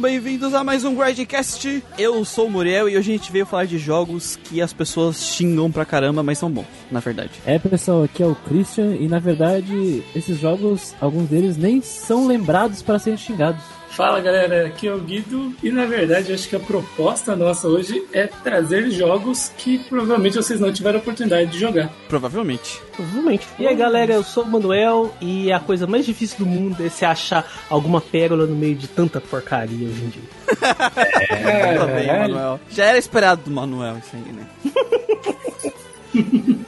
Bem-vindos a mais um Grindcast. Eu sou o Muriel e hoje a gente veio falar de jogos que as pessoas xingam pra caramba, mas são bons, na verdade. É, pessoal, aqui é o Christian e na verdade esses jogos, alguns deles nem são lembrados para serem xingados. Fala galera, aqui é o Guido e na verdade acho que a proposta nossa hoje é trazer jogos que provavelmente vocês não tiveram oportunidade de jogar. Provavelmente. Provavelmente. E aí galera, eu sou o Manuel e a coisa mais difícil do mundo é se achar alguma pérola no meio de tanta porcaria hoje em dia. É, tá bem, Manuel. Já era esperado do Manuel isso aí, né?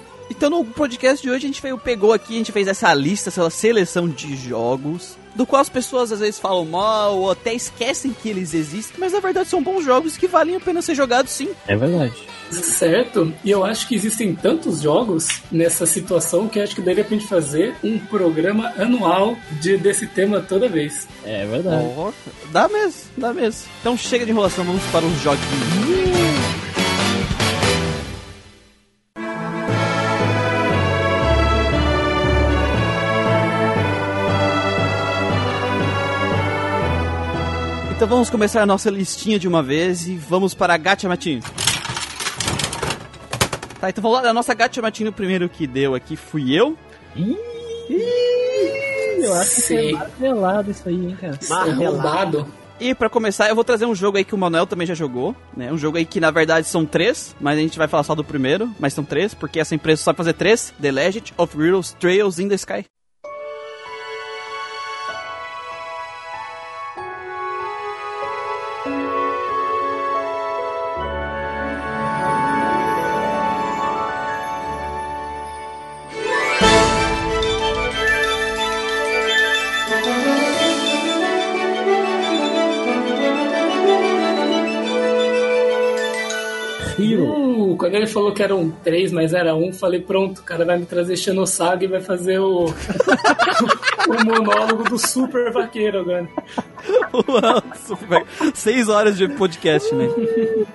Então no podcast de hoje a gente veio, pegou aqui, a gente fez essa lista, essa seleção de jogos, do qual as pessoas às vezes falam mal ou até esquecem que eles existem, mas na verdade são bons jogos que valem a pena ser jogados sim. É verdade. Certo, e eu acho que existem tantos jogos nessa situação que acho que daria pra gente fazer um programa anual de, desse tema toda vez. É verdade. Oh, dá mesmo, dá mesmo. Então chega de enrolação, vamos para os joguinhos. Então vamos começar a nossa listinha de uma vez e vamos para a Gacha Matinho. Tá, então vamos lá, a nossa Gacha Matinho, o primeiro que deu aqui fui eu. Ih, eu acho que é martelado isso aí, hein, cara. Arrombado. E pra começar, eu vou trazer um jogo aí que o Manuel também já jogou, né? Um jogo aí que na verdade são três, mas a gente vai falar só do primeiro, mas são três, porque essa empresa só vai fazer três: The Legend of Heroes Trails in the Sky. Ele falou que eram três, mas era um, falei, pronto, o cara vai me trazer Xenosaga e vai fazer o, o monólogo do super vaqueiro agora. Super- Seis horas de podcast, né?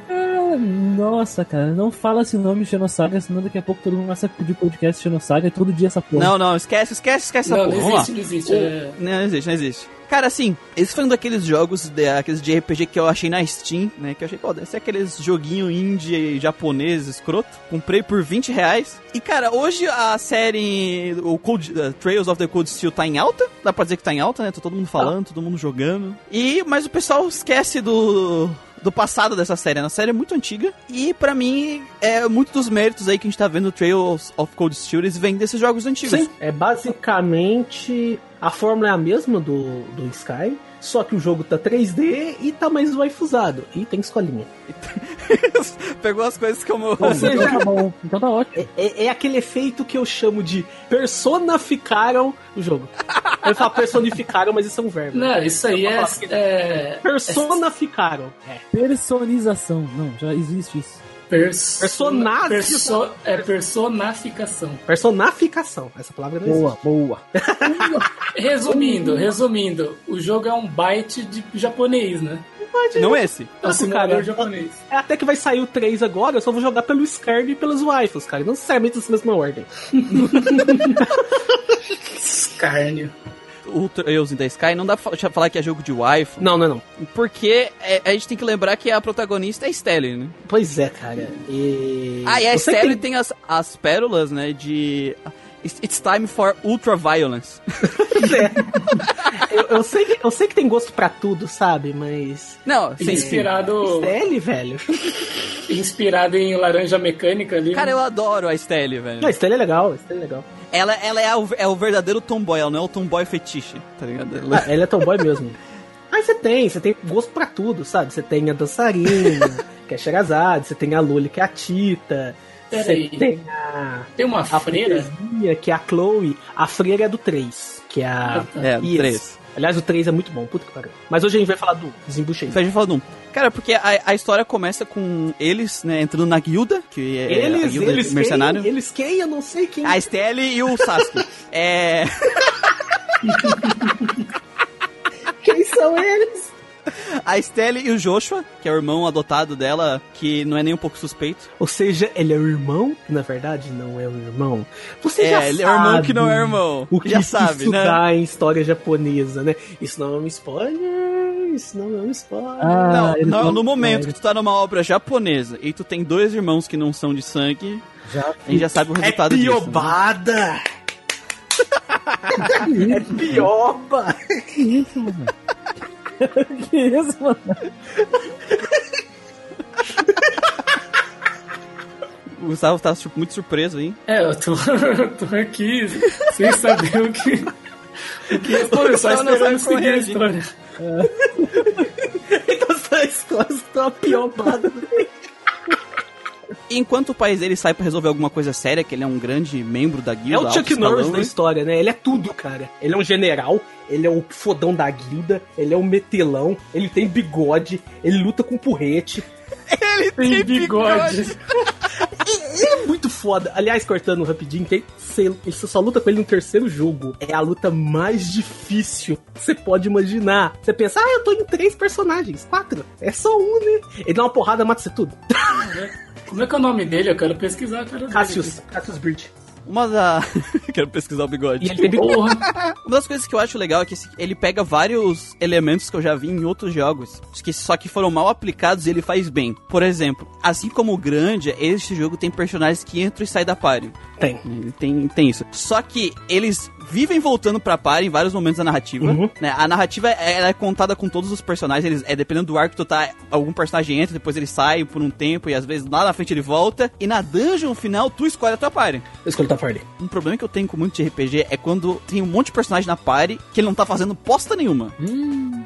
Ah, Nossa, cara, não fala esse nome Xenosaga, senão daqui a pouco todo mundo começa a pedir podcast Xenosaga e todo dia essa porra. Não, não, esquece, esquece, esquece essa Não, porra. não Vamos lá. existe, não existe. é- Não, não existe, não existe. Cara, assim, esse foi um daqueles jogos, de, aqueles de RPG que eu achei na Steam, né? Que eu achei, pô, deve ser aqueles joguinho indie japonês escroto. Comprei por 20 reais. E, cara, hoje a série, o Cold, uh, Trails of the Cold Steel tá em alta. Dá pra dizer que tá em alta, né? Tá todo mundo falando, todo mundo jogando. E, mas o pessoal esquece do do passado dessa série. A série é muito antiga e pra mim é muito dos méritos aí que a gente tá vendo Trails of Cold Steel eles vêm desses jogos antigos. Sim, é basicamente a fórmula é a mesma do, do Sky, só que o jogo tá 3D e tá mais waifuzado. E tem escolinha. Pegou as coisas como Ou seja, Então tá bom, então tá ótimo. É, é- é aquele efeito que eu chamo de personificaram o jogo. Eu falo personificaram, mas isso é um verbo. Não, isso aí é. é Personificaram. É. Personização. Não, já existe isso. Personagem. perso- é personaficação. Personificação. Essa palavra não existe. Boa, boa. Resumindo, resumindo, o jogo é um byte de japonês, né? Não esse. É um simulador cara. japonês. É até que vai sair o 3 agora, eu só vou jogar pelo Scared e pelos waifus, cara. Não necessariamente nessa mesma ordem. Escárnio. O Trails in the Sky não dá pra fa- falar que é jogo de waifu, Não, não, não. porque é- a gente tem que lembrar que a protagonista é a Stelle, né? Pois é, cara. E... Ah, e a que Stelle tem as, as pérolas, né, de... It's time for ultra violence. eu, eu sei que, eu sei que tem gosto pra tudo, sabe? Mas. Não, sim, sim. Inspirado, Stelle, velho. inspirado em Laranja Mecânica ali. Cara, eu adoro a Stelle, velho. Não, Stelle é legal, Stelle é legal. Ela, ela é, o, é o verdadeiro tomboy, ela não é o tomboy fetiche, tá ligado? Ela- Ah, ele é tomboy mesmo. Aí você tem, você tem gosto pra tudo, sabe? Você tem a dançarina, que é Sherazade, você tem a Lully, que é a Tita. Você Peraí. tem a, Tem uma a freira? que é a Chloe. A freira é do 3, que é a... É, do Isso. 3. Aliás, o 3 é muito bom, puta que pariu. Mas hoje a gente vai falar do desembucha aí. A gente fala do um. Cara, porque a, a história começa com eles, né, entrando na guilda, que é a Eles, guilda eles mercenário. quem? Eles quem? Eu não sei quem. A Stelle e o Sasuke. é... Quem são eles? A Stelle e o Joshua, que é o irmão adotado dela, que não é nem um pouco suspeito. Ou seja, ele é o irmão, que na verdade não é o irmão. Você É, já ele sabe é o irmão que não é irmão. O que Já isso sabe, né? dá em história japonesa, né? Isso não é um spoiler. isso não é um spoiler. Ah, não, ele não, no momento não, que tu tá numa obra japonesa e tu tem dois irmãos que não são de sangue, Já a gente já sabe o é resultado disso. né? piobada! é pioba! Que isso, mano? que isso, mano? O Gustavo tá tipo, muito surpreso aí. É, eu tô, tô aqui sem saber o que. O que responder, só esperando seguir a história. Então são escolas que estão uma piobada. E enquanto o pai dele sai pra resolver alguma coisa séria, que ele é um grande membro da guilda, É o Chuck escalão, Norris da história, né? Ele é tudo, cara. Ele é um general, ele é o fodão da guilda, ele é um metelão, ele tem bigode, ele luta com porrete. Ele Tem bigode. Ele é muito foda. Aliás, cortando rapidinho, tem, você, você só luta com ele no terceiro jogo. É a luta mais difícil que você pode imaginar. Você pensa, ah, eu tô em três personagens. Quatro. É só um, né? Ele dá uma porrada, mata você tudo. Como é que é o nome dele? Eu quero pesquisar cara dele. Cassius. Cassius Bridge. Uma da. Quero pesquisar o bigode. E ele tem bigode. Uma das coisas que eu acho legal é que ele pega vários elementos que eu já vi em outros jogos, que só que foram mal aplicados e ele faz bem. Por exemplo, assim como o Grande, esse jogo tem personagens que entram e saem da party. Tem. Tem, tem isso. Só que eles vivem voltando pra par em vários momentos da narrativa. Uhum. né? A narrativa é, ela é contada com todos os personagens. Eles, é dependendo do arco que tu tá. Algum personagem entra, depois ele sai por um tempo e às vezes lá na frente ele volta. E na dungeon final tu escolhe a tua party. Eu escolhi o Tafardi. Um problema que eu tenho com muito de RPG é quando tem um monte de personagem na party que ele não tá fazendo posta nenhuma.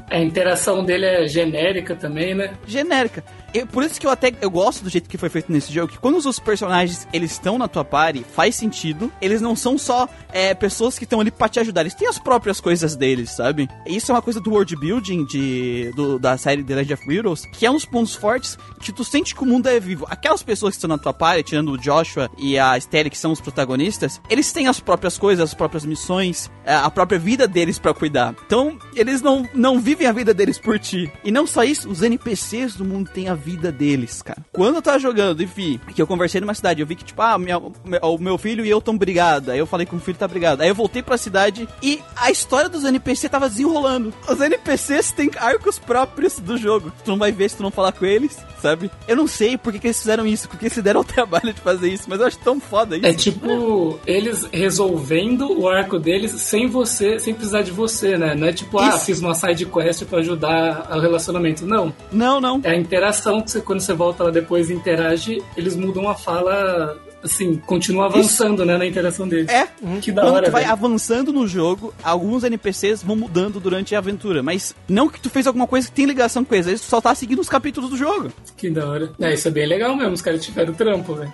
A interação dele é genérica também, né? Genérica. E por isso que eu até eu gosto do jeito que foi feito nesse jogo, que quando os personagens eles estão na tua party, faz sentido. Eles não são só é, pessoas que estão ali pra te ajudar, eles têm as próprias coisas deles, sabe? Isso é uma coisa do world building de, do- da série The Legend of Heroes, que é um dos pontos fortes que tu sente que o mundo é vivo. Aquelas pessoas que estão na tua party, tirando o Joshua e a Estelle, que são os protagonistas, eles têm as próprias coisas, as próprias missões, é, a própria vida deles pra cuidar. Então, eles não, não vivem a vida deles por ti. E não só isso, os NPCs do mundo têm a vida deles, cara. Quando eu tava jogando e vi que eu conversei numa cidade, eu vi que, tipo, ah, minha- o meu filho e eu tão brigados. Aí eu falei com o filho tá brigado. Aí eu voltei pra cidade e a história dos NPC tava desenrolando. Os NPCs têm arcos próprios do jogo. Tu não vai ver se tu não falar com eles, sabe? Eu não sei por que, que eles fizeram isso, porque eles se deram o trabalho de fazer isso, mas eu acho tão foda isso. É tipo eles resolvendo o arco deles sem você, sem precisar de você, né? Não é tipo, ah, Isso. fiz uma side quest pra ajudar o relacionamento. Não. Não, não. É a interação que você, quando você volta lá depois e interage, eles mudam a fala, assim, continua avançando, né, na interação deles. É, Que da quando hora, tu vai velho. avançando no jogo, alguns NPCs vão mudando durante a aventura, mas não que tu fez alguma coisa que tem ligação com eles, eles só tá seguindo os capítulos do jogo. Que da hora. É, isso é bem legal mesmo, os caras tiveram trampo, velho.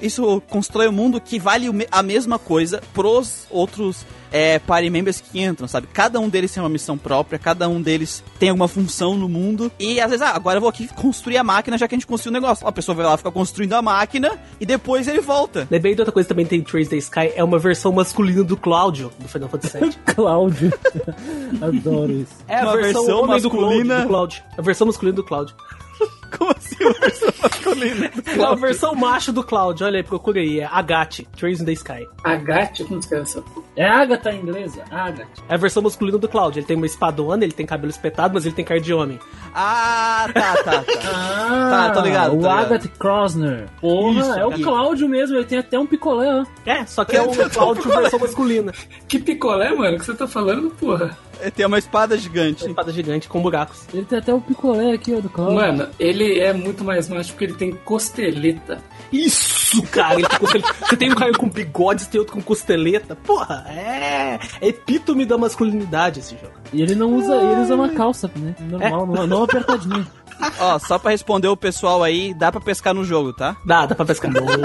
Isso constrói um mundo que vale a mesma coisa pros outros é, party members que entram, sabe? Cada um deles tem uma missão própria, cada um deles tem alguma função no mundo. E às vezes, ah, agora eu vou aqui construir a máquina já que a gente construiu o negócio. A pessoa vai lá, fica construindo a máquina e depois ele volta. Lembrei de outra coisa que também tem em Trace the Sky, é uma versão masculina do Cláudio, do Final Fantasy VII. Cláudio. Adoro isso. É Uma versão homem do Cláudio, masculina. do Cláudio. A versão masculina do Cláudio. Como assim uma versão masculina? É a versão macho do Cláudio, olha aí, procura aí, é Agate, Trace in the Sky. Agathe, como que é essa? É Agatha em inglesa? Agatha. É a versão masculina do Cláudio, ele tem uma espadona, ele tem cabelo espetado, mas ele tem cara de homem. Ah, tá, tá, tá. Ah, Tá, tô ligado, tô O ligado. Agatha Crosner. Porra, Isso, é o. Cláudio mesmo, ele tem até um picolé, ó. É, só que é o Cláudio versão masculina. Que picolé, mano, que você tá falando, porra? Tem uma espada gigante. Uma espada gigante com buracos. Ele tem até o picolé aqui, ó, do Cláudio. Mano, ele é muito mais macho porque ele tem costeleta. Isso, cara, ele tem costeleta. Você tem um cara com bigode, você tem outro com costeleta. Porra, é, é epítome da masculinidade esse jogo. E ele não usa, ele usa uma calça, né? Normal, não, não apertadinha. Ó, só pra responder o pessoal aí, dá pra pescar no jogo, tá? Dá, dá pra pescar. Boa!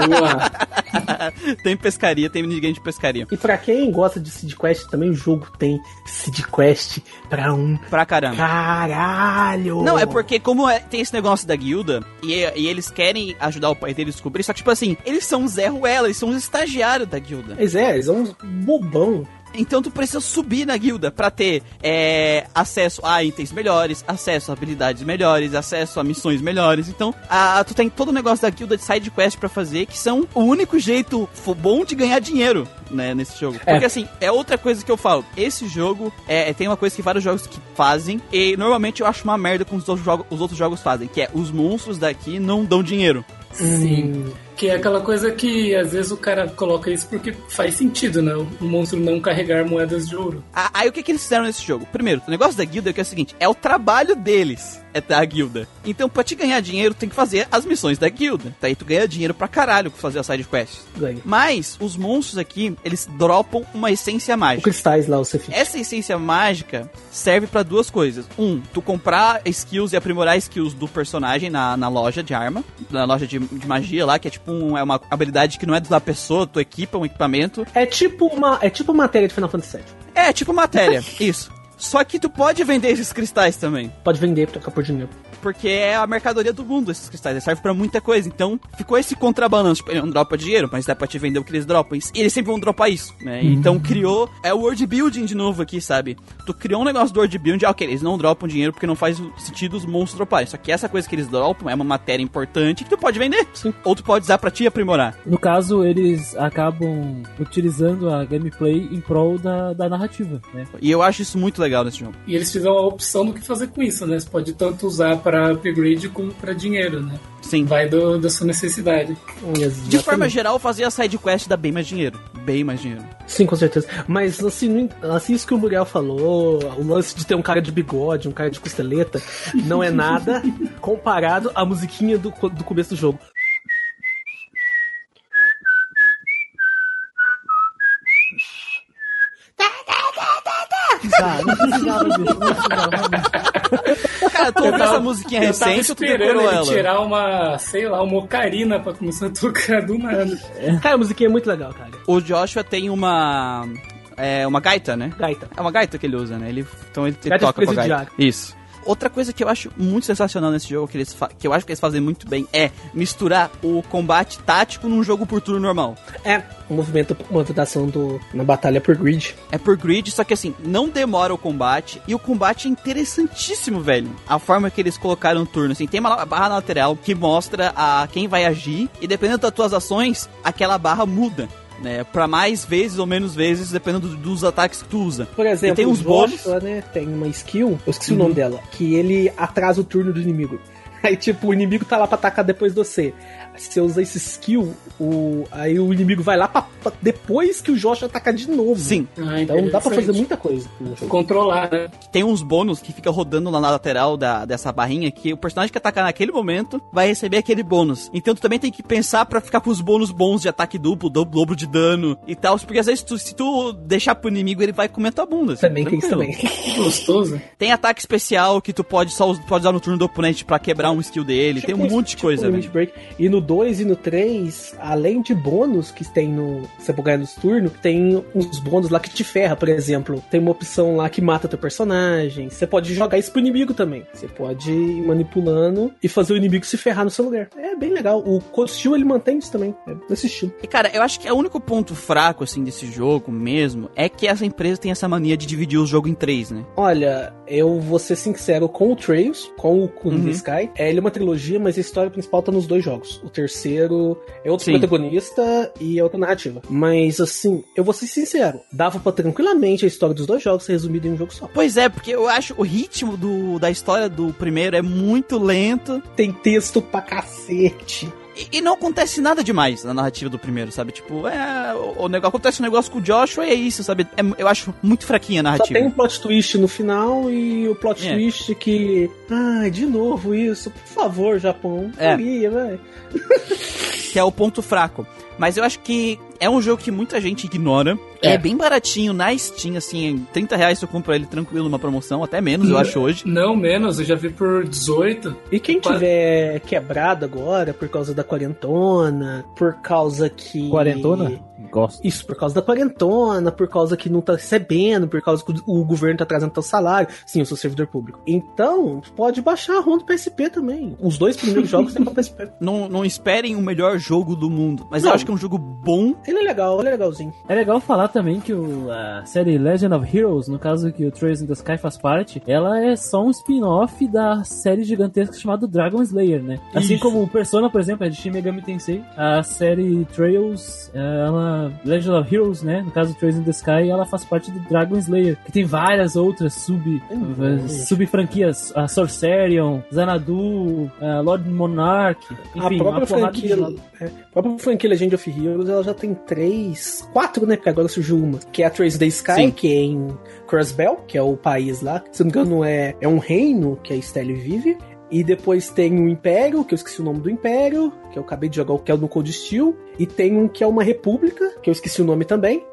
tem pescaria, tem ninguém de pescaria. E pra quem gosta de Seed Quest, também o jogo tem Seed Quest pra um Pra caramba. caralho. Não, é porque como é- tem esse negócio da guilda, e, e eles querem ajudar o pai deles a descobrir, só que tipo assim, eles são Zé Ruela, eles são os estagiários da guilda. Mas é, eles são uns bobão. Então tu precisa subir na guilda pra ter é, acesso a itens melhores, acesso a habilidades melhores, acesso a missões melhores. Então, a, tu tem todo o negócio da guilda de side quest pra fazer, que são o único jeito bom de ganhar dinheiro, né, nesse jogo. É. Porque assim, é outra coisa que eu falo. Esse jogo é, tem uma coisa que vários jogos que fazem, e normalmente eu acho uma merda com os outros, jogos, os outros jogos fazem, que é os monstros daqui não dão dinheiro. Sim. Que é aquela coisa que às vezes o cara coloca isso porque faz sentido, né? O monstro não carregar moedas de ouro. Ah, Aí o que, que eles fizeram nesse jogo? Primeiro, o negócio da guilda é que é o seguinte: é o trabalho deles, é da guilda. Então, pra te ganhar dinheiro, tem que fazer as missões da guilda. Daí tu ganha dinheiro pra caralho com fazer as side quests. Ganha. Mas os monstros aqui, eles dropam uma essência O mágica. cristais lá, o Cephit. Essa essência mágica serve pra duas coisas. Um, tu comprar skills e aprimorar skills do personagem na, na loja de arma, na loja de, de magia lá, que é tipo um- é uma habilidade que não é da pessoa, tu equipa um equipamento. É tipo uma, é tipo matéria de Final Fantasy VII. É, tipo matéria, isso. Só que tu pode vender esses cristais também. Pode vender pra trocar por dinheiro. Porque é a mercadoria do mundo, esses cristais. Eles servem pra muita coisa. Então, ficou esse contrabalanço. Tipo, ele não dropa dinheiro, mas dá pra te vender o que eles dropam. E eles sempre vão dropar isso, né? Então, criou... É o world building de novo aqui, sabe? Tu criou um negócio do world building. ah, Ok, eles não dropam dinheiro porque não faz sentido os monstros droparem. Só que essa coisa que eles dropam é uma matéria importante que tu pode vender. Sim. Ou tu pode usar pra te aprimorar. No caso, eles acabam utilizando a gameplay em prol da, da narrativa, né? E eu acho isso muito legal nesse jogo. E eles fizeram a opção do que fazer com isso, né? Você pode tanto usar para upgrade como para dinheiro, né? Sim. Vai do, da sua necessidade. De forma geral, fazer a side quest dá bem mais dinheiro. Bem mais dinheiro. Sim, com certeza. Mas assim, assim isso que o Muriel falou, o lance de ter um cara de bigode, um cara de costeleta, não é nada comparado à musiquinha do, do começo do jogo. Tá, não precisava disso, não precisava. realmente. Cara, tu ouviu essa musiquinha eu recente ou tu esperando decorou ele ela? tirar uma, sei lá, uma ocarina pra começar a tocar do nada. Cara, a musiquinha é muito legal, cara. O Joshua tem uma. É uma gaita, né? Gaita. É uma gaita que ele usa, né? Ele, então ele, ele Gaita toca com a gaita. Isso. Outra coisa que eu acho muito sensacional nesse jogo, que, eles que eu acho que eles fazem muito bem, é misturar o combate tático num jogo por turno normal. É, um movimento, movimentação do, na batalha por grid. É por grid, só que assim, não demora o combate. E o combate é interessantíssimo, velho. A forma que eles colocaram o turno. Assim, tem uma barra lateral que mostra a quem vai agir. E dependendo das tuas ações, aquela barra muda. Né, pra mais vezes ou menos vezes, dependendo do- dos ataques que tu usa. Por exemplo, e tem uns bônus. Né, tem uma skill, eu esqueci o nome dela, que ele atrasa o turno do inimigo. Aí, tipo, o inimigo tá lá pra atacar depois de você. Se você usa esse skill, o, aí o inimigo vai lá pra, pra- depois que o Joshua atacar de novo. Sim, Ah, Então dá pra fazer muita coisa. Controlar, né? tem uns bônus que fica rodando lá na lateral da, dessa barrinha que o personagem que atacar naquele momento vai receber aquele bônus. Então tu também tem que pensar pra ficar com os bônus bons de ataque duplo, do- dobro de dano e tal, porque às vezes tu- se tu deixar pro inimigo ele vai comer tua bunda. assim, Também tem isso também. Que gostoso. Tem ataque especial que tu pode só pode usar no turno do oponente pra quebrar um skill dele. tem um Tipo monte de tipo coisa. Break. E no 2 e no 3, além de bônus que tem no. Você pode ganhar nos turnos, tem uns bônus lá que te ferra, por exemplo. Tem uma opção lá que mata teu personagem. Você pode jogar isso pro inimigo também. Você pode ir manipulando e fazer o inimigo se ferrar no seu lugar. É bem legal. O Cold Steel ele mantém isso também. É desse estilo. E cara, eu acho que o único ponto fraco assim desse jogo mesmo é que essa empresa tem essa mania de dividir o jogo em três, né? Olha, eu vou ser sincero com o Trails, com o Kun Uhum. Sky. É, ele é uma trilogia, mas a história principal tá nos dois jogos. O terceiro é outro Sim. protagonista e é outra narrativa. Mas assim, eu vou ser sincero, dava pra tranquilamente a história dos dois jogos ser resumida em um jogo só. Pois é, porque eu acho o ritmo do, da história do primeiro é muito lento. Tem texto pra cacete. E, e não acontece nada demais na narrativa do primeiro, sabe? Tipo, é. O, o negócio, acontece um negócio com o Joshua e é isso, sabe? É eu acho muito fraquinha a Só narrativa. tem um plot twist no final e o plot É. twist que. Ai, de novo isso. Por favor, Japão. É. Queria, vai. Que é o ponto fraco. Mas eu acho que é um jogo que muita gente ignora. É, É. bem baratinho na Steam, assim, em 30 reais tu compra ele tranquilo numa promoção, até menos, eu acho hoje. Não menos, eu já vi por 18. E quem Qua- tiver quebrado agora por causa da quarentona, por causa que. Quarentona? Gosto. Isso por causa da quarentona, por causa que não tá recebendo, por causa que o governo tá trazendo teu salário. Sim, eu sou servidor público. Então, pode baixar a ROM do PSP também. Os dois primeiros jogos tem pra PSP. Não, não esperem o melhor jogo do mundo, mas eu Não. acho que é um jogo bom. Ele é legal, ele é legalzinho. É legal falar também que o, a série Legend of Heroes, no caso que o Trails in the Sky faz parte, ela é só um spin-off da série gigantesca chamada Dragon Slayer, né? Assim Isso. como o Persona, por exemplo, é de Shin Megami Tensei, a série Trails, é, ela, Legend of Heroes, né? No caso Trails in the Sky, ela faz parte do Dragon Slayer, que tem várias outras sub, Hum, sub franquias, a Sorcerion, Xanadu, a Lord Monarch, enfim, a própria de franquia, é, a própria franquia Legend of Heroes, ela já tem três, quatro, né? Porque agora surgiu uma, que é a Trace the Sky, Sim. que é em Crossbell, que é o país lá. Se não me engano, é, é um reino que a Stelle vive. E depois tem o Império, que eu esqueci o nome do Império, que eu acabei de jogar, que é o no Cold Steel. E tem um que é uma República, que eu esqueci o nome também.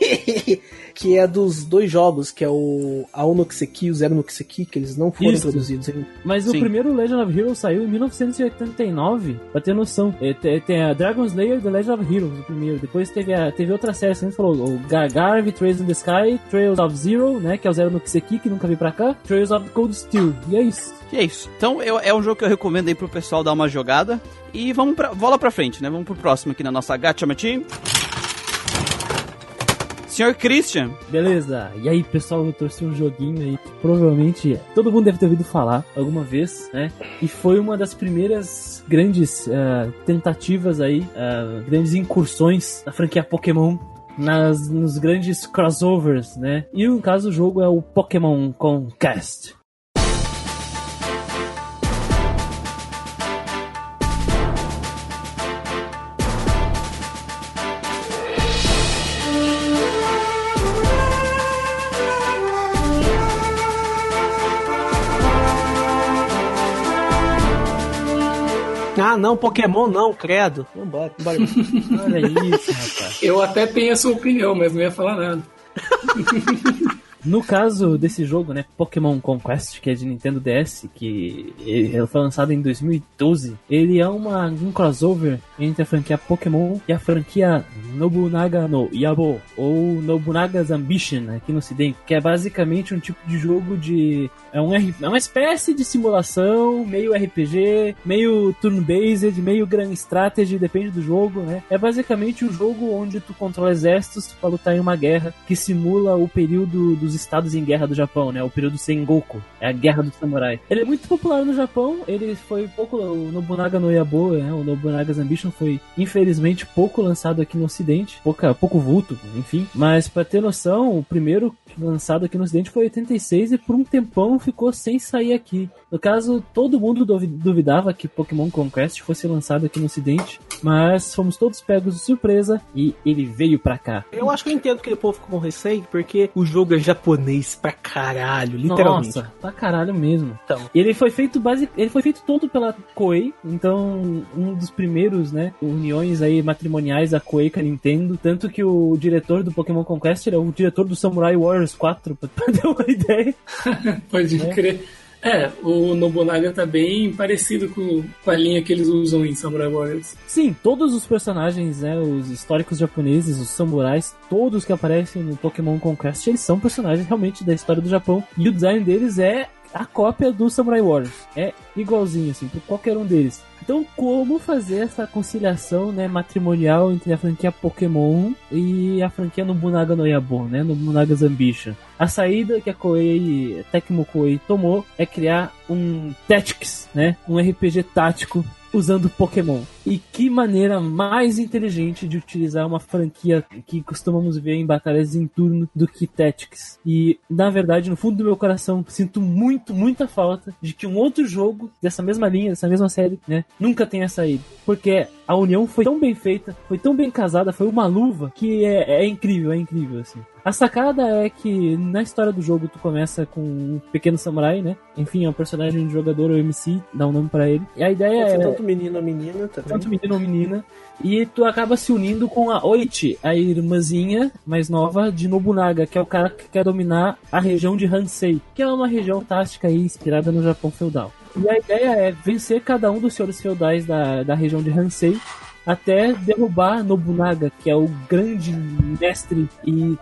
que é dos dois jogos, que é o Ao no Kiseki e o Zero no Kiseki, que eles não foram Isso. traduzidos ainda. Mas o Sim. primeiro Legend of Heroes saiu em 1989, pra ter noção. É, te- Tem a Dragon Slayer The Legend of Heroes, o primeiro. Depois teve, a, teve outra série, assim, falou, o Gar- Garv, Trails in the Sky, Trails of Zero, né, que é o Zero no Kiseki, que nunca veio pra cá, Trails of Cold Steel. E é isso. Que é isso. Então eu- é um jogo que eu recomendo aí pro pessoal dar uma jogada. E vamos pra. Bola pra frente, né? Vamos pro próximo aqui na nossa Gacha Team. Senhor Christian, Beleza. E aí, pessoal, eu trouxe um joguinho aí que provavelmente todo mundo deve ter ouvido falar alguma vez, né? E foi uma das primeiras grandes ah, tentativas aí, ah, grandes incursões da franquia Pokémon nas, nos grandes crossovers, né? E no caso o jogo é o Pokémon Conquest. Ah, não, Pokémon não, credo. Vambora, vambora. Olha isso, rapaz. Eu até tenho a sua opinião, mas não ia falar nada. No caso desse jogo, né, Pokémon Conquest, que é de Nintendo DS, que ele foi lançado em 2012, ele é uma, um crossover entre a franquia Pokémon e a franquia Nobunaga no Yabo, ou Nobunaga's Ambition aqui no ocidente, que é basicamente um tipo de jogo de... É, um, é uma espécie de simulação, meio RPG, meio turn-based, meio grand strategy, depende do jogo, né? É basicamente um jogo onde tu controla exércitos pra lutar em uma guerra que simula o período dos estados em guerra do Japão, né? O período Sengoku, é a guerra do samurai. Ele é muito popular no Japão, ele foi pouco o Nobunaga no Yabo, né? O Nobunaga's Ambition foi infelizmente pouco lançado aqui no ocidente, pouca, pouco vulto, enfim. Mas pra ter noção, o primeiro lançado aqui no ocidente foi em 86 e por um tempão ficou sem sair aqui. No caso, todo mundo duvi- duvidava que Pokémon Conquest fosse lançado aqui no ocidente, mas fomos todos pegos de surpresa e ele veio pra cá. Eu acho que eu entendo que o povo ficou com receio, porque o jogo é japonês pra caralho, literalmente. Nossa, pra caralho mesmo. Então. E ele foi feito base... ele foi feito todo pela Koei, então um dos primeiros, né, uniões aí matrimoniais da Koei com a Nintendo, tanto que o diretor do Pokémon Conquest era o diretor do Samurai Warriors 4, pra pra ter uma ideia. Pode É. crer. É, o Nobunaga tá bem parecido com, com a linha que eles usam em Samurai Warriors. Sim, todos os personagens, né, os históricos japoneses, os samurais, todos que aparecem no Pokémon Conquest, eles são personagens realmente da história do Japão. E o design deles é a cópia do Samurai Warriors. É igualzinho, assim, por qualquer um deles. Então, como fazer essa conciliação, né, matrimonial entre a franquia Pokémon e a franquia Nobunaga no Yabo, né, Nobunaga's Ambition? A saída que a Koei, Tecmo Koei tomou é criar um Tactics, né, um RPG tático usando Pokémon. E que maneira mais inteligente de utilizar uma franquia que costumamos ver em batalhas em turno do que Tactics. E, na verdade, no fundo do meu coração, sinto muito, muita falta de que um outro jogo dessa mesma linha, dessa mesma série, né, nunca tenha saído. Porque a união foi tão bem feita, foi tão bem casada, foi uma luva que é, é incrível, é incrível, assim. A sacada é que na história do jogo tu começa com um pequeno samurai, né? Enfim, é um personagem de jogador ou MC, dá um nome pra ele. E a ideia Pode é tanto menino ou menina também. tanto menino ou menina. E tu acaba se unindo com a Oichi, a irmãzinha mais nova de Nobunaga, que é o cara que quer dominar a região de Hansei, que é uma região fantástica aí, inspirada no Japão feudal. E a ideia é vencer cada um dos senhores feudais da, da região de Hansei até derrubar Nobunaga, que é o grande mestre e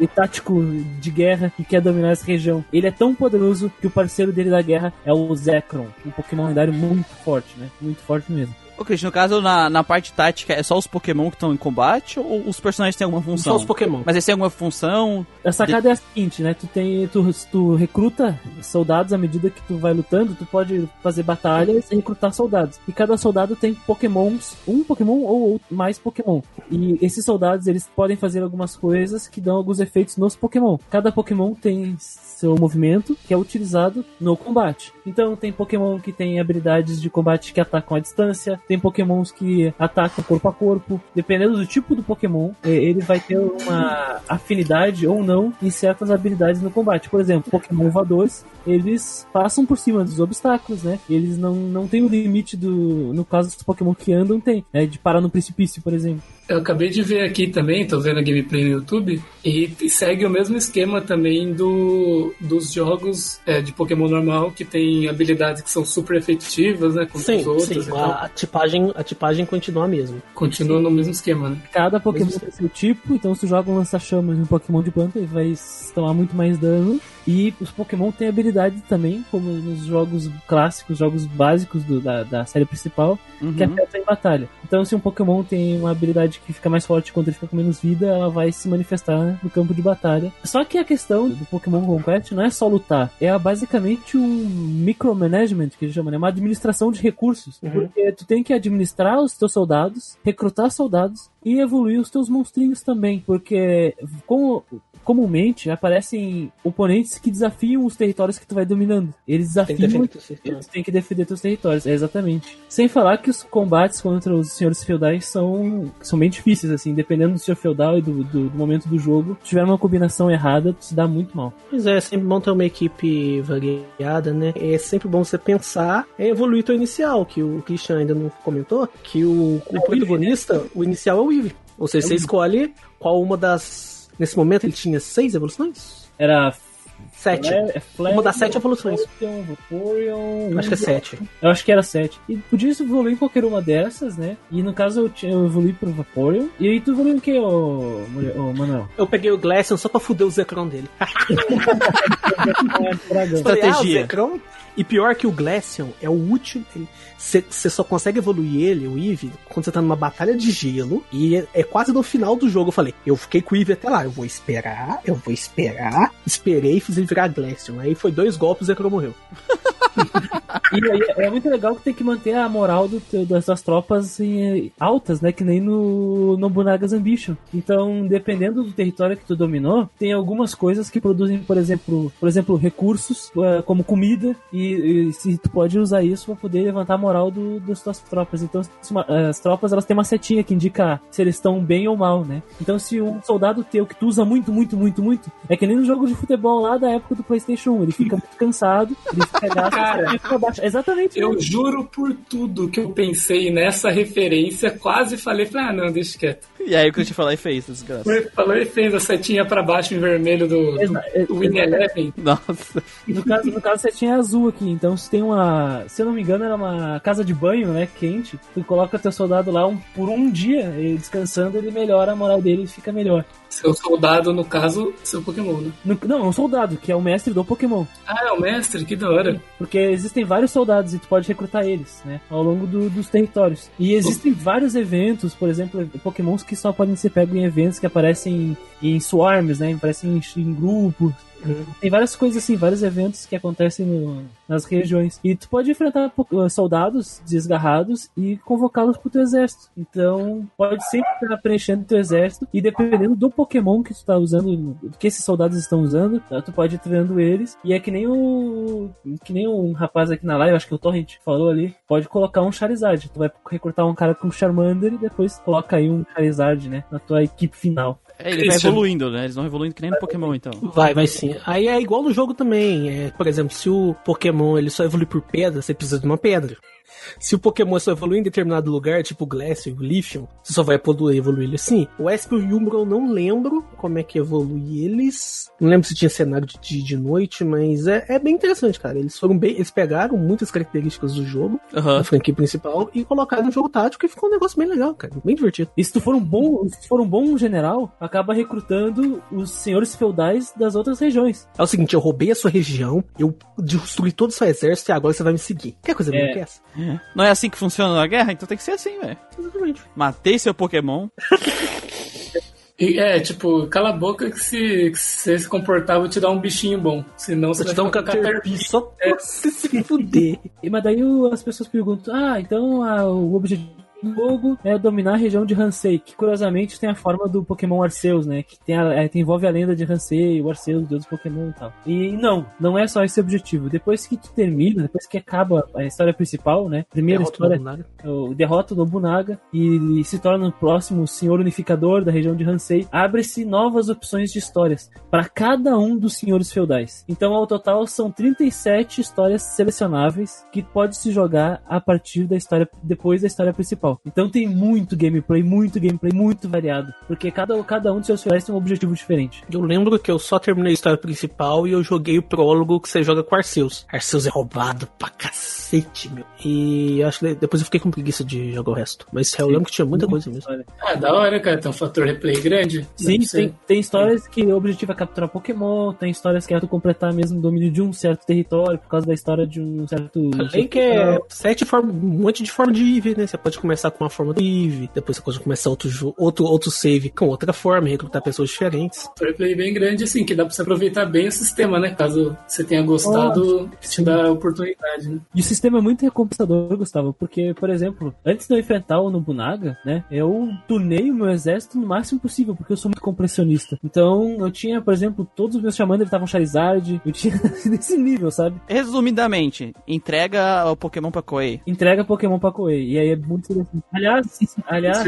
e tático de guerra que quer dominar essa região. Ele é tão poderoso que o parceiro dele da guerra é o Zekrom, um Pokémon lendário muito forte, né? Muito forte mesmo. Ô, no caso, na, na parte tática, é só os Pokémon que estão em combate ou os personagens têm alguma função? Só os Pokémon. Mas eles têm alguma função? A sacada é a seguinte, né? Tu tem. Tu, tu recruta soldados à medida que tu vai lutando, tu pode fazer batalhas e recrutar soldados. E cada soldado tem Pokémons, um Pokémon ou mais Pokémon. E esses soldados, eles podem fazer algumas coisas que dão alguns efeitos nos Pokémon. Cada Pokémon tem seu movimento que é utilizado no combate. Então tem Pokémon que tem habilidades de combate que atacam à distância, tem Pokémons que atacam corpo a corpo. Dependendo do tipo do Pokémon, é, ele vai ter uma afinidade ou não em certas habilidades no combate. Por exemplo, Pokémon voadores, eles passam por cima dos obstáculos, né? Eles não, não tem o limite do. No caso dos Pokémon que andam, tem, né? De parar no precipício, por exemplo. Eu acabei de ver aqui também, tô vendo a gameplay no YouTube, e segue o mesmo esquema também do, dos jogos é, de Pokémon normal, que tem habilidades que são super efetivas, né? Contra Sim, os outros. sim. A, a tipagem, a tipagem continua a mesma. Continua no mesmo esquema, né? Cada Pokémon tem seu tipo, então se joga um lança-chamas um Pokémon de planta, ele vai tomar muito mais dano. E os Pokémon têm habilidade também, como nos jogos clássicos, jogos básicos do- da, da série principal, Uhum. que afetam em batalha. Então, se um Pokémon tem uma habilidade que fica mais forte quando ele fica com menos vida, ela vai se manifestar no campo de batalha. Só que a questão do Pokémon Conquest não é só lutar, é basicamente um micromanagement, que eles chamam, né? Uma administração de recursos. Porque tu tem que administrar os teus soldados, recrutar soldados e evoluir os teus monstrinhos também. Porque como comumente aparecem oponentes que desafiam os territórios que tu vai dominando. Eles Tem que desafiam defender territórios. eles têm que defender teus territórios, é, exatamente. Sem falar que os combates contra os senhores feudais são, são bem difíceis, assim, dependendo do senhor feudal e do, do, do momento do jogo. Se tiver uma combinação errada, se dá muito mal. Pois é, é sempre bom ter uma equipe variada, né? É sempre bom você pensar em evoluir teu inicial, que o Christian ainda não comentou, que o, o protagonista, o inicial é o Eevee. Ou seja, você escolhe qual uma das... Nesse momento ele tinha seis evoluções? Era. Sete. É Fle- Uma das sete evoluções. Vaporeon, Acho que é sete. Eu acho que era 7. E podia evoluir em qualquer uma dessas, né? E no caso eu, tinha- eu evolui pro Vaporeon. E aí tu evoluiu em que, ô, ô Manuel? Eu peguei o Glaceon só pra fuder o Zekrom dele. Ah, o Estratégia. Zekrom. E pior que o Glaceon é o último. Você só consegue evoluir ele, o Eevee, quando você tá numa batalha de gelo. E é, é quase no final do jogo. Eu falei, eu fiquei com o Eevee até lá. Eu vou esperar, eu vou esperar. Esperei e fiz ele virar Glaceon. Aí foi dois golpes e Zekrom morreu. E aí é muito legal que tem que manter a moral do teu- das tuas tropas assim, altas, né? Que nem no Nobunaga's Ambition. Então, dependendo do território que tu dominou, tem algumas coisas que produzem, por exemplo, por exemplo, recursos, eh, como comida, e, e se tu pode usar isso para poder levantar a moral do, das tuas tropas. Então, uma- as tropas elas têm uma setinha que indica se eles estão bem ou mal, né? Então, se um soldado teu que tu usa muito, muito, muito, muito, é que nem no jogo de futebol lá da época do PlayStation 1, ele fica muito cansado, ele fica gasto, Cara, ele fica baixo. Exatamente. Eu juro por tudo que eu pensei nessa referência, quase falei, falei, ah, não, deixa quieto. E aí o que eu te falar e fez, desgraça. Foi- Falou e fez a setinha pra baixo em vermelho do, do, do Win Eleven. Nossa. No caso, no caso, você tinha azul aqui. Então, se tem uma. Se eu não me engano, era uma casa de banho, né? Quente. Tu coloca teu soldado lá um- por um dia, ele descansando, ele melhora a moral dele e fica melhor. Seu soldado, no caso, seu Pokémon, né? No- não, é um soldado, que é o mestre do Pokémon. Ah, é o mestre, que da hora. Porque existem vários soldados e tu pode recrutar eles, né? Ao longo do- dos territórios. E existem vários eventos, por exemplo, Pokémons que só podem ser pegos em eventos que aparecem em, em swarms, né? Aparecem em, em grupos. Tem várias coisas assim, vários eventos que acontecem no- nas regiões. E tu pode enfrentar uh, soldados desgarrados e convocá-los pro teu exército. Então, pode sempre estar preenchendo teu exército. E dependendo do Pokémon que tu tá usando, do que esses soldados estão usando, tá? tu pode ir treinando eles. E é que nem o. Que nem um rapaz aqui na live, acho que o Torrent falou ali. Pode colocar um Charizard. Tu vai recrutar um cara com Charmander e depois coloca aí um Charizard, né? Na tua equipe final. É, ele vai Isso. evoluindo, né? Eles vão evoluindo que nem no Pokémon, então. Vai, vai sim. Aí é igual no jogo também. É, por exemplo, se o Pokémon ele só evolui por pedra, você precisa de uma pedra. Se o Pokémon só evolui em determinado lugar, tipo o e o Lithium, você só vai poder evoluir ele assim. O Esp e o Umbro eu não lembro como é que evolui eles. Não lembro se tinha cenário de dia e de noite, mas é, é bem interessante, cara. Eles foram bem. Eles pegaram muitas características do jogo, Aham. da franquia principal, e colocaram no jogo tático e ficou um negócio bem legal, cara. Bem divertido. E se tu for um bom, se for um bom general, acaba recrutando os senhores feudais das outras regiões. É o seguinte, eu roubei a sua região, eu destruí todo o seu exército e agora você vai me seguir. Quer coisa É. que essa? Não é assim que funciona na guerra? Então tem que ser assim, velho. Exatamente. Matei seu Pokémon. É, tipo, cala a boca que se, que se você se comportar, eu vou te dar um bichinho bom. Senão você Vou te vai dar um Caterpie só pra você se fuder. E, mas daí as pessoas perguntam: ah, então ah, o objetivo jogo é dominar a região de Hansei, que curiosamente tem a forma do Pokémon Arceus, né? Que tem a, é, envolve a lenda de Hansei, o Arceus, o deus do Pokémon e tal. E não, não é só esse objetivo. Depois que tu termina, depois que acaba a história principal, né? Primeira Derrota história o derrota o Nobunaga e se torna o próximo senhor unificador da região de Hansei, abre-se novas opções de histórias para cada um dos senhores feudais. Então, ao total, são 37 histórias selecionáveis que pode se jogar a partir da história, depois da história principal. Então, tem muito gameplay, muito gameplay, muito variado, porque cada, cada um dos seus feudais tem um objetivo diferente. Eu lembro que eu só terminei a história principal e eu joguei o prólogo que você joga com Arceus. Arceus é roubado pra cacete, meu. E acho que depois eu fiquei com preguiça de jogar o resto. Mas eu lembro que tinha muita coisa mesmo. Ah, da hora, cara. Tem um fator replay grande. Sim, tem, tem histórias que o objetivo é capturar Pokémon, tem histórias que é tu completar mesmo o domínio de um certo território por causa da história de um certo. Além que é sete formas, um monte de forma de Eevee, né? Você pode começar com uma forma do Eevee, depois você pode começar outro, outro, outro save com outra forma, recrutar pessoas diferentes. fator replay bem grande, assim, que dá pra você aproveitar bem o sistema, né? Caso você tenha gostado, te dá a oportunidade, né? E o sistema é muito recompensador, Gustavo, porque, por exemplo, antes de eu enfrentar o Nobunaga, né, eu tunei o meu exército no máximo possível, porque eu sou muito compressionista. Então, eu tinha, por exemplo, todos os meus chamandos estavam Charizard, eu tinha nesse nível, sabe? Resumidamente, entrega o Pokémon pra Koei. Entrega Pokémon pra Koei, e aí é muito Aliás, aliás,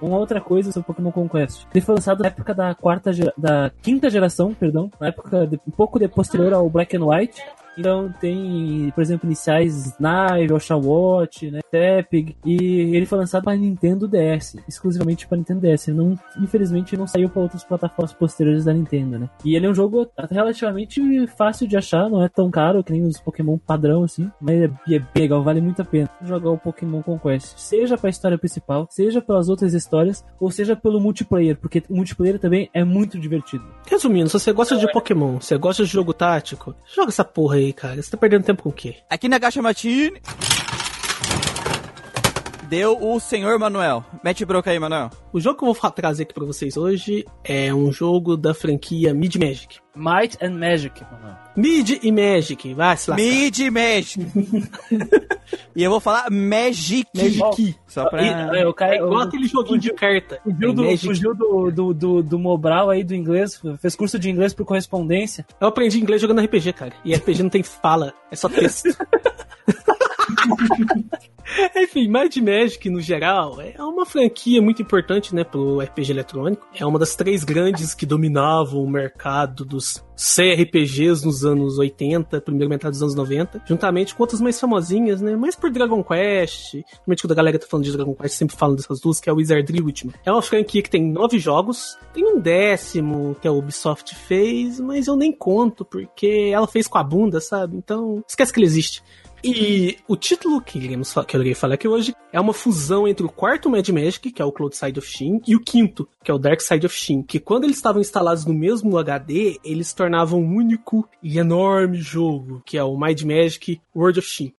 uma outra coisa sobre Pokémon Conquest. Ele foi lançado na época da quarta gera- da quinta geração, perdão, na época de- um pouco de posterior ao Black and White. Então tem, por exemplo, iniciais Snipe, Ocean Watch, né, Tepig, e ele foi lançado para Nintendo DS, exclusivamente para Nintendo DS. Não, infelizmente não saiu para outras plataformas posteriores da Nintendo, né? E ele é um jogo relativamente fácil de achar, não é tão caro que nem os Pokémon padrão assim, mas é, é legal, vale muito a pena jogar o Pokémon Conquest, seja para a história principal, seja pelas outras histórias, ou seja pelo multiplayer, porque o multiplayer também é muito divertido. Resumindo, se você gosta de Pokémon, você gosta de jogo tático, joga essa porra aí, cara. Você tá perdendo tempo com o quê? Aqui na Gacha Matine. Deu o senhor Manuel. Mete broca aí, Manuel. O jogo que eu vou trazer aqui pra vocês hoje é um jogo da franquia Mid Magic. Might and Magic, mano. Mid e Magic, vai se lascar. Mid Magic. e eu vou falar Magic. Magic. Só pra... É, o cara, É igual o- aquele joguinho de carta. Fugiu, do, fugiu do, do, do, do Mobral aí do inglês, fez curso de inglês por correspondência. Eu aprendi inglês jogando RPG, cara. E RPG não tem fala, é só texto. Enfim, Might Magic, no geral, é uma franquia muito importante, né, pro RPG eletrônico. É uma das três grandes que dominavam o mercado dos CRPGs nos anos 80, primeira metade dos anos 90, juntamente com outras mais famosinhas, né, mais por Dragon Quest. Normalmente quando a galera tá falando de Dragon Quest, sempre falam dessas duas, que é o Wizardry Ultima. É uma franquia que tem nove jogos, tem um décimo que a Ubisoft fez, mas eu nem conto, porque ela fez com a bunda, sabe? Então, esquece que ele existe. E o título que, eu irei falar aqui hoje é uma fusão entre o quarto Mad Magic, que é o Cloud Side of Shin, e o quinto, que é o Dark Side of Shin. Que quando eles estavam instalados no mesmo HD, eles tornavam um único e enorme jogo, que é o Mad Magic World of Shin.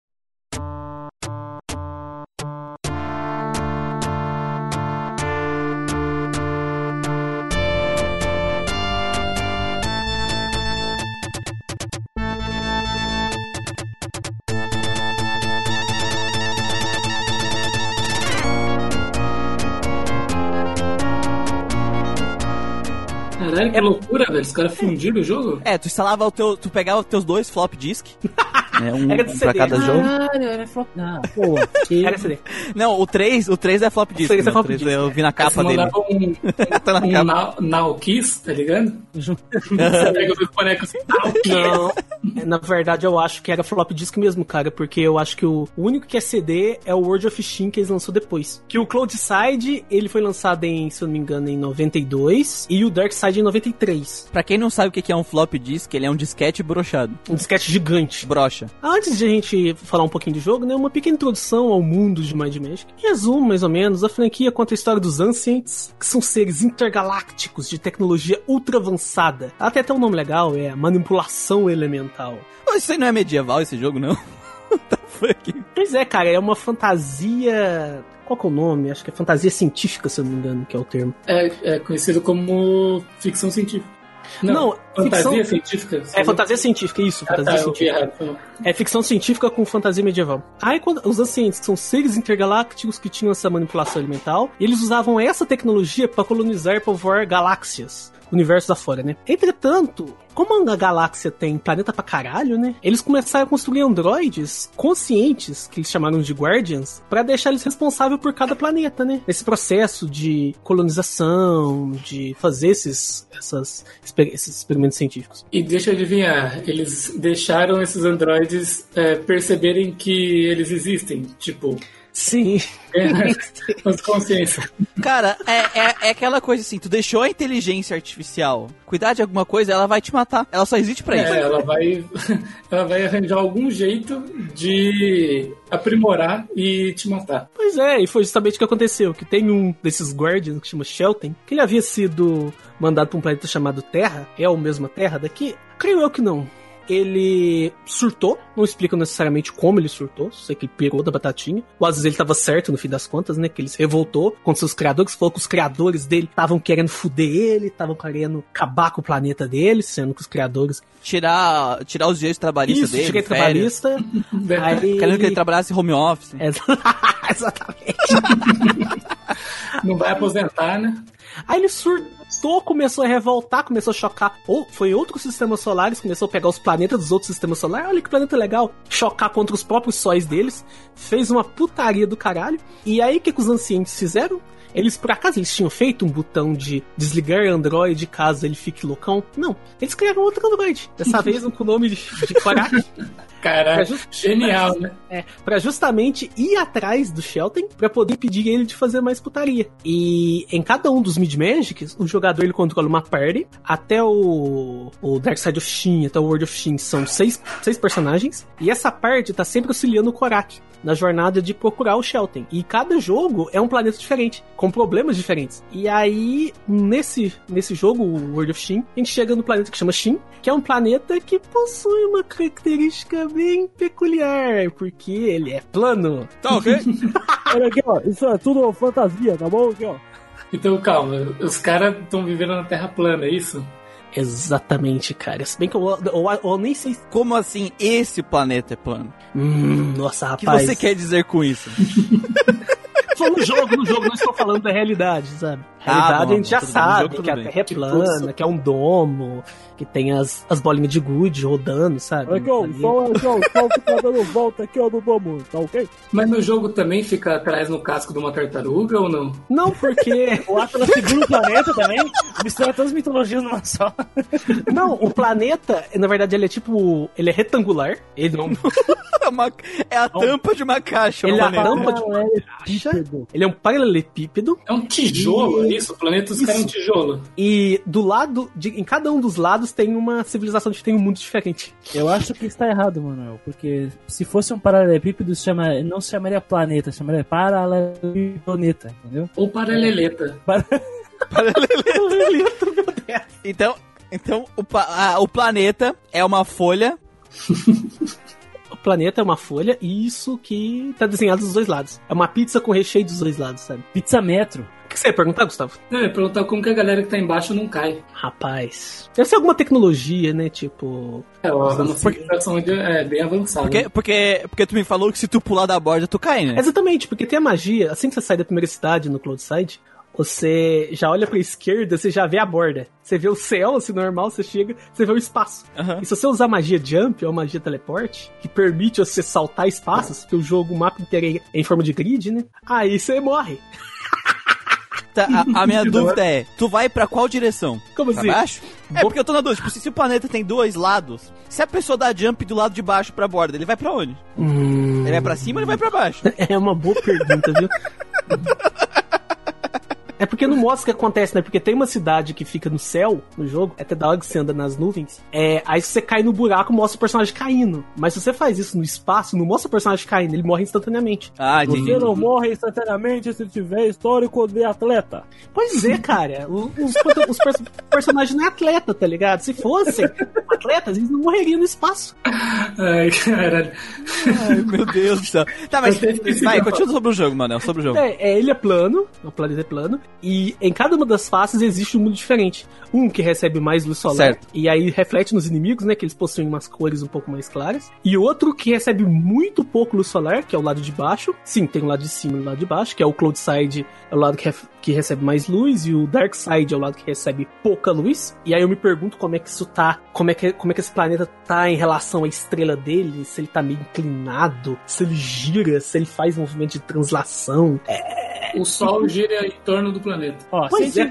Caralho, que loucura, velho. Os caras fundiram o jogo? É, tu instalava o teu. Tu pegava os teus dois flop disk. né? Um, Era de um pra CD. cada jogo. Caralho, era flop. Ah, pô. que- Era CD. Não, o 3, o 3 é flop disk. três é né? O flop 3 disk, eu vi na capa dele. um, Tá na um capa. now, Kiss, tá ligado? Você pega os bonecos assim. Não, é, na verdade eu acho que era flop disk mesmo, cara, porque eu acho que o, o único que é CD é o World of Steam que eles lançou depois. Que o Cloudside, ele foi lançado em, se eu não me engano, em 92 e o Dark Side em 93. Pra quem não sabe o que é um flop disk, ele é um disquete brochado. Um disquete gigante. Brocha. Antes de a gente falar um pouquinho do jogo, né, uma pequena introdução ao mundo de Mind Magic. Em resumo, mais ou menos, a franquia conta a história dos Ancients, que são seres intergalácticos de tecnologia ultra avançada. Tem até um nome legal, é manipulação elemental. Isso aí não é medieval, esse jogo, não? Pois é, cara, é uma fantasia. Qual que é o nome? Acho que é fantasia científica, se eu não me engano, que é o termo. É, é conhecido como ficção científica. Não, Não, fantasia ficção- científica? É fantasia científica, isso, Ah, fantasia tá, eu vi científica. É ficção científica com fantasia medieval. Aí quando, os ancientes, que são seres intergalácticos que tinham essa manipulação elemental, e eles usavam essa tecnologia para colonizar e povoar galáxias. Universos afora, né? Entretanto, como a galáxia tem planeta pra caralho, né? Eles começaram a construir androides conscientes, que eles chamaram de Guardians, pra deixar eles responsáveis por cada planeta, né? Esse processo de colonização, de fazer esses, essas, esses experimentos científicos. E deixa eu adivinhar, eles deixaram esses androides é, perceberem que eles existem, tipo, Sim. as consciência. Cara, é, é, é aquela coisa assim, tu deixou a inteligência artificial cuidar de alguma coisa, ela vai te matar. Ela só existe pra isso. É, ela vai, ela vai arranjar algum jeito de aprimorar e te matar. Pois é, e foi justamente o que aconteceu, que tem um desses Guardians que chama Shelton, que ele havia sido mandado para um planeta chamado Terra, é o mesmo Terra daqui? Creio eu que não. Ele surtou, não explica necessariamente como ele surtou, sei que ele pegou da batatinha. Ou às vezes ele tava certo no fim das contas, né? Que ele se revoltou contra seus criadores, falou que os criadores dele estavam querendo fuder ele, estavam querendo acabar com o planeta dele, sendo que os criadores. Tirar, tirar os direitos trabalhistas dele. direito trabalhista. aí... Querendo que ele trabalhasse home office. Exa- Exatamente. Não vai aposentar, né? Aí ele surtou, começou a revoltar, começou a chocar. Ou foi outros sistemas solares, começou a pegar os planetas dos outros sistemas solares. Olha que planeta legal. Chocar contra os próprios sóis deles. Fez uma putaria do caralho. E aí o que, que os ancientes fizeram? Eles, por acaso, eles tinham feito um botão de desligar Android caso ele fique loucão? Não. Eles criaram outro Android. Dessa vez um com o nome de, de. Caraca, Pra just- genial, né? É, pra justamente ir atrás do Shelton pra poder impedir ele de fazer mais putaria. E em cada um dos Mid Magics, o jogador ele controla uma party, até o, o Dark Side of Shin, até o World of Shin, são seis, seis personagens, e essa party tá sempre auxiliando o Korak na jornada de procurar o Shelton. E cada jogo é um planeta diferente, com problemas diferentes. E aí, nesse, nesse jogo, o World of Shin, a gente chega no planeta que chama Shin, que é um planeta que possui uma característica bem peculiar, porque ele é plano. Tá ok? Olha aqui, ó. Isso é tudo fantasia, tá bom? Aqui, ó. Então, calma, os caras estão vivendo na Terra plana, é isso? Exatamente, cara. Se bem que eu, eu, eu- eu nem sei. Como assim esse planeta é plano? Hum, nossa, O que rapaz. você quer dizer com isso? Só no jogo, no jogo, não estou falando da realidade, sabe? Ah, Realidade bom, a gente já sabe jogo que a bem. Terra é Tipo, plana, que é um domo, que tem as, as bolinhas de gude rodando, sabe? Olha aqui, ó. Ali. Só, aqui, ó. Só o que tá dando volta aqui, ó, no domo, tá ok? Mas no jogo também fica atrás no casco de uma tartaruga ou não? Não, porque. O Atlas segura o planeta também. Mistura todas as mitologias numa só. não, o planeta, na verdade, ele é tipo. Ele é retangular. Ele não. É, uma- é a tampa de uma caixa, Ele é a tampa de uma caixa. Ele é um paralelepípedo. É um tijolo, E- é isso? O planeta dos caras é um tijolo. E do lado, de, em cada um dos lados tem uma civilização, tem um mundo diferente. Eu acho que está errado, Manuel. Porque se fosse um paralelepípedo, se chama, não se chamaria planeta, se chamaria paraleleplaneta, entendeu? Ou paraleleta. Então, então o, pa- ah, o planeta é uma folha. O planeta é uma folha e isso que tá desenhado dos dois lados. É uma pizza com recheio dos dois lados, sabe? Pizza Metro. O que você ia perguntar, Gustavo? Não, eu ia perguntar como que a galera que tá embaixo não cai. Rapaz. Deve ser alguma tecnologia, né? Tipo. É, uma civilização de- é, bem avançada. Porque, porque, porque tu me falou que se tu pular da borda, tu cai, né? Exatamente, porque tem a magia, assim que você sai da primeira cidade no Cloudside, você já olha pra esquerda, você já vê a borda. Você vê o céu, assim, normal, você chega, você vê o espaço. Aham. E se você usar magia jump ou magia teleporte, que permite você saltar espaços, porque o jogo, o mapa inteiro é em forma de grid, né? Aí você morre. Tá, a, a minha dúvida é, tu vai pra qual direção? Como Pra assim? baixo? É porque eu tô na dúvida, tipo, se, se o planeta tem dois lados, se a pessoa dá jump do lado de baixo pra borda, ele vai pra onde? Hum, Ele vai pra cima ou ele vai pra baixo? é uma boa pergunta, viu? É porque não mostra o que acontece, né? Porque tem uma cidade que fica no céu, no jogo, é até da hora que você anda nas nuvens. É, aí se você cai no buraco, mostra o personagem caindo. Mas se você faz isso no espaço, não mostra o personagem caindo, ele morre instantaneamente. Ah, entendi. Você não morre instantaneamente se tiver histórico de atleta. Pois é, cara. Os, os perso- personagens não é atleta, tá ligado? Se fossem atletas, eles não morreriam no espaço. Ai, caralho. Ai, meu Deus do céu. Tá, mas vai, continua sobre o jogo, Manel, sobre o jogo. É, é, ele é plano, o planeta é plano, e em cada uma das faces existe um mundo diferente. Um que recebe mais luz solar, Certo. e aí reflete nos inimigos, né, que eles possuem umas cores um pouco mais claras. E outro que recebe muito pouco luz solar, que é o lado de baixo. Sim, tem o lado de cima e o lado de baixo, que é o Cloud Side, é o lado que, que recebe mais luz, e o Dark Side é o lado que recebe pouca luz. E aí eu me pergunto como é que isso tá, como é que, como é que esse planeta tá em relação à estrela dele, se ele tá meio inclinado, se ele gira, se ele faz movimento de translação. O Sol gira em torno do planeta. Ó, Pois é.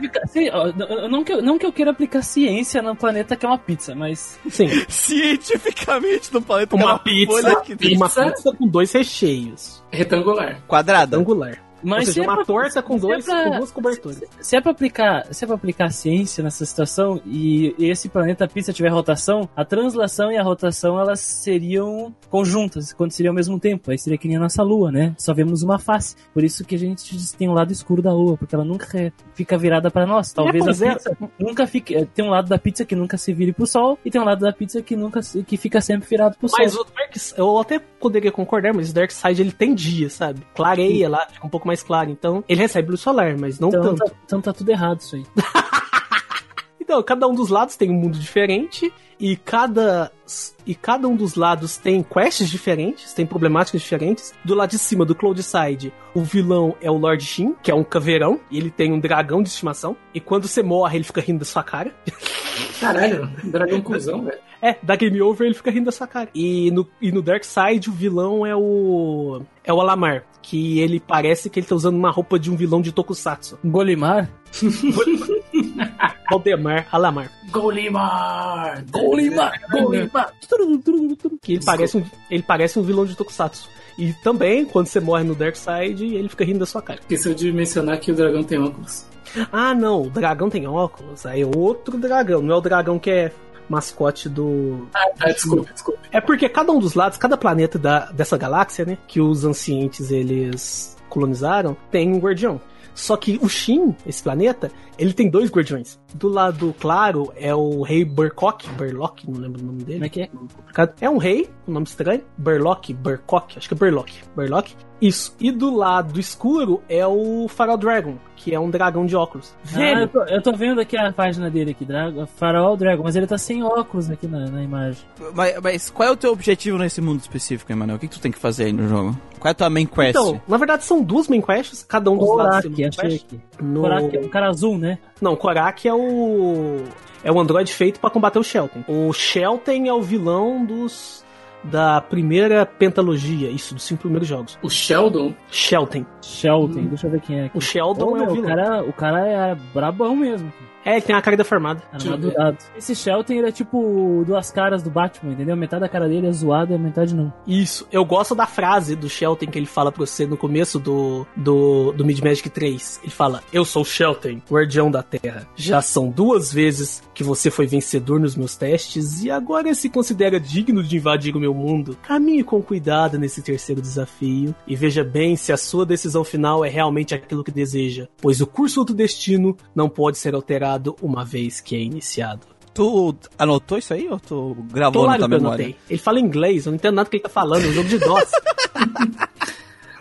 ó, não, que eu, não que eu queira aplicar ciência no planeta que é uma pizza, mas. Sim. Cientificamente no planeta Uma tem uma pizza. folha que tem Uma Pizza? pizza com dois recheios. Retangular. quadrada. Angular. Mas Ou seja, se é uma pra- torta com, se é dois, pra- com duas coberturas. Se é pra aplicar, se é pra aplicar ciência nessa situação e esse planeta pizza tiver rotação, a translação e a rotação elas seriam conjuntas, aconteceriam ao mesmo tempo. Aí seria que nem a nossa lua, né? Só vemos uma face. Por isso que a gente tem um lado escuro da lua, porque ela nunca re- fica virada pra nós. Talvez pois a é. pizza nunca fique, eh, tem um lado da pizza que nunca se vire pro sol e tem um lado da pizza que nunca se- que fica sempre virado pro Mas sol. o Dark eu até poderia concordar, mas o Dark Side ele tem dia, sabe? Clareia lá, fica um pouco mais claro. Então, ele recebe luz solar, mas não Então tanto. tá, então tá tudo errado isso aí. Então, cada um dos lados tem um mundo diferente e cada e cada um dos lados tem quests diferentes, tem problemáticas diferentes. Do lado de cima do Cloud Side, o vilão é o Lord Shin, que é um caveirão, e ele tem um dragão de estimação. E quando você morre, ele fica rindo da sua cara. Caralho, dragão cuzão, velho. É, da Game Over ele fica rindo da sua cara. E no, e no Dark Side o vilão é o. É o Alamar. Que ele parece que ele tá usando uma roupa de um vilão de Tokusatsu. Golimar? Valdemar Alamar. Golimar! Golimar! Golimar! Que ele parece, um, ele parece um vilão de Tokusatsu. E também, quando você morre no Dark Side, ele fica rindo da sua cara. Esqueceu de mencionar que o dragão tem óculos. Ah, não, o dragão tem óculos. Aí é outro dragão, não é o dragão que é mascote do. Ah, desculpa, desculpa. É porque cada um dos lados, cada planeta da, dessa galáxia, né, que os ancientes eles colonizaram, tem um guardião. Só que o Shin, esse planeta, ele tem dois guardiões. Do lado claro é o rei Burkok, Burlock, não lembro o nome dele. Como é que é? É um rei, um nome estranho. Burlock, Burkok, acho que é Burlock. Burlock. Isso. E do lado escuro é o Farol Dragon, que é um dragão de óculos. Ah, eu, Velho, tô, eu tô vendo aqui a página dele aqui, Dragon, Farol Dragon, mas ele tá sem óculos aqui na, na imagem. Mas, mas qual é o teu objetivo nesse mundo específico, Emanuel? O que, que tu tem que fazer aí no jogo? Qual é a tua main quest? então, na verdade são duas main quests, cada um dos lados Korak, uma achei aqui. No... Korak, o cara azul, né? Não, Korak é o. É o androide feito pra combater o Shelton. O Shelton é o vilão dos. Da primeira pentalogia, isso, dos cinco primeiros jogos. O Sheldon? Shelton. Shelton, deixa eu ver quem é aqui. O Sheldon Pô, é o o, vilão. cara, o cara é brabão mesmo. É, ele tem a cara deformada. Armadurado. Esse Shelton, ele é tipo duas caras do Batman, entendeu? Metade da cara dele é zoada e a metade não. Isso, eu gosto da frase do Shelton que ele fala pra você no começo do, do, do Mid Magic 3. Ele fala: Eu sou Shelton, guardião da Terra. Já são duas vezes que você foi vencedor nos meus testes e agora se considera digno de invadir o meu mundo. Caminhe com cuidado nesse terceiro desafio e veja bem se a sua decisão final é realmente aquilo que deseja, pois o curso do destino não pode ser alterado uma vez que é iniciado. Tu anotou isso aí ou tu gravou Claro na que tua eu memória? notei. Ele fala inglês, eu não entendo nada do que ele tá falando, é um jogo de DOS.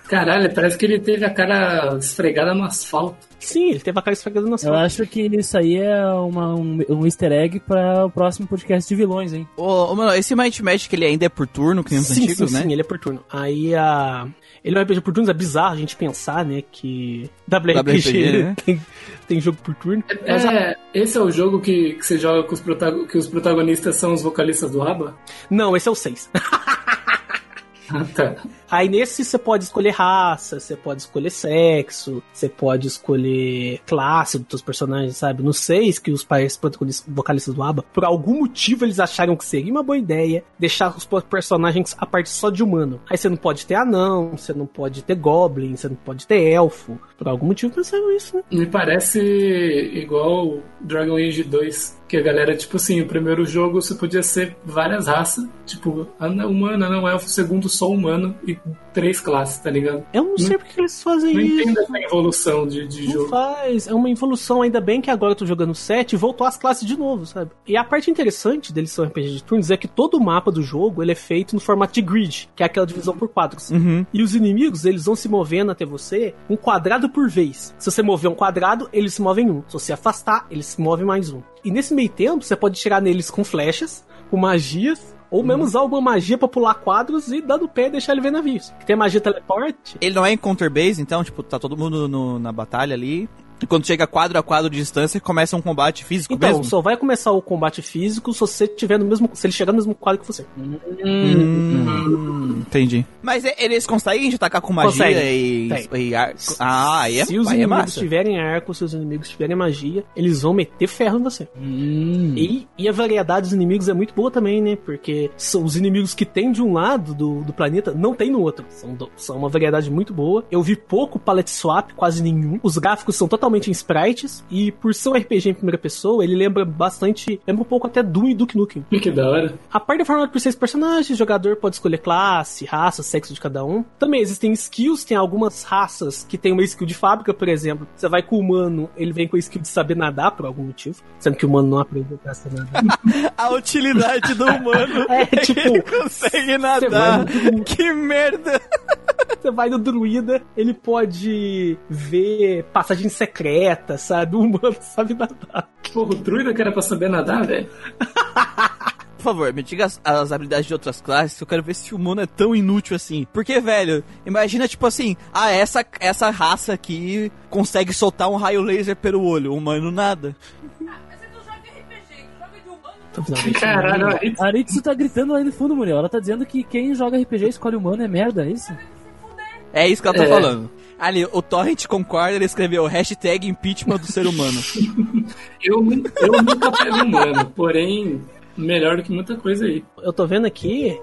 Caralho, parece que ele teve a cara esfregada no asfalto. Sim, ele teve a cara esfregada na Eu sua. acho que isso aí é uma, um, um easter egg para o próximo podcast de vilões, hein? Ô, ô, mano, esse Might Magic ele ainda é por turno, que nem os Sim, antigos, sim, né? sim, ele é por turno. Aí a. Ele é um RPG por turnos, é bizarro a gente pensar, né, que WRPG, WRPG, né? tem, tem jogo por turno. É, esse é o jogo que, que você joga com os que os protagonistas são os vocalistas do ABBA? Não, esse é o 6. Ah, tá. Aí nesse você pode escolher raça, você pode escolher sexo, você pode escolher classe dos seus personagens, sabe? No 6, que os pais vocalistas do ABBA, por algum motivo eles acharam que seria uma boa ideia deixar os personagens a parte só de humano. Aí você não pode ter anão, você não pode ter goblin, você não pode ter elfo. Por algum motivo pensaram isso, né? Me parece igual Dragon Age 2, que a galera, tipo assim, o primeiro jogo você podia ser várias raças, tipo, anão, humano, anão, elfo, segundo só humano e três classes, tá ligado? Eu não sei porque eles fazem Não isso. entendo essa evolução de, de Não jogo. faz, é uma evolução, ainda bem que agora eu tô jogando 7 e voltou às classes de novo, sabe? E a parte interessante deles um RPG de turnos é que todo o mapa do jogo ele é feito no formato de grid, que é aquela divisão por quadros. Uhum. E os inimigos, eles vão se movendo até você um quadrado por vez. Se você mover um quadrado, eles se movem um. Se você afastar, eles se movem mais um. E nesse meio tempo, você pode tirar neles com flechas, com magias, ou mesmo usar alguma magia pra pular quadros e dar no pé e deixar ele ver navios. Que tem magia teleporte. Ele não é em counter base, então, tipo, tá todo mundo no- na batalha ali. E quando chega quadro a quadro de distância, começa um combate físico Então, mesmo. só vai começar o combate físico se você tiver no mesmo. Se ele chegar no mesmo quadro que você. Hum, entendi. Mas e- eles conseguem atacar com magia Conseguem. e, e arco? Ah, aí é, se os é inimigos massa. tiverem arco, se os inimigos tiverem magia, eles vão meter ferro em você. Hum. E, e a variedade dos inimigos é muito boa também, né? Porque são os inimigos que tem de um lado do, do planeta não tem no outro. São, são uma variedade muito boa. Eu vi pouco palette swap, quase nenhum. Os gráficos são totalmente em sprites. E por ser um RPG em primeira pessoa, ele lembra bastante. Lembra um pouco até Doom e Duke Nukem. Que da hora. A parte da forma por seis personagens, o jogador pode escolher classe, raça, sexo de cada um. Também existem skills, tem algumas raças que tem uma skill de fábrica, por exemplo. Você vai com o humano, ele vem com a skill de saber nadar por algum motivo, sendo que o humano não aprendeu a saber nadar. A utilidade do humano É, tipo, ele consegue nadar. Que merda! Você vai no druida, ele pode ver passagem secreta, sabe? O humano sabe nadar. Porra, o druida que era pra saber nadar, velho. Por favor, me diga as, as habilidades de outras classes, que eu quero ver se o humano é tão inútil assim. Porque, velho, imagina, tipo assim, ah, essa, essa raça aqui consegue soltar um raio laser pelo olho, o humano nada. Mas você não joga RPG, tu joga de humano. Finalmente, Caralho, isso. A Aritsu tá gritando lá no fundo, Muriel. Ela tá dizendo que quem joga RPG escolhe humano é merda, é isso? É isso que ela tá É. falando. Ali, o Torrent concorda, ele escreveu hashtag impeachment do ser humano. Eu, eu nunca pego humano, porém, melhor do que muita coisa aí. eu tô vendo aqui.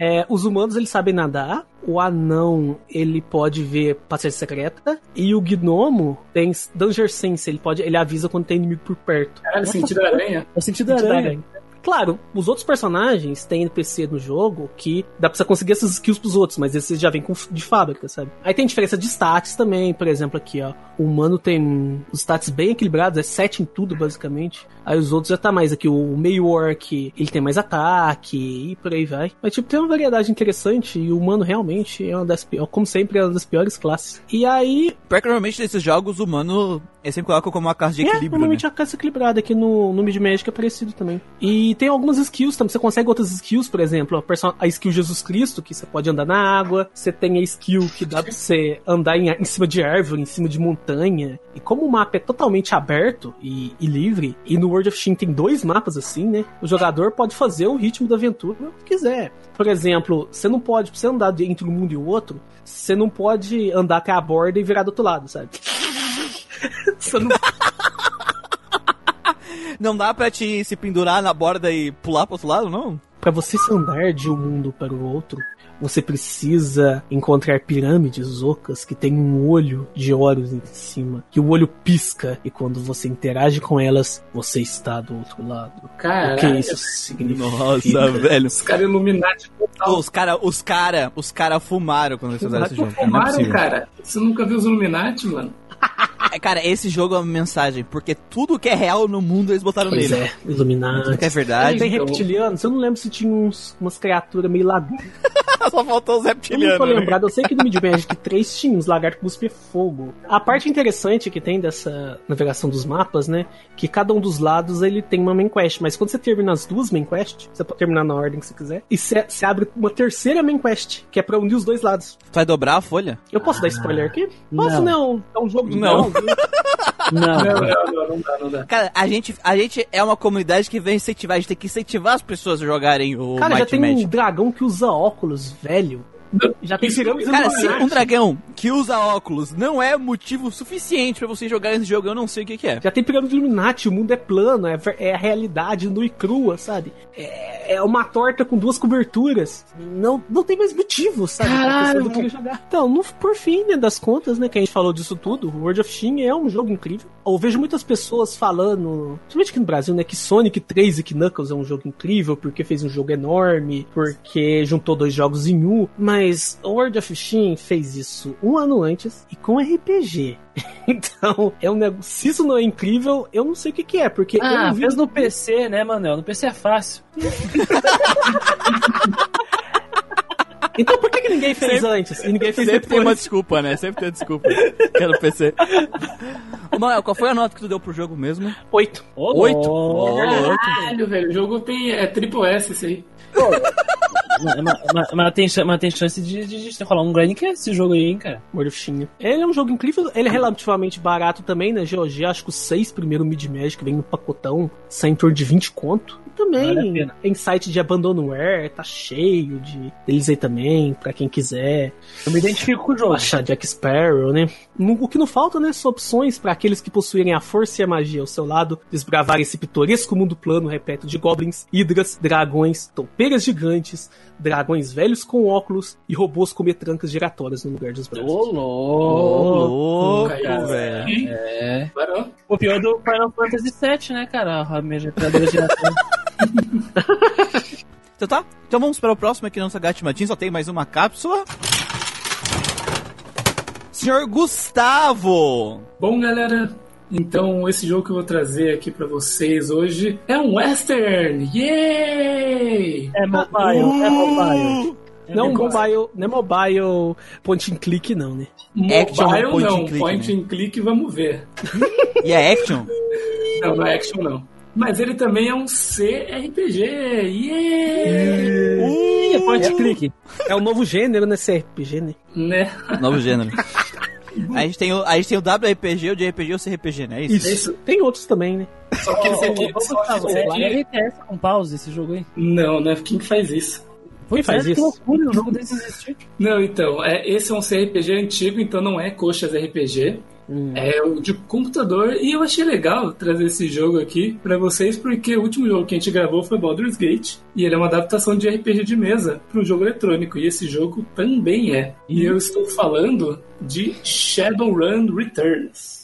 é, os humanos eles sabem nadar, o anão ele pode ver passagem secreta e o gnomo tem Danger Sense, ele pode, ele avisa quando tem inimigo por perto. Caralho, sentido da aranha. É o sentido da aranha. Claro, os outros personagens têm NPC no jogo que dá pra você conseguir essas skills pros outros, mas esses já vêm com, de fábrica, sabe? Aí tem diferença de stats também, por exemplo, aqui, ó. O humano tem os stats bem equilibrados, é 7 em tudo, basicamente. Aí os outros já tá mais aqui. O meio orc, ele tem mais ataque e por aí vai. Mas, tipo, tem uma variedade interessante e o humano realmente é uma das piores, como sempre, é uma das piores classes. E aí, normalmente nesses jogos, o humano, eles sempre colocam como uma casa de é, equilíbrio, normalmente né? a casa equilibrada aqui no, no Mid Magic é parecido também. E tem algumas skills também. Você consegue outras skills, por exemplo, a, skill Jesus Cristo, que você pode andar na água. Você tem a skill que dá pra você andar em, em cima de árvore, em cima de montanha. E como o mapa é totalmente aberto e, e livre, e no World of Steam tem dois mapas assim, né? O jogador pode fazer o ritmo da aventura que quiser. Por exemplo, você não pode, pra você andar entre um mundo e o outro, você não pode andar até a borda e virar do outro lado, sabe? você não Não dá pra te se pendurar na borda e pular pro outro lado, não? Para você se andar de um mundo para o outro, você precisa encontrar pirâmides ocas que tem um olho de olhos em cima, que o olho pisca e quando você interage com elas, você está do outro lado. O que isso significa? Nossa, velho. Os caras Illuminati total. Os cara, os cara, os cara fumaram quando eles fizeram esse jogo. Não é Fumaram, possível. cara. Você nunca viu os Illuminati, mano? cara, esse jogo é uma mensagem, porque tudo que é real no mundo eles botaram Pois nele. é, Illuminati. Tudo que é verdade. Tem reptilianos? Eu não lembro se tinha uns, umas criaturas meio lagartas. Só faltou os Eu não tô reptilianos. né? lembrado, eu sei que no Mid Magic 3 tinha uns lagartos que cuspem fogo. A parte interessante que tem dessa navegação dos mapas, né? Que cada um dos lados ele tem uma main quest, mas quando você termina as duas main quests, você pode terminar na ordem que você quiser, e você, abre uma terceira main quest, que é pra unir os dois lados. Tu vai dobrar a folha? Eu posso dar spoiler aqui? Posso não. não, é um jogo de Não. Não. Não, não, não, não dá, não dá. Cara, a gente, a gente é uma comunidade que vem incentivar, a gente tem que incentivar as pessoas a jogarem o Cara, já Might tem Magic. um dragão que usa óculos, velho. Já tem pirâmide Cara, se um dragão que usa óculos não é motivo suficiente pra você jogar esse jogo, eu não sei o que, que é. Já tem pirâmide Illuminati, o mundo é plano, é, é a realidade nua e crua, sabe? É, é uma torta com duas coberturas. Não, não tem mais motivo, sabe? Caralho, não jogar. Então, no, por fim, né, das contas, né, que a gente falou disso tudo, o World of Steam é um jogo incrível. Eu vejo muitas pessoas falando, principalmente aqui no Brasil, né, que Sonic 3 e Knuckles é um jogo incrível, porque fez um jogo enorme, porque juntou dois jogos em um, mas o World of Steam fez isso um ano antes e com RPG. Então, é um negócio. Se isso não é incrível, eu não sei o que, que é, porque eu Ah, não vi. fez no PC, né, Manuel? No PC é fácil. Então por que, que ninguém fez antes? E ninguém fez Sempre tem uma depois? desculpa, né? Sempre tem desculpa. que é PC. Ô, Manuel, qual foi a nota que tu deu pro jogo mesmo? Oito. Oito? louco. Caralho, velho, o jogo tem. É triple S esse aí. Mas, mas- mas tem, mas tem chance de, de, de rolar um grande que é esse jogo aí, hein, cara. Steam. Ele é um jogo incrível, ele é relativamente barato também, né? GOG, acho que os seis primeiros Mid Magic vem no pacotão, sai em torno de 20 conto. E também Vale em site de Abandonware, tá cheio de deles aí também, pra quem quiser. Eu me identifico com o jogo. Achar Jack Sparrow, né? O que não falta, né, são opções para aqueles que possuírem a força e a magia ao seu lado, desbravar esse pitoresco mundo plano repleto de goblins, hidras, dragões, toupeiras gigantes, dragões velhos com óculos e robôs com metrancas giratórias no lugar dos braços. Ô, Ô, louco. velho. É. O pior do Final Fantasy VII, né, cara? A metralhadora giratória. Então tá? Então vamos para o próximo aqui na nossa Gatimatin, só tem mais uma cápsula. Senhor Gustavo! Bom, galera, então esse jogo que eu vou trazer aqui pra vocês hoje é um western. Yay! É mobile, é mobile. É Não Negócio. mobile, não é mobile point and click não, né? Action Mobile point não, and click, point né? and click, vamos ver. E é action? Não, não é action não. Mas ele também é um CRPG. Yeah! Ih, é point and click. É o novo gênero nesse RPG, né? Né? Novo gênero. A gente, tem o, a gente tem o WRPG, o JRPG e o CRPG, não é isso? Isso. Isso. Tem outros também, né? Só que esse aqui, só que esse é. RTS com pause esse jogo aí. Não, né? Quem que faz isso? Quem faz Que isso? loucura, um jogo desse existir. Não, então, é, esse é um CRPG antigo, então não é Coxas RPG. Hum. É o de computador. E eu achei legal trazer esse jogo aqui pra vocês, porque o último jogo que a gente gravou foi Baldur's Gate. E ele é uma adaptação de RPG de mesa para um jogo eletrônico. E esse jogo também é. E eu estou falando de Shadowrun Returns.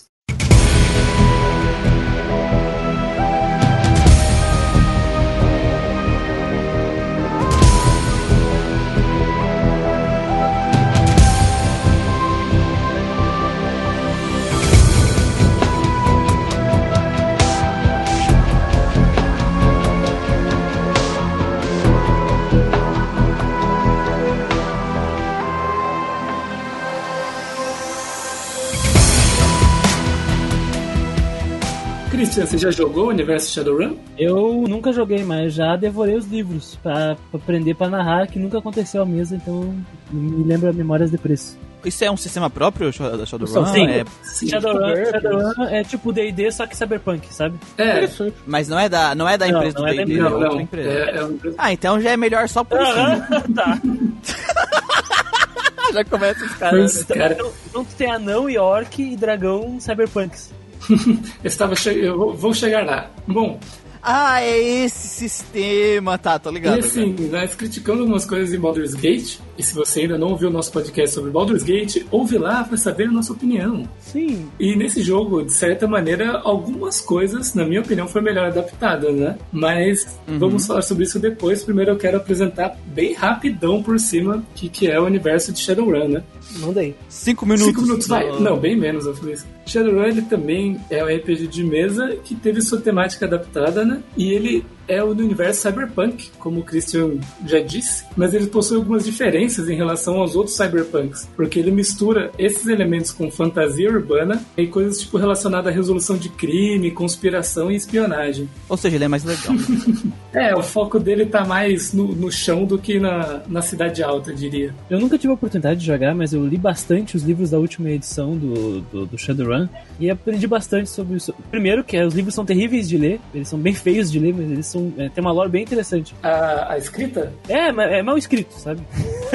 Christian, você já jogou o universo Shadowrun? Eu nunca joguei, mas já devorei os livros pra, pra aprender pra narrar, que nunca aconteceu à mesa, então me lembra memórias de preço. Isso é um sistema próprio da Shadowrun? Sim. É, Sim. Shadowrun, é tipo D&D, só que cyberpunk, sabe? É, mas não é da, não é da Não, empresa não do é da D&D, empresa, é não, outra não. empresa. É, é um- Ah, então já é melhor só por isso. tá. já começa os caras. Cara, Então, então tu tem anão e orc e dragão cyberpunks. Eu, estava che- eu vou- vou chegar lá. Bom, Ah, é esse sistema, tá, tô ligado. E assim, nós criticamos algumas coisas em Baldur's Gate, e se você ainda não ouviu o nosso podcast sobre Baldur's Gate, ouve lá para saber a nossa opinião. Sim. E nesse jogo, de certa maneira, algumas coisas, na minha opinião, foram melhor adaptadas, né? Mas vamos falar sobre isso depois. Primeiro eu quero apresentar bem rapidão por cima que, que é o universo de Shadowrun, né? Manda aí. Cinco minutos. Cinco minutos, vai. Não. Não, bem menos, eu falei isso. Shadowrun, ele também é um RPG de mesa que teve sua temática adaptada, né? E ele é o do universo cyberpunk, como o Christian já disse, mas ele possui algumas diferenças em relação aos outros cyberpunks, porque ele mistura esses elementos com fantasia urbana e coisas tipo relacionadas à resolução de crime, conspiração e espionagem. Ou seja, ele é mais legal. É, o foco dele tá mais no, no chão do que na, na cidade alta, eu diria. Eu nunca tive a oportunidade de jogar, mas eu li bastante os livros da última edição do, do, do Shadowrun e aprendi bastante sobre isso. Primeiro, que os livros são terríveis de ler, eles são bem feios de ler, mas eles são, é, tem uma lore bem interessante. A, a escrita É, é mal escrito, sabe?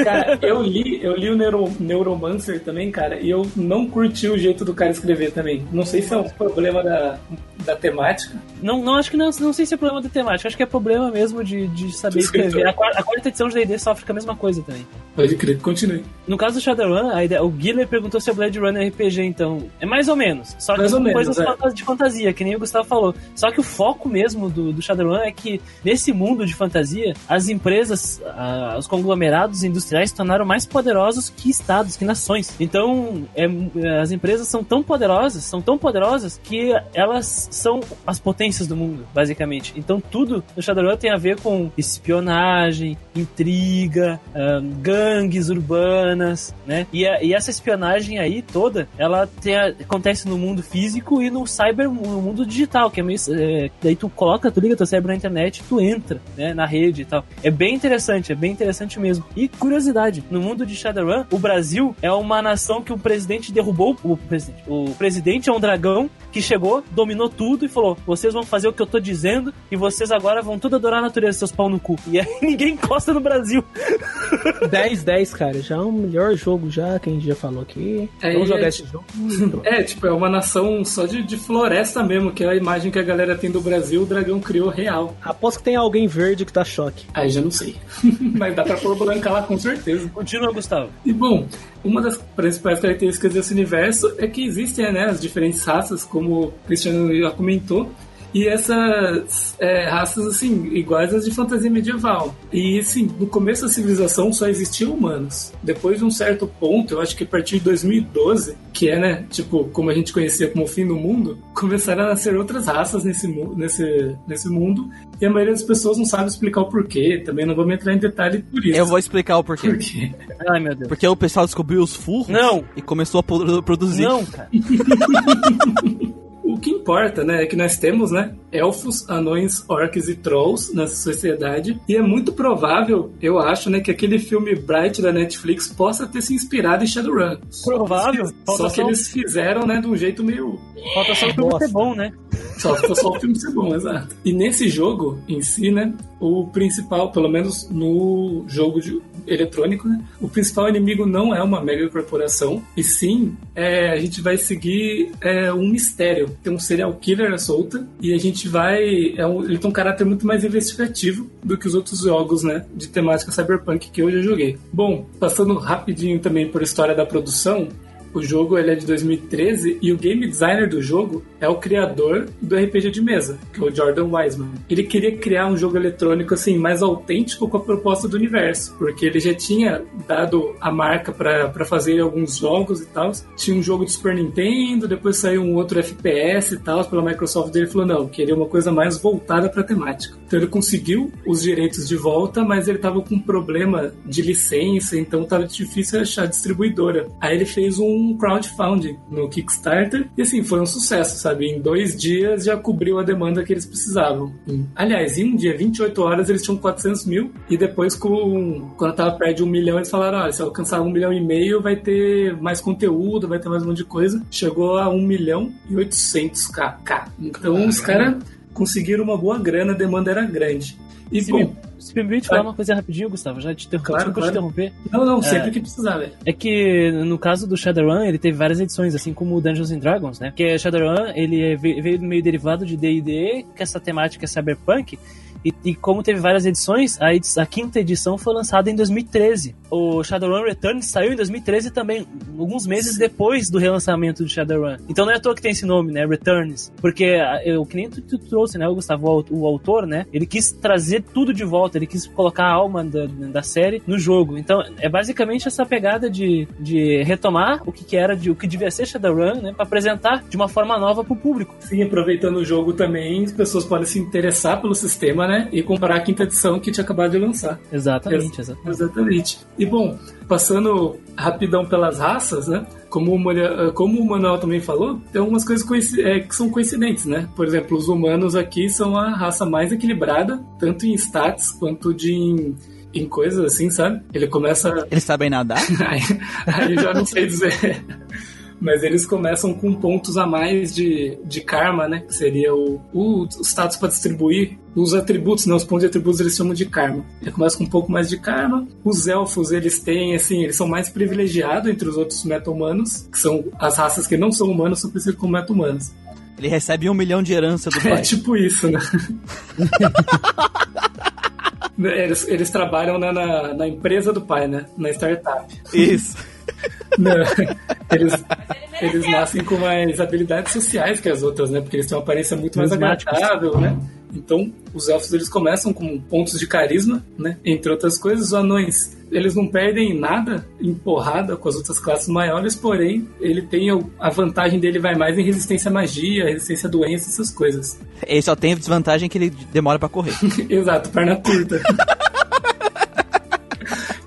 Cara, eu li, eu li o Neuro, Neuromancer também, cara, e eu não curti o jeito do cara escrever também. Não sei se é um problema da, da temática. Não, não acho que não, não sei se é problema da temática, acho que é problema mesmo de, de saber escrever. A, quarta- a quarta edição de D&D sofre com a mesma coisa também. Pode crer, continue. No caso do Shadowrun, a ideia, o Guilherme perguntou se é Blade Runner RPG, então é mais ou menos. Só que Mais ou menos, coisas é. de fantasia, que nem o Gustavo falou. Só que o foco mesmo do, do Shadowrun é que nesse mundo de fantasia, as empresas, os conglomerados industriais se tornaram mais poderosos que estados, que nações. Então, é, as empresas são tão poderosas, são tão poderosas que elas são as potências do mundo, basicamente. Então, tudo no Shadowrun tem a ver com espionagem, intriga, gangues urbanas, né? E, a- e essa espionagem aí toda, ela a- acontece no mundo físico e no cyber, no mundo digital, que é meio. é, daí tu coloca, tu liga teu cérebro na internet tu entra, né? Na rede e tal. É bem interessante, é bem interessante mesmo. E curiosidade, no mundo de Shadowrun, o Brasil é uma nação que o presidente derrubou. O presidente, o presidente é um dragão que chegou, dominou tudo e falou: vocês vão fazer o que eu tô dizendo e vocês agora vão tudo adorar a natureza, seus pau no cu. E aí ninguém encosta no Brasil. 10-10, cara. Já é o melhor jogo, já, que a gente já falou aqui. É, Vamos jogar é- esse jogo. É, tipo, é uma nação só de, de floresta mesmo, que é a imagem que a galera tem do Brasil, o dragão criou real. Aposto que tem alguém verde que tá choque. Aí já não sei. Mas dá pra pôr branca lá com certeza. Continua, Gustavo. E bom, uma das principais características desse universo é que existem né, as diferentes raças, como o Cristiano já comentou, e essas é, raças, assim, iguais às de fantasia medieval. E, assim, no começo da civilização só existiam humanos. Depois de um certo ponto, eu acho que a partir de 2012, que é, né, tipo, como a gente conhecia como o fim do mundo, começaram a nascer outras raças nesse, nesse, nesse mundo, e a maioria das pessoas não sabe explicar o porquê. Também não vamos entrar em detalhe por isso. Eu vou explicar o porquê. Por quê? Ai, meu Deus. Porque o pessoal descobriu os furros Não. e começou a produ- produzir. Não, cara. O que importa, né, é que nós temos, né, elfos, anões, orcs e trolls nessa sociedade. E é muito provável, eu acho, né, que aquele filme Bright da Netflix possa ter se inspirado em Shadowrun. Provável. Só Falta que só, eles fizeram, né, de um jeito meio falta só o filme ser bom, né? só ficou só o filme ser bom, exato. E nesse jogo em si, né, o principal, pelo menos no jogo de eletrônico, né, o principal inimigo não é uma mega corporação, e sim é, a gente vai seguir é, um mistério. Tem um serial killer solta, e a gente vai. É um, ele tem um caráter muito mais investigativo do que os outros jogos, né, de temática cyberpunk que hoje eu joguei. Bom, passando rapidinho também por história da produção, o jogo ele é de 2013 e o game designer do jogo é o criador do RPG de mesa, que é o Jordan Wiseman. Ele queria criar um jogo eletrônico assim mais autêntico com a proposta do universo, porque ele já tinha dado a marca para fazer alguns jogos e tal. Tinha um jogo de Super Nintendo, depois saiu um outro FPS e tal pela Microsoft. Ele falou não, queria uma coisa mais voltada para temática. Então ele conseguiu os direitos de volta, mas ele tava com um problema de licença, então tava difícil achar distribuidora. Aí ele fez um crowdfunding no Kickstarter e assim foi um sucesso, sabe? Em dois dias já cobriu a demanda que eles precisavam. Em- aliás, em um dia, 28 horas, eles tinham 400 mil e depois com quando tava perto de um milhão eles falaram, olha, se alcançar um milhão e meio vai ter mais conteúdo, vai ter mais um monte de coisa. Chegou a um milhão e 800 k. Então os caras conseguiram uma boa grana, a demanda era grande. E Se bom, me, se permite falar uma coisa rapidinho, Gustavo, já te interrompi, Claro, desculpa te claro. interromper. não, não, sempre que precisar, velho. É que no caso do Shadowrun, ele teve várias edições, assim como o Dungeons and Dragons, né? Porque Shadowrun, ele é- veio meio derivado de D&D, que essa temática é cyberpunk, E, e como teve várias edições, a, a quinta edição foi lançada em 2013. O Shadowrun Returns saiu em 2013 também, alguns meses depois do relançamento do Shadowrun. Então não é à toa que tem esse nome, né? Returns. Porque eu, que nem tu, tu trouxe, né, o Gustavo, o, o autor, né? Ele quis trazer tudo de volta, ele quis colocar a alma da, da série no jogo. Então é basicamente essa pegada de, de retomar o que, que era, de, o que devia ser Shadowrun, né? Pra apresentar de uma forma nova pro público. Sim, aproveitando o jogo também, as pessoas podem se interessar pelo sistema, né? E comprar a quinta edição que tinha acabado de lançar. Exatamente, exatamente. Exatamente. E bom, passando rapidão pelas raças, né? Como o, Molha- como o Manuel também falou, tem algumas coisas é, que são coincidentes, né? Por exemplo, os humanos aqui são a raça mais equilibrada, tanto em stats quanto de em, em coisas assim, sabe? Ele começa Eles sabem nadar? aí, aí eu já não sei dizer. Mas eles começam com pontos a mais de, de karma, né? Que seria o, o, status para distribuir. Os atributos, né? Os pontos de atributos eles chamam de karma. Ele começa com um pouco mais de karma. Os elfos, eles têm, assim, eles são mais privilegiados entre os outros meta-humanos, que são as raças que não são humanas, são conhecidas como meta-humanos. Ele recebe um milhão de herança do É pai. tipo isso, né? eles, eles trabalham na, na, na empresa do pai, né? Na startup. Isso. Não, eles, eles nascem com mais habilidades sociais que as outras, né? Porque eles têm uma aparência muito mais agradável, né? Então, os elfos eles começam com pontos de carisma, né? Entre outras coisas, os anões eles não perdem nada em porrada com as outras classes maiores, porém ele tem a vantagem dele vai mais em resistência à magia, resistência a doença, essas coisas. Ele só tem a desvantagem que ele demora pra correr. Exato, perna curta.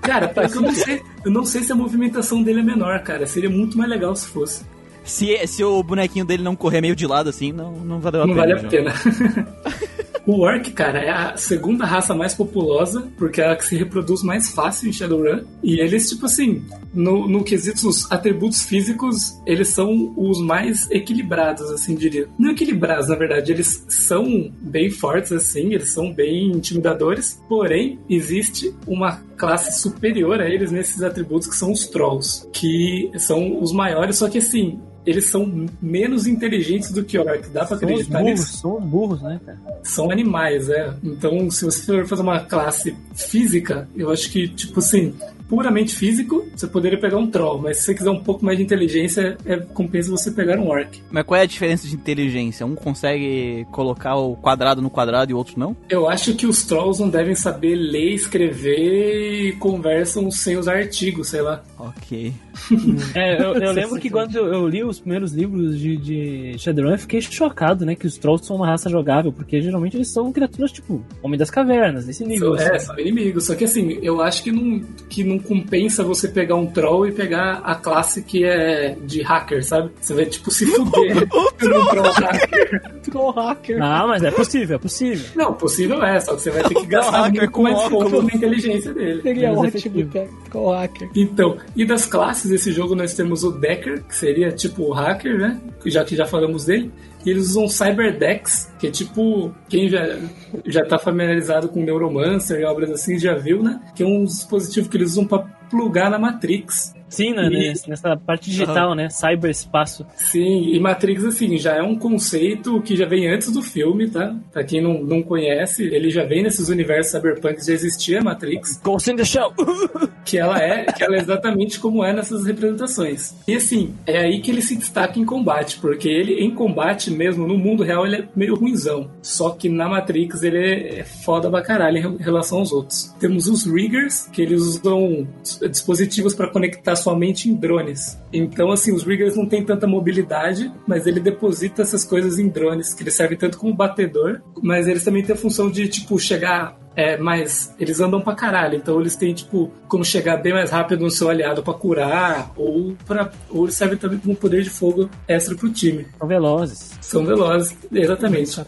cara, que eu não sei, eu não sei se a movimentação dele é menor, cara. Seria muito mais legal se fosse. Se, se o bonequinho dele não correr meio de lado assim, não, não valeu a Não pena. vale a João. pena. o Orc, cara, é a segunda raça mais populosa, porque é a que se reproduz mais fácil em Shadowrun. E eles, tipo assim, no, no quesito dos atributos físicos, eles são os mais equilibrados, assim, diria. Não equilibrados, na verdade, eles são bem fortes, assim, eles são bem intimidadores. Porém, existe uma classe superior a eles nesses atributos que são os Trolls, que são os maiores, só que assim. Eles são menos inteligentes do que Orc, dá pra São acreditar burros, nisso? são os burros, né, cara? são animais, é. Então, se você for fazer uma classe física, eu acho que, tipo assim, puramente físico, você poderia pegar um troll, mas se você quiser um pouco mais de inteligência, é, compensa você pegar um orc. Mas qual é a diferença de inteligência? Um consegue colocar o quadrado no quadrado e o outro não? Eu acho que os trolls não devem saber ler, escrever e conversam sem usar artigos, sei lá. Ok. É, eu, eu lembro que quando eu, li os primeiros livros de, de Shadowrun, eu fiquei chocado, né? Que os Trolls são uma raça jogável, porque geralmente eles são criaturas tipo Homem das Cavernas, desse nível. São, é, assim. são inimigos. Só que assim, eu acho que não, que não compensa você pegar um troll e pegar a classe que é de hacker, sabe? Você vai, tipo, se fuder num troll hacker. Troll hacker. Ah, mas é possível, é possível. Não, possível é, só que você vai ter que gastar hacker muito com mais pontos na inteligência dele. Seria ótimo. Troll hacker. Então, e das classes desse jogo nós temos o Decker, que seria tipo o hacker, né? Já que já falamos dele. E eles usam Cyberdex, que é tipo, quem já, já tá familiarizado com Neuromancer e obras assim já viu, né? Que é um dispositivo que eles usam pra plugar na Matrix. Sim, né, E- nessa- nessa parte digital, né? Cyberespaço. Sim, e Matrix, assim, já é um conceito que já vem antes do filme, tá? Pra quem não, não conhece, ele já vem nesses universos cyberpunk, já existia a Matrix. Ghost in the Shell! que ela é, que ela é exatamente como é nessas representações. E assim, é aí que ele se destaca em combate, porque ele em combate mesmo, no mundo real, ele é meio ruinzão. Só que na Matrix ele é foda pra caralho em relação aos outros. Temos os Riggers, que eles usam dispositivos para conectar sua mente em drones. Então, assim, os Riggers não têm tanta mobilidade, mas ele deposita essas coisas em drones, que eles servem tanto como batedor, mas eles também têm a função de, tipo, chegar é, mas eles andam pra caralho, então eles têm, tipo, como chegar bem mais rápido no seu aliado pra curar, ou, pra, ou eles servem também como poder de fogo extra pro time. São velozes. São velozes, exatamente.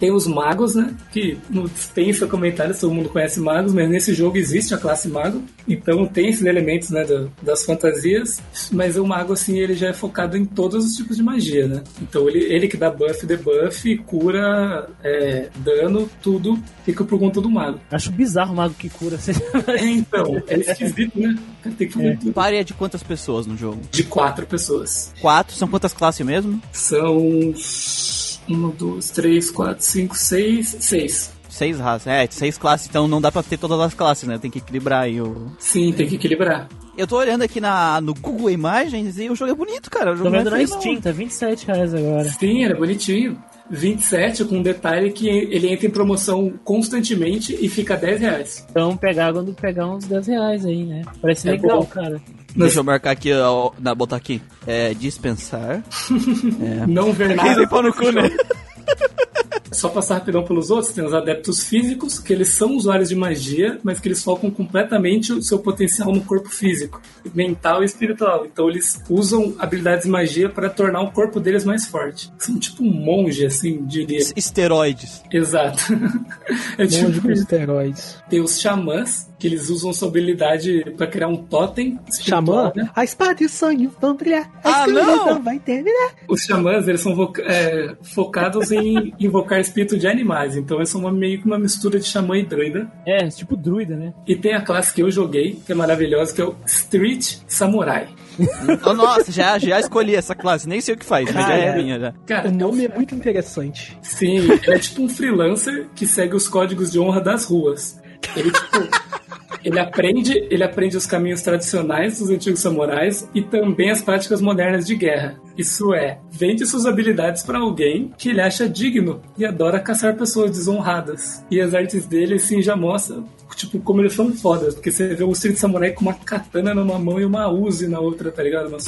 Tem os magos, né? Que não dispensa comentários, todo mundo conhece magos, mas nesse jogo existe a classe mago. Então tem esses elementos, né, do- das fantasias. Mas o mago, assim, ele já é focado em todos os tipos de magia, né? Então ele, ele que dá buff, debuff, cura, é, dano, tudo fica por conta do mago. Acho bizarro o mago que cura. É, então, é esquisito, né? Tem que fazer tudo. Pare é de quantas pessoas no jogo? De quatro pessoas. Quatro? São quantas classes mesmo? São. Uma, duas, três, quatro, cinco, seis. Seis. seis raças. É, seis classes, então não dá pra ter todas as classes, né? Tem que equilibrar aí o. Sim, tem que equilibrar. Eu tô olhando aqui na, no Google Imagens e o jogo é bonito, cara. O jogo Tô é vendo na feio, não. Steam, tá 27 reais agora. Sim, era bonitinho. 27 com um detalhe que ele entra em promoção constantemente e fica 10 reais. Então pegar quando pegar uns 10 reais aí, né? Parece É legal, bom. cara. Deixa eu marcar aqui, ó, na, botar aqui. É, dispensar. Não ver Quem nada. pau no cu, né? Só passar rapidão pelos outros, tem os adeptos físicos, que eles são usuários de magia, mas que eles focam completamente o seu potencial no corpo físico, mental e espiritual. Então eles usam habilidades de magia para tornar o corpo deles mais forte. São tipo um monge, assim, diria. Esteroides. Exato. é tipo Monge com isso. esteroides. Tem os xamãs, que eles usam sua habilidade para criar um totem Xamã, né? a espada e o sonho vão brilhar. A Ah, escuridão não! vai terminar. Os xamãs, eles são é, focados em invocar espírito de animais. Então eles são uma- meio que uma mistura de xamã e druida. É, tipo druida, né? E tem a classe que eu joguei, que é maravilhosa, que é o Street Samurai. Oh, nossa, já, já escolhi essa classe. Nem sei o que faz, mas já é Cara. minha já. Cara, O nome é muito interessante. sim, é tipo um freelancer que segue os códigos de honra das ruas. Ele, tipo, ele aprende, ele aprende os caminhos tradicionais dos antigos samurais e também as práticas modernas de guerra. Isso é, vende suas habilidades para alguém que ele acha digno e adora caçar pessoas desonradas. E as artes dele, assim, já mostram, tipo, como eles são fodas. Porque você vê o Street Samurai com uma katana numa mão e uma Uzi na outra, tá ligado? Uma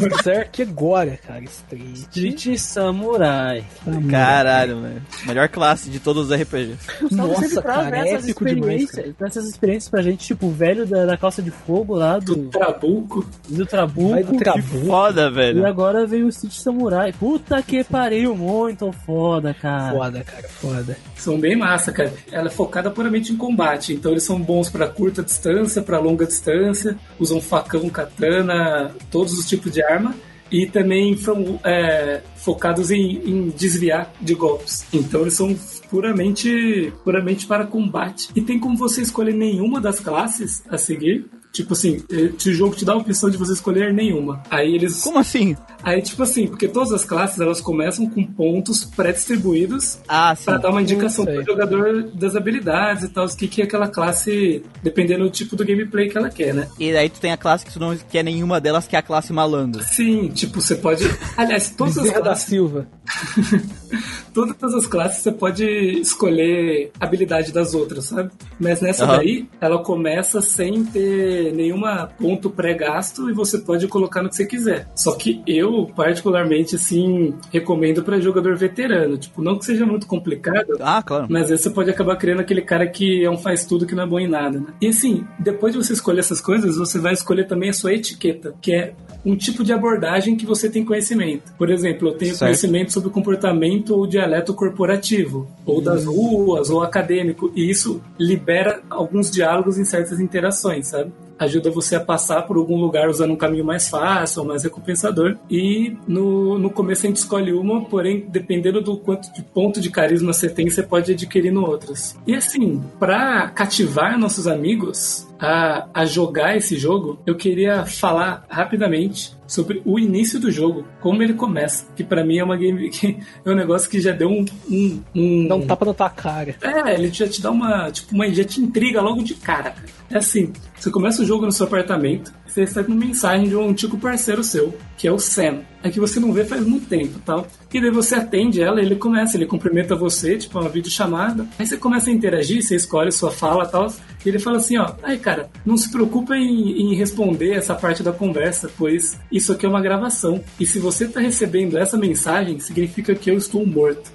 Berserk agora, cara. Street. Street Samurai. Caralho, velho. Melhor classe de todos os RPGs. Nossa, cara, é essas épico demais, experiências, traz essas experiências pra gente, tipo, o velho da, da calça de fogo lá, do, Trabuco. do Trabuco. Vai do Trabuco. Foda, E velho. agora veio o Street Samurai. Puta que pariu, muito foda, cara. Foda, cara, foda. São bem massa, cara. Ela é focada puramente em combate, então eles são bons pra curta distância, pra longa distância, usam facão, katana, todos os tipos de arma. E também são é, focados em, em desviar de golpes. Então eles são puramente, puramente para combate. E tem como você escolher nenhuma das classes a seguir. Tipo assim, eh, o jogo te dá a opção de você escolher nenhuma. Aí eles Como assim? Aí, tipo assim, porque todas as classes elas começam com pontos pré-distribuídos Ah, sim. para dar uma indicação pro jogador das habilidades e tal, o que, que é aquela classe, dependendo do tipo do gameplay que ela quer, né? E aí tu tem a classe que tu não quer nenhuma delas, que é a classe malandro. Sim, tipo, você pode. Aliás, todas as, Bezerra da classes, Silva. todas as classes você pode escolher a habilidade das outras, sabe? Mas nessa Aham. daí, ela começa sem ter nenhuma ponto pré-gasto e você pode colocar no que você quiser. Só que eu, particularmente, assim, recomendo para jogador veterano. Tipo, não que seja muito complicado, Ah, claro. Mas às vezes você pode acabar criando aquele cara que é um faz tudo que não é bom em nada, né? E assim, depois de você escolher essas coisas, você vai escolher também a sua etiqueta, que é um tipo de abordagem que você tem conhecimento. Por exemplo, eu tenho Certo. conhecimento sobre o comportamento ou dialeto corporativo, ou das ruas, ou acadêmico, e isso libera alguns diálogos em certas interações, sabe? Ajuda você a passar por algum lugar usando um caminho mais fácil, mais recompensador. E no, no começo a gente escolhe uma, porém, dependendo do quanto de ponto de carisma você tem, você pode adquirir no outras. E assim, para cativar nossos amigos a, a jogar esse jogo, eu queria falar rapidamente sobre o início do jogo, como ele começa, que para mim é uma game que é um negócio que já deu um, um, um Dá um tapa na tua cara. é, ele já te dá uma, tipo, uma, já te intriga logo de cara. É assim, você começa o jogo no seu apartamento, você recebe uma mensagem de um antigo parceiro seu, que é o Sam. É que você não vê faz muito tempo, tal. E daí você atende ela, ele começa, ele cumprimenta você, tipo, uma videochamada. Aí você começa a interagir, você escolhe sua fala, tal. E ele fala assim, ó, aí cara, não se preocupa em, em responder essa parte da conversa, pois isso aqui é uma gravação. E se você tá recebendo essa mensagem, significa que eu estou morto.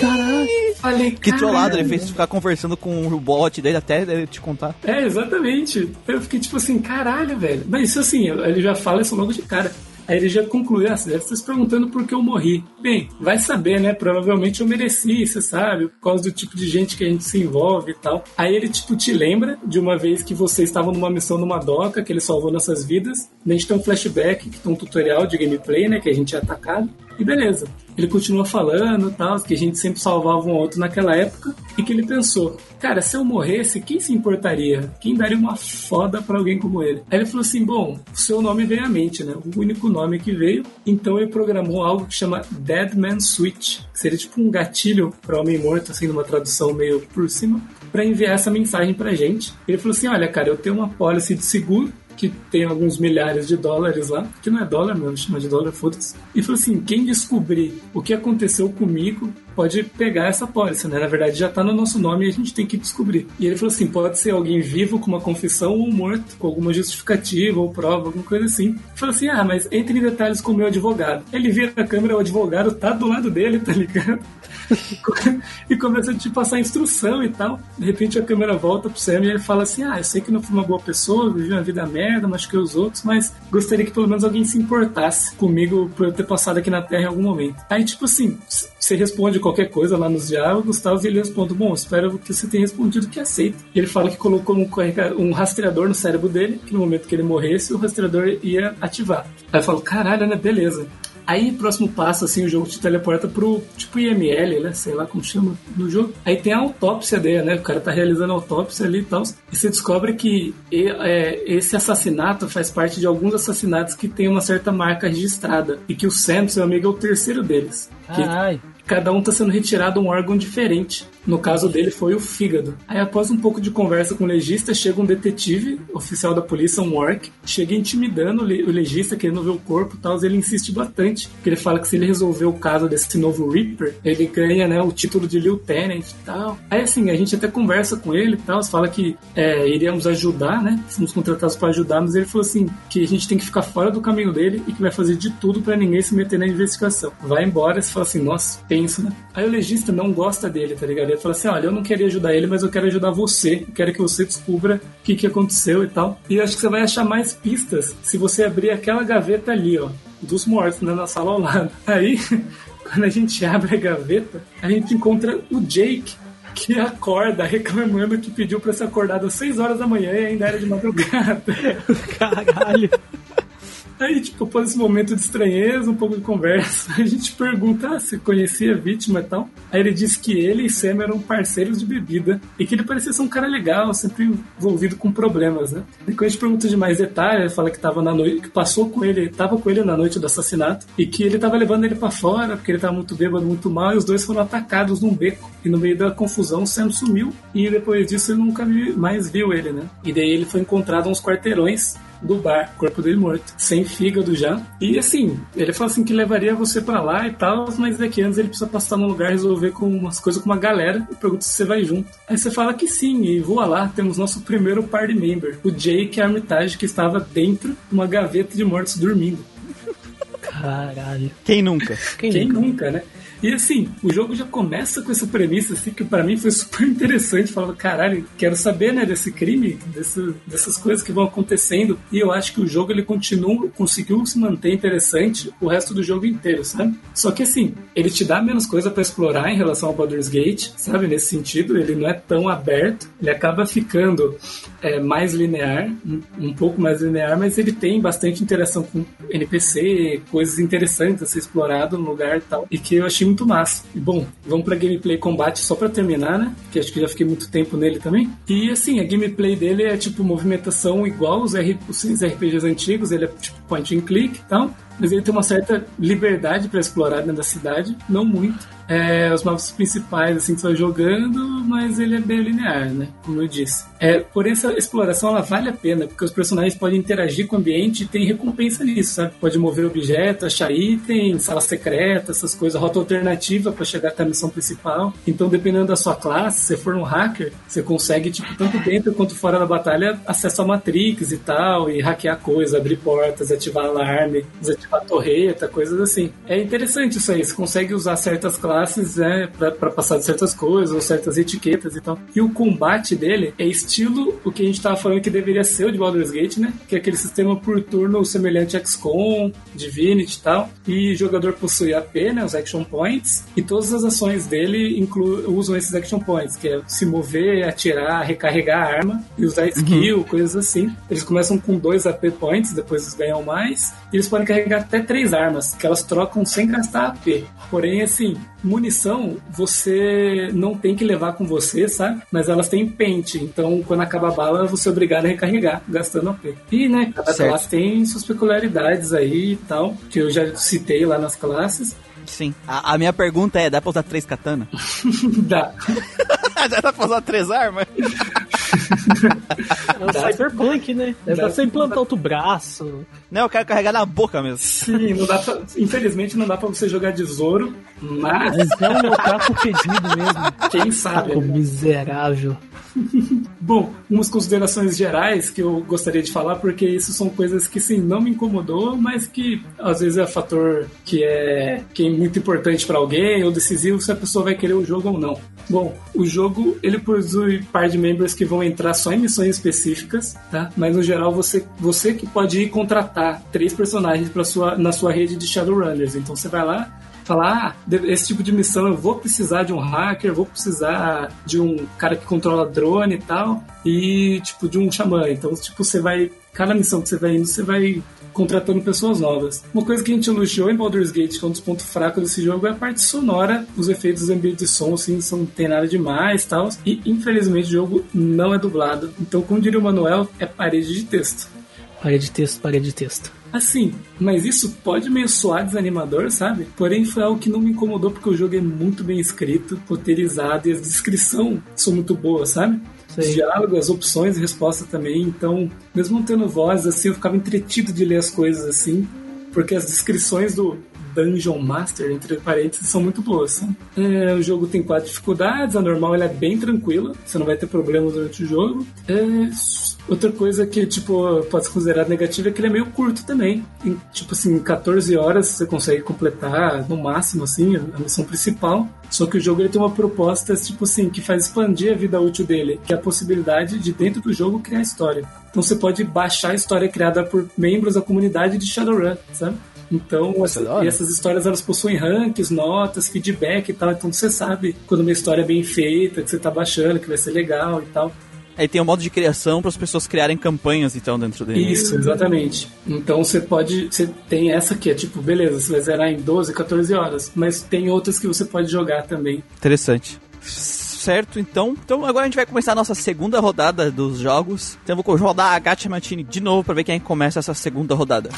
Caralho. Falei, Que trollado, ele fez ficar conversando com o bot dele até ele te contar. É, exatamente. Eu fiquei tipo assim, caralho, velho. Mas isso assim, ele já fala isso logo de cara. Aí ele já conclui, ah, você deve estar se perguntando por que eu morri. Bem, vai saber, né? Provavelmente eu mereci, você sabe, por causa do tipo de gente que a gente se envolve e tal. Aí ele, tipo, te lembra de uma vez que vocês estavam numa missão numa doca, que ele salvou nossas vidas. A gente tem um flashback, que tem um tutorial de gameplay, né? Que a gente é atacado. E beleza. Ele continua falando tal, que a gente sempre salvava um outro naquela época, e que ele pensou, cara, se eu morresse, quem se importaria? Quem daria uma foda pra alguém como ele? Aí ele falou assim, bom, o seu nome veio à mente, né? O único nome que veio. Então ele programou algo que chama Dead Man Switch, que seria tipo um gatilho para homem morto, assim, numa tradução meio por cima, para enviar essa mensagem pra gente. Ele falou assim, olha, cara, eu tenho uma policy de seguro que tem alguns milhares de dólares lá, que não é dólar mesmo, chama de dólar, foda-se. E falou assim: quem descobrir o que aconteceu comigo pode pegar essa pólice, né? Na verdade já tá no nosso nome e a gente tem que descobrir. E ele falou assim: pode ser alguém vivo com uma confissão ou morto, com alguma justificativa ou prova, alguma coisa assim. Falou assim: ah, mas entre em detalhes com o meu advogado. Ele vira a câmera, o advogado tá do lado dele, tá ligado? e começa a te passar instrução e tal. De repente a câmera volta pro Sam e ele fala assim: Ah, eu sei que não fui uma boa pessoa, vivi uma vida merda, machuquei os outros, mas gostaria que pelo menos alguém se importasse comigo por eu ter passado aqui na Terra em algum momento. Aí, tipo assim, você responde qualquer coisa lá nos diálogos tal, e ele responde: Bom, espero que você tenha respondido que aceita. E ele fala que colocou um, um rastreador no cérebro dele, que no momento que ele morresse, o rastreador ia ativar. Aí eu falo: Caralho, né? Beleza. Aí, próximo passo, assim, o jogo te teleporta pro, tipo, IML, né? Sei lá como chama no jogo. Aí tem a autópsia dele, né? O cara tá realizando a autópsia ali e tal. E você descobre que é, esse assassinato faz parte de alguns assassinatos que tem uma certa marca registrada. E que o Sam, seu amigo, é o terceiro deles. Que Ai. cada um tá sendo retirado um órgão diferente. No caso dele foi o fígado. Aí após um pouco de conversa com o legista, chega um detetive, oficial da polícia, um orc, chega intimidando o le- o legista, querendo ver o corpo e tal, ele insiste bastante, porque ele fala que se ele resolver o caso desse novo Reaper, ele ganha, né, o título de Lieutenant e tal. Aí assim, a gente até conversa com ele e tal, fala que é, iríamos ajudar, né, fomos contratados para ajudar, mas ele falou assim, que a gente tem que ficar fora do caminho dele e que vai fazer de tudo para ninguém se meter na investigação. Vai embora, você fala assim, nossa, tenso, né? Aí o legista não gosta dele, tá ligado? Ele fala assim: olha, eu não queria ajudar ele, mas eu quero ajudar você. Eu quero que você descubra o que, que aconteceu e tal. E acho que você vai achar mais pistas se você abrir aquela gaveta ali, ó, dos mortos, né, na sala ao lado. Aí, quando a gente abre a gaveta, a gente encontra o Jake. Que acorda reclamando que pediu pra ser acordado às 6 horas da manhã e ainda era de madrugada. Caralho. Aí, tipo, após esse momento de estranheza, um pouco de conversa, a gente pergunta ah, se conhecia a vítima e tal. Aí ele disse que ele e Sam eram parceiros de bebida e que ele parecia ser um cara legal, sempre envolvido com problemas, né? E quando a gente pergunta de mais detalhes, ele fala que tava na noite, que passou com ele, tava com ele na noite do assassinato e que ele tava levando ele pra fora porque ele tava muito bêbado, muito mal, e os dois foram atacados num beco. E no meio da confusão, Sam sumiu e depois disso ele nunca mais viu ele, né? E daí ele foi encontrado uns quarteirões do bar, corpo dele morto, sem fígado já. E assim, ele falou assim que levaria você pra lá e tal, mas daqui antes ele precisa passar num lugar resolver com umas coisas com uma galera e pergunta se você vai junto. Aí você fala que sim, e voa lá, temos nosso primeiro party member, o Jake Armitage, que estava dentro de uma gaveta de mortos dormindo. Caralho. Quem nunca? Quem, Quem nunca? nunca, né? E assim, o jogo já começa com essa premissa, assim, que pra mim foi super interessante. Falava, caralho, quero saber, né, desse crime, desse, dessas coisas que vão acontecendo. E eu acho que o jogo, ele continua, conseguiu se manter interessante o resto do jogo inteiro, sabe? Só que assim, ele te dá menos coisa pra explorar em relação ao Baldur's Gate, sabe? Nesse sentido, ele não é tão aberto, ele acaba ficando é, mais linear, um, um pouco mais linear, mas ele tem bastante interação com NPC, coisas interessantes a ser explorado no lugar e tal, e que eu achei muito massa. E bom, vamos pra gameplay combate só pra terminar, né? Que acho que já fiquei muito tempo nele também. E assim, a gameplay dele é tipo movimentação igual os RPGs antigos, ele é tipo point and click e tal. Mas ele tem uma certa liberdade pra explorar dentro da cidade, não muito. É, os mapas principais, assim, que você vai jogando, mas ele é bem linear, né? Como eu disse. É, por essa exploração, ela vale a pena, porque os personagens podem interagir com o ambiente e tem recompensa nisso, sabe? Pode mover objetos, achar item, sala secreta, essas coisas, rota alternativa para chegar até a missão principal. Então, dependendo da sua classe, se for um hacker, você consegue, tipo, tanto dentro quanto fora da batalha, acesso a Matrix e tal, e hackear coisas, abrir portas, ativar alarme, desativar torreta, coisas assim. É interessante isso aí, você consegue usar certas classes, né, pra passar de certas coisas, ou certas etiquetas e tal. E o combate dele é estilo o que a gente tava falando que deveria ser o de Baldur's Gate, né? Que é aquele sistema por turno semelhante a XCOM, Divinity e tal. E o jogador possui AP, né, os action points, e todas as ações dele usam esses action points, que é se mover, atirar, recarregar a arma e usar skill, coisas assim. Eles começam com dois AP points, depois eles ganham mais. E eles podem carregar até três armas, que elas trocam sem gastar AP. Porém, assim, munição você não tem que levar com você, sabe? Mas elas têm pente, então quando acaba a bala, você é obrigado a recarregar, gastando AP. E, né, cada Certo. classe tem suas peculiaridades aí e tal, que eu já citei lá nas classes. Sim. A, a minha pergunta é: dá pra usar três katana? Dá. Já dá pra usar três armas? É o Cyberpunk, né? Dá. pra você implantar outro braço. Não, eu quero carregar na boca mesmo. Sim, não dá pra, infelizmente não dá pra você jogar de Zoro, mas Mas é um otaku pedido mesmo. quem sabe. Ô, né? miserável. Bom, umas considerações gerais que eu gostaria de falar, porque isso são coisas que sim, não me incomodou, mas que às vezes é fator que é, que é muito importante para alguém ou decisivo se a pessoa vai querer o jogo ou não. Bom, o jogo ele possui par de membros que vão entrar só em missões específicas, tá? Mas no geral você, você que pode ir contratar três personagens para sua na sua rede de Shadowrunners. Então você vai lá falar, ah, esse tipo de missão eu vou precisar de um hacker, vou precisar de um cara que controla drone e tal, e tipo de um xamã. Então, tipo, você vai, cada missão que você vai indo, você vai contratando pessoas novas. Uma coisa que a gente elogiou em Baldur's Gate, que é um dos pontos fracos desse jogo, é a parte sonora. Os efeitos dos ambientes de som, assim, são, não tem nada demais tal. E, infelizmente, o jogo não é dublado. Então, como diria o Manuel, é parede de texto. Parede de texto, parede de texto. Assim, mas isso pode meio soar desanimador, sabe? Porém, foi algo que não me incomodou porque o jogo é muito bem escrito, roteirizado e a descrição são muito boas, sabe? Os Sei. diálogos, as opções e resposta também. Então, mesmo não tendo voz, assim, eu ficava entretido de ler as coisas assim, porque as descrições do Dungeon Master, entre parênteses, são muito boas. É, o jogo tem quatro dificuldades, a normal ela é bem tranquila, você não vai ter problemas durante o jogo. É, outra coisa que, tipo, pode ser considerada negativa é que ele é meio curto também. Em, tipo assim, em 14 horas você consegue completar, no máximo, assim, a missão principal. Só que o jogo ele tem uma proposta, tipo assim, que faz expandir a vida útil dele, que é a possibilidade de, dentro do jogo, criar história. Então você pode baixar a história criada por membros da comunidade de Shadowrun, sabe? Então, essa- e essas histórias elas possuem ranks, notas, feedback e tal. Então você sabe quando uma história é bem feita, que você tá baixando, que vai ser legal e tal. Aí tem um modo de criação para as pessoas criarem campanhas, então, dentro dele. Isso, exatamente. Então você pode. Você tem essa que é tipo, beleza, você vai zerar em 12, 14 horas. Mas tem outras que você pode jogar também. Interessante. Certo, então. Então agora a gente vai começar a nossa segunda rodada dos jogos. Então eu vou rodar a Gacha Martini de novo para ver quem começa essa segunda rodada.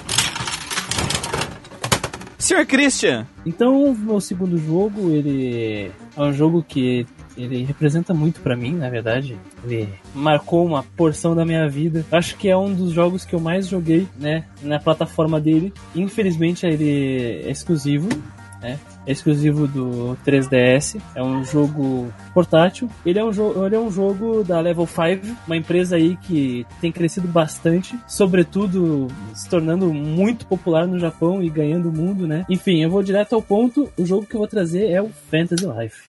Sr. Christian, Então, o meu segundo jogo, ele é um jogo que ele representa muito pra mim, na verdade. Ele marcou uma porção da minha vida. Acho que é um dos jogos que eu mais joguei, né, na plataforma dele. Infelizmente, ele é exclusivo, né? É exclusivo do 3DS. É um jogo portátil. Ele é um, jo ele é um jogo da Level 5, uma empresa aí que tem crescido bastante, sobretudo se tornando muito popular no Japão e ganhando o mundo, né? Enfim, eu vou direto ao ponto. O jogo que eu vou trazer é o Fantasy Life.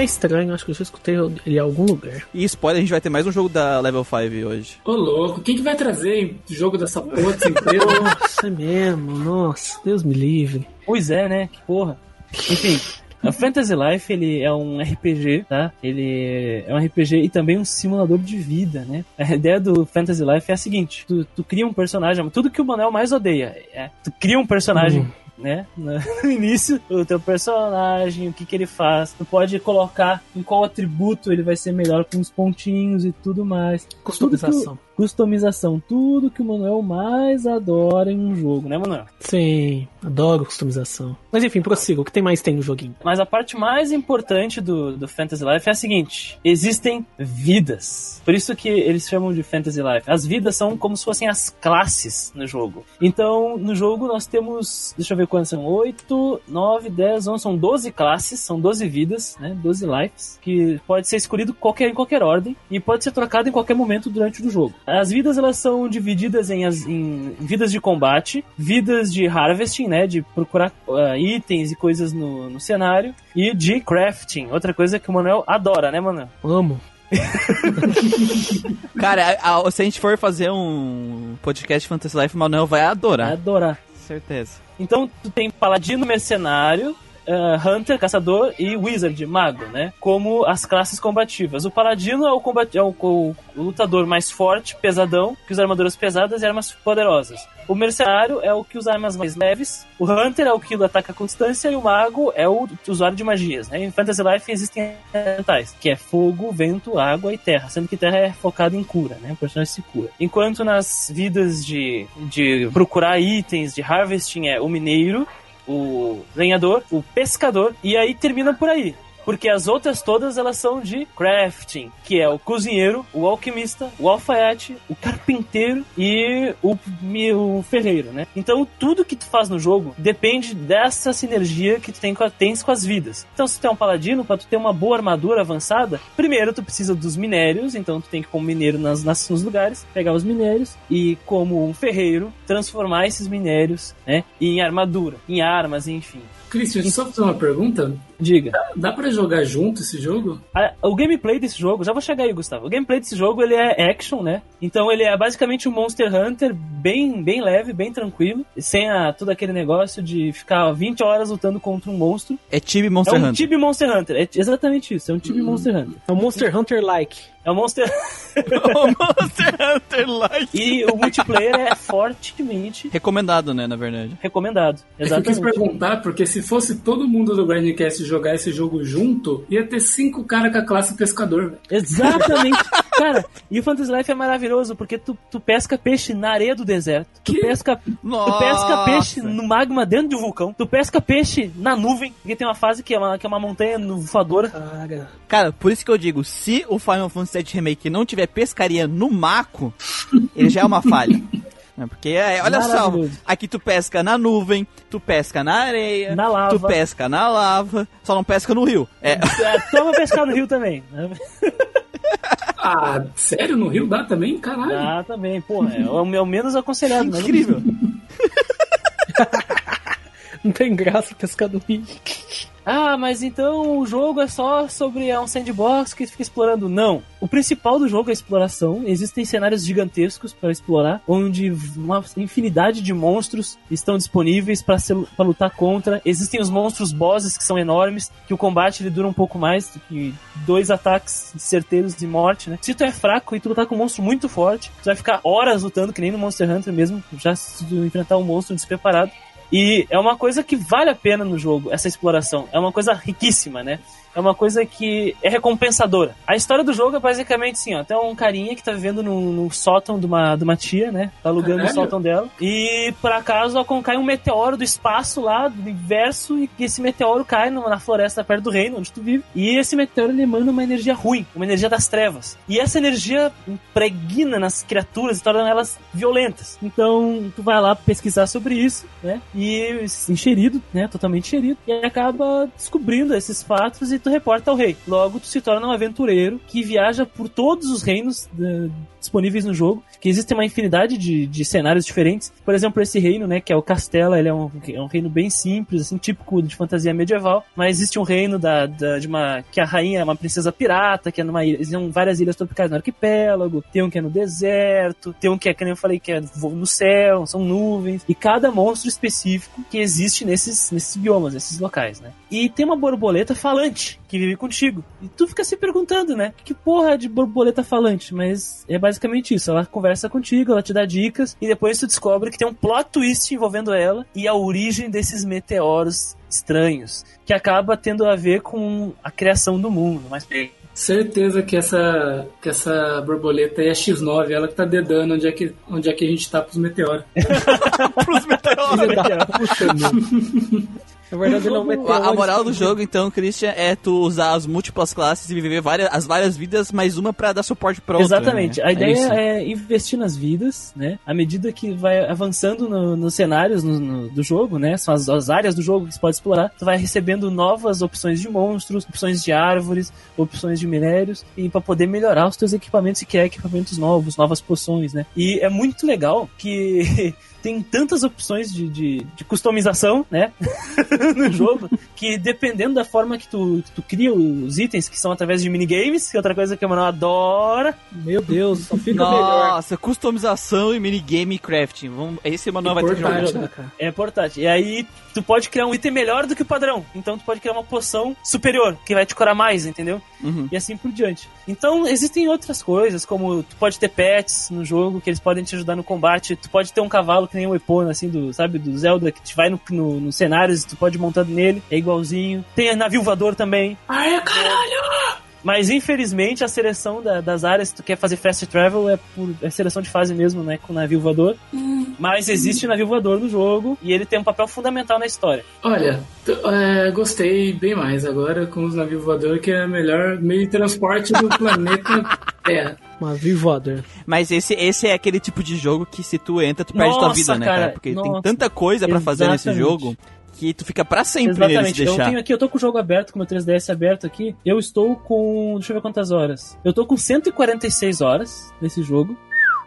É estranho, acho que eu já escutei ele em algum lugar. e spoiler, a gente vai ter mais um jogo da Level 5 hoje. Ô louco, quem que vai trazer jogo dessa porra empresa? Nossa, é mesmo, nossa, Deus me livre. Pois é, né? Que porra. Enfim, o Fantasy Life ele é um RPG, tá? Ele é um RPG e também um simulador de vida, né? A ideia do Fantasy Life é a seguinte: tu, tu cria um personagem, tudo que o Manuel mais odeia, é, tu cria um personagem. Né? No início, o teu personagem, o que, que ele faz. Tu pode colocar em qual atributo ele vai ser melhor com os pontinhos e tudo mais. Customização. Customização, tudo que o Manuel mais adora em um jogo, né, Manuel? Sim, adoro customização. Mas enfim, prossiga, o que tem mais tem no joguinho? Mas a parte mais importante do, do Fantasy Life é a seguinte: existem vidas. Por isso que eles chamam de Fantasy Life. As vidas são como se fossem as classes no jogo. Então, no jogo nós temos, deixa eu ver quantas são: 8, 9, 10, 11, são 12 classes, são 12 vidas, né? 12 lives, que pode ser escolhido qualquer, em qualquer ordem e pode ser trocado em qualquer momento durante o jogo. As vidas elas são divididas em, as- em vidas de combate, vidas de harvesting, né, de procurar ah, itens e coisas no, no cenário, e de crafting, outra coisa que o Manuel adora, né, Manuel? Amo. Cara, a- a- se a gente for fazer um podcast Fantasy Life, o Manuel vai adorar. Adorar. Certeza. Então tu tem paladino mercenário, ah, hunter, caçador e wizard, mago, né? Como as classes combativas. O paladino é o, combat... é o, o- o lutador mais forte, pesadão, que usa armaduras pesadas e armas poderosas. O mercenário é o que usa armas mais leves. O hunter é o que ataca com distância e o mago é o usuário de magias, né? Em Fantasy Life existem elementais, que é fogo, vento, água e terra, sendo que terra é focado em cura, né? O personagem se cura. Enquanto nas vidas de, de procurar itens, de harvesting é o mineiro, o lenhador, o pescador, e aí termina por aí. Porque as outras todas elas são de crafting, que é o cozinheiro, o alquimista, o alfaiate, o carpinteiro e o, o ferreiro, né? Então tudo que tu faz no jogo depende dessa sinergia que tu tem com tens com as vidas. Então se tu é um paladino, pra tu ter uma boa armadura avançada, primeiro tu precisa dos minérios, então tu tem que como mineiro nas, nas, nos lugares, pegar os minérios e como um ferreiro, transformar esses minérios, né, em armadura, em armas, enfim. Christian, só fazer uma pergunta. Diga. Dá pra jogar junto esse jogo? A- o gameplay desse jogo, já vou chegar aí, Gustavo. O gameplay desse jogo ele é action, né? Então ele é basicamente um Monster Hunter bem, bem leve, bem tranquilo, sem a, todo aquele negócio de ficar 20 horas lutando contra um monstro. É Tibi Monster é um Hunter. Tibi Monster Hunter, é exatamente isso, é um Tibi Monster Hunter. É um Monster Hunter like. É um Monster o Monster Hunter Like. e o multiplayer é fortemente Recomendado, né, na verdade. recomendado. É que eu quis Exatamente. perguntar, porque se fosse todo mundo do Grindcast jogar esse jogo junto, ia ter cinco caras com a classe pescador, velho. Exatamente. Cara, e o Fantasy Life é maravilhoso porque tu, tu pesca peixe na areia do deserto. Tu Que? pesca, tu pesca peixe no magma dentro de um vulcão. Tu pesca peixe na nuvem, porque tem uma fase que é uma, que é uma montanha voadora. Cara. Cara, por isso que eu digo, se o Final Fantasy VII Remake não tiver pescaria no Mako, ele já é uma falha. Né, Porque, é, olha só, aqui tu pesca na nuvem, tu pesca na areia, Na lava. tu pesca na lava, só não pesca no rio. É, É, Toma pescar no rio também. né? Ah, sério? No Rio dá também? Caralho. Dá também, porra. É o, é o menos aconselhado, né? incrível. Não tem graça pescar do rio. Ah, mas então o jogo é só sobre é um sandbox que fica explorando. Não. O principal do jogo é a exploração. Existem cenários gigantescos para explorar, onde uma infinidade de monstros estão disponíveis para lutar contra. Existem os monstros bosses que são enormes, que o combate ele dura um pouco mais do que dois ataques certeiros de morte, né? Se tu é fraco e tu lutar com um monstro muito forte, tu vai ficar horas lutando, que nem no Monster Hunter mesmo, já se tu enfrentar um monstro despreparado. E é uma coisa que vale a pena no jogo, essa exploração. É uma coisa riquíssima, né? É uma coisa que é recompensadora. A história do jogo é basicamente assim, ó. Tem um carinha que tá vivendo no, no sótão de uma, de uma tia, né? Tá alugando o Caralho. sótão dela. E por acaso ó, cai um meteoro do espaço lá, do universo, e esse meteoro cai na floresta perto do reino onde tu vive. E esse meteoro ele emana uma energia ruim, uma energia das trevas. E essa energia impregna nas criaturas e torna elas violentas. Então tu vai lá pesquisar sobre isso, né? E encherido, né? Totalmente encherido. E acaba descobrindo esses fatos e tu reporta ao rei. Logo tu se torna um aventureiro que viaja por todos os reinos eh, disponíveis no jogo, que existe uma infinidade de, de cenários diferentes. Por exemplo, esse reino, né, que é o Castela, ele é um, é um reino bem simples, assim, típico de fantasia medieval, mas existe um reino da, da- de uma que a rainha é uma princesa pirata, que é numa ilha, existem várias ilhas tropicais no arquipélago, tem um que é no deserto, tem um que é, nem eu falei, que é no céu, são nuvens, e cada monstro específico que existe nesses, nesses biomas, nesses locais, né? E tem uma borboleta falante que vive contigo. E tu fica se perguntando, né? Que porra de borboleta falante? Mas é basicamente isso. Ela conversa contigo, ela te dá dicas, e depois tu descobre que tem um plot twist envolvendo ela e a origem desses meteoros estranhos, que acaba tendo a ver com a criação do mundo. Mas Certeza que essa, que essa borboleta aí é X9, ela que tá dedando onde é que, onde é que a gente tá pros meteoros. Pros meteoros. Na verdade, ele é um A, meteoro. a moral do jogo, então, Christian, é tu usar as múltiplas classes e viver várias, as várias vidas, mais uma pra dar suporte pra outra. Exatamente. né? A ideia isso. é, investir nas vidas, né? À medida que vai avançando no- nos cenários no- no- do jogo, né? São as, as áreas do jogo que você pode explorar. Tu vai recebendo novas opções de monstros, opções de árvores, opções de minérios, e para poder melhorar os teus equipamentos e criar equipamentos novos, novas poções, né? E é muito legal que tem tantas opções de, de, de customização, né? no jogo, que dependendo da forma que tu, que tu cria os itens, que são através de minigames, que é outra coisa que o Manuel adora, Meu Deus, só fica melhor. Nossa, customização e minigame crafting. Vamos, esse Manuel vai ter que jogar. Cara. É portátil. E aí tu pode criar um item melhor do que o padrão. Então tu pode criar uma poção superior, que vai te curar mais, entendeu? Uhum. E assim por diante. Então existem outras coisas, como tu pode ter pets no jogo, que eles podem te ajudar no combate. Tu pode ter um cavalo que nem o Epona, assim, do, sabe, do Zelda, que te vai no, no, nos cenários, tu pode ir montando nele, é igualzinho. Tem navio voador também. Ai, caralho! Mas infelizmente a seleção da- das áreas, se tu quer fazer fast travel, é por é seleção de fase mesmo, né? Com navio voador. Mas existe navio voador no jogo e ele tem um papel fundamental na história. Olha, é, gostei bem mais agora com os navios voadores, que é o melhor meio de transporte do planeta Terra. Uma voador. Mas esse, esse é aquele tipo de jogo que se tu entra, tu perde tua Nossa, vida, né, cara? cara, Porque tem nossa. tanta coisa pra fazer nesse jogo que tu fica pra sempre Exatamente. Eu tenho aqui, eu tô com o jogo aberto, com o meu 3DS aberto aqui. Eu estou com. Deixa eu ver quantas horas. Eu tô com 146 horas nesse jogo.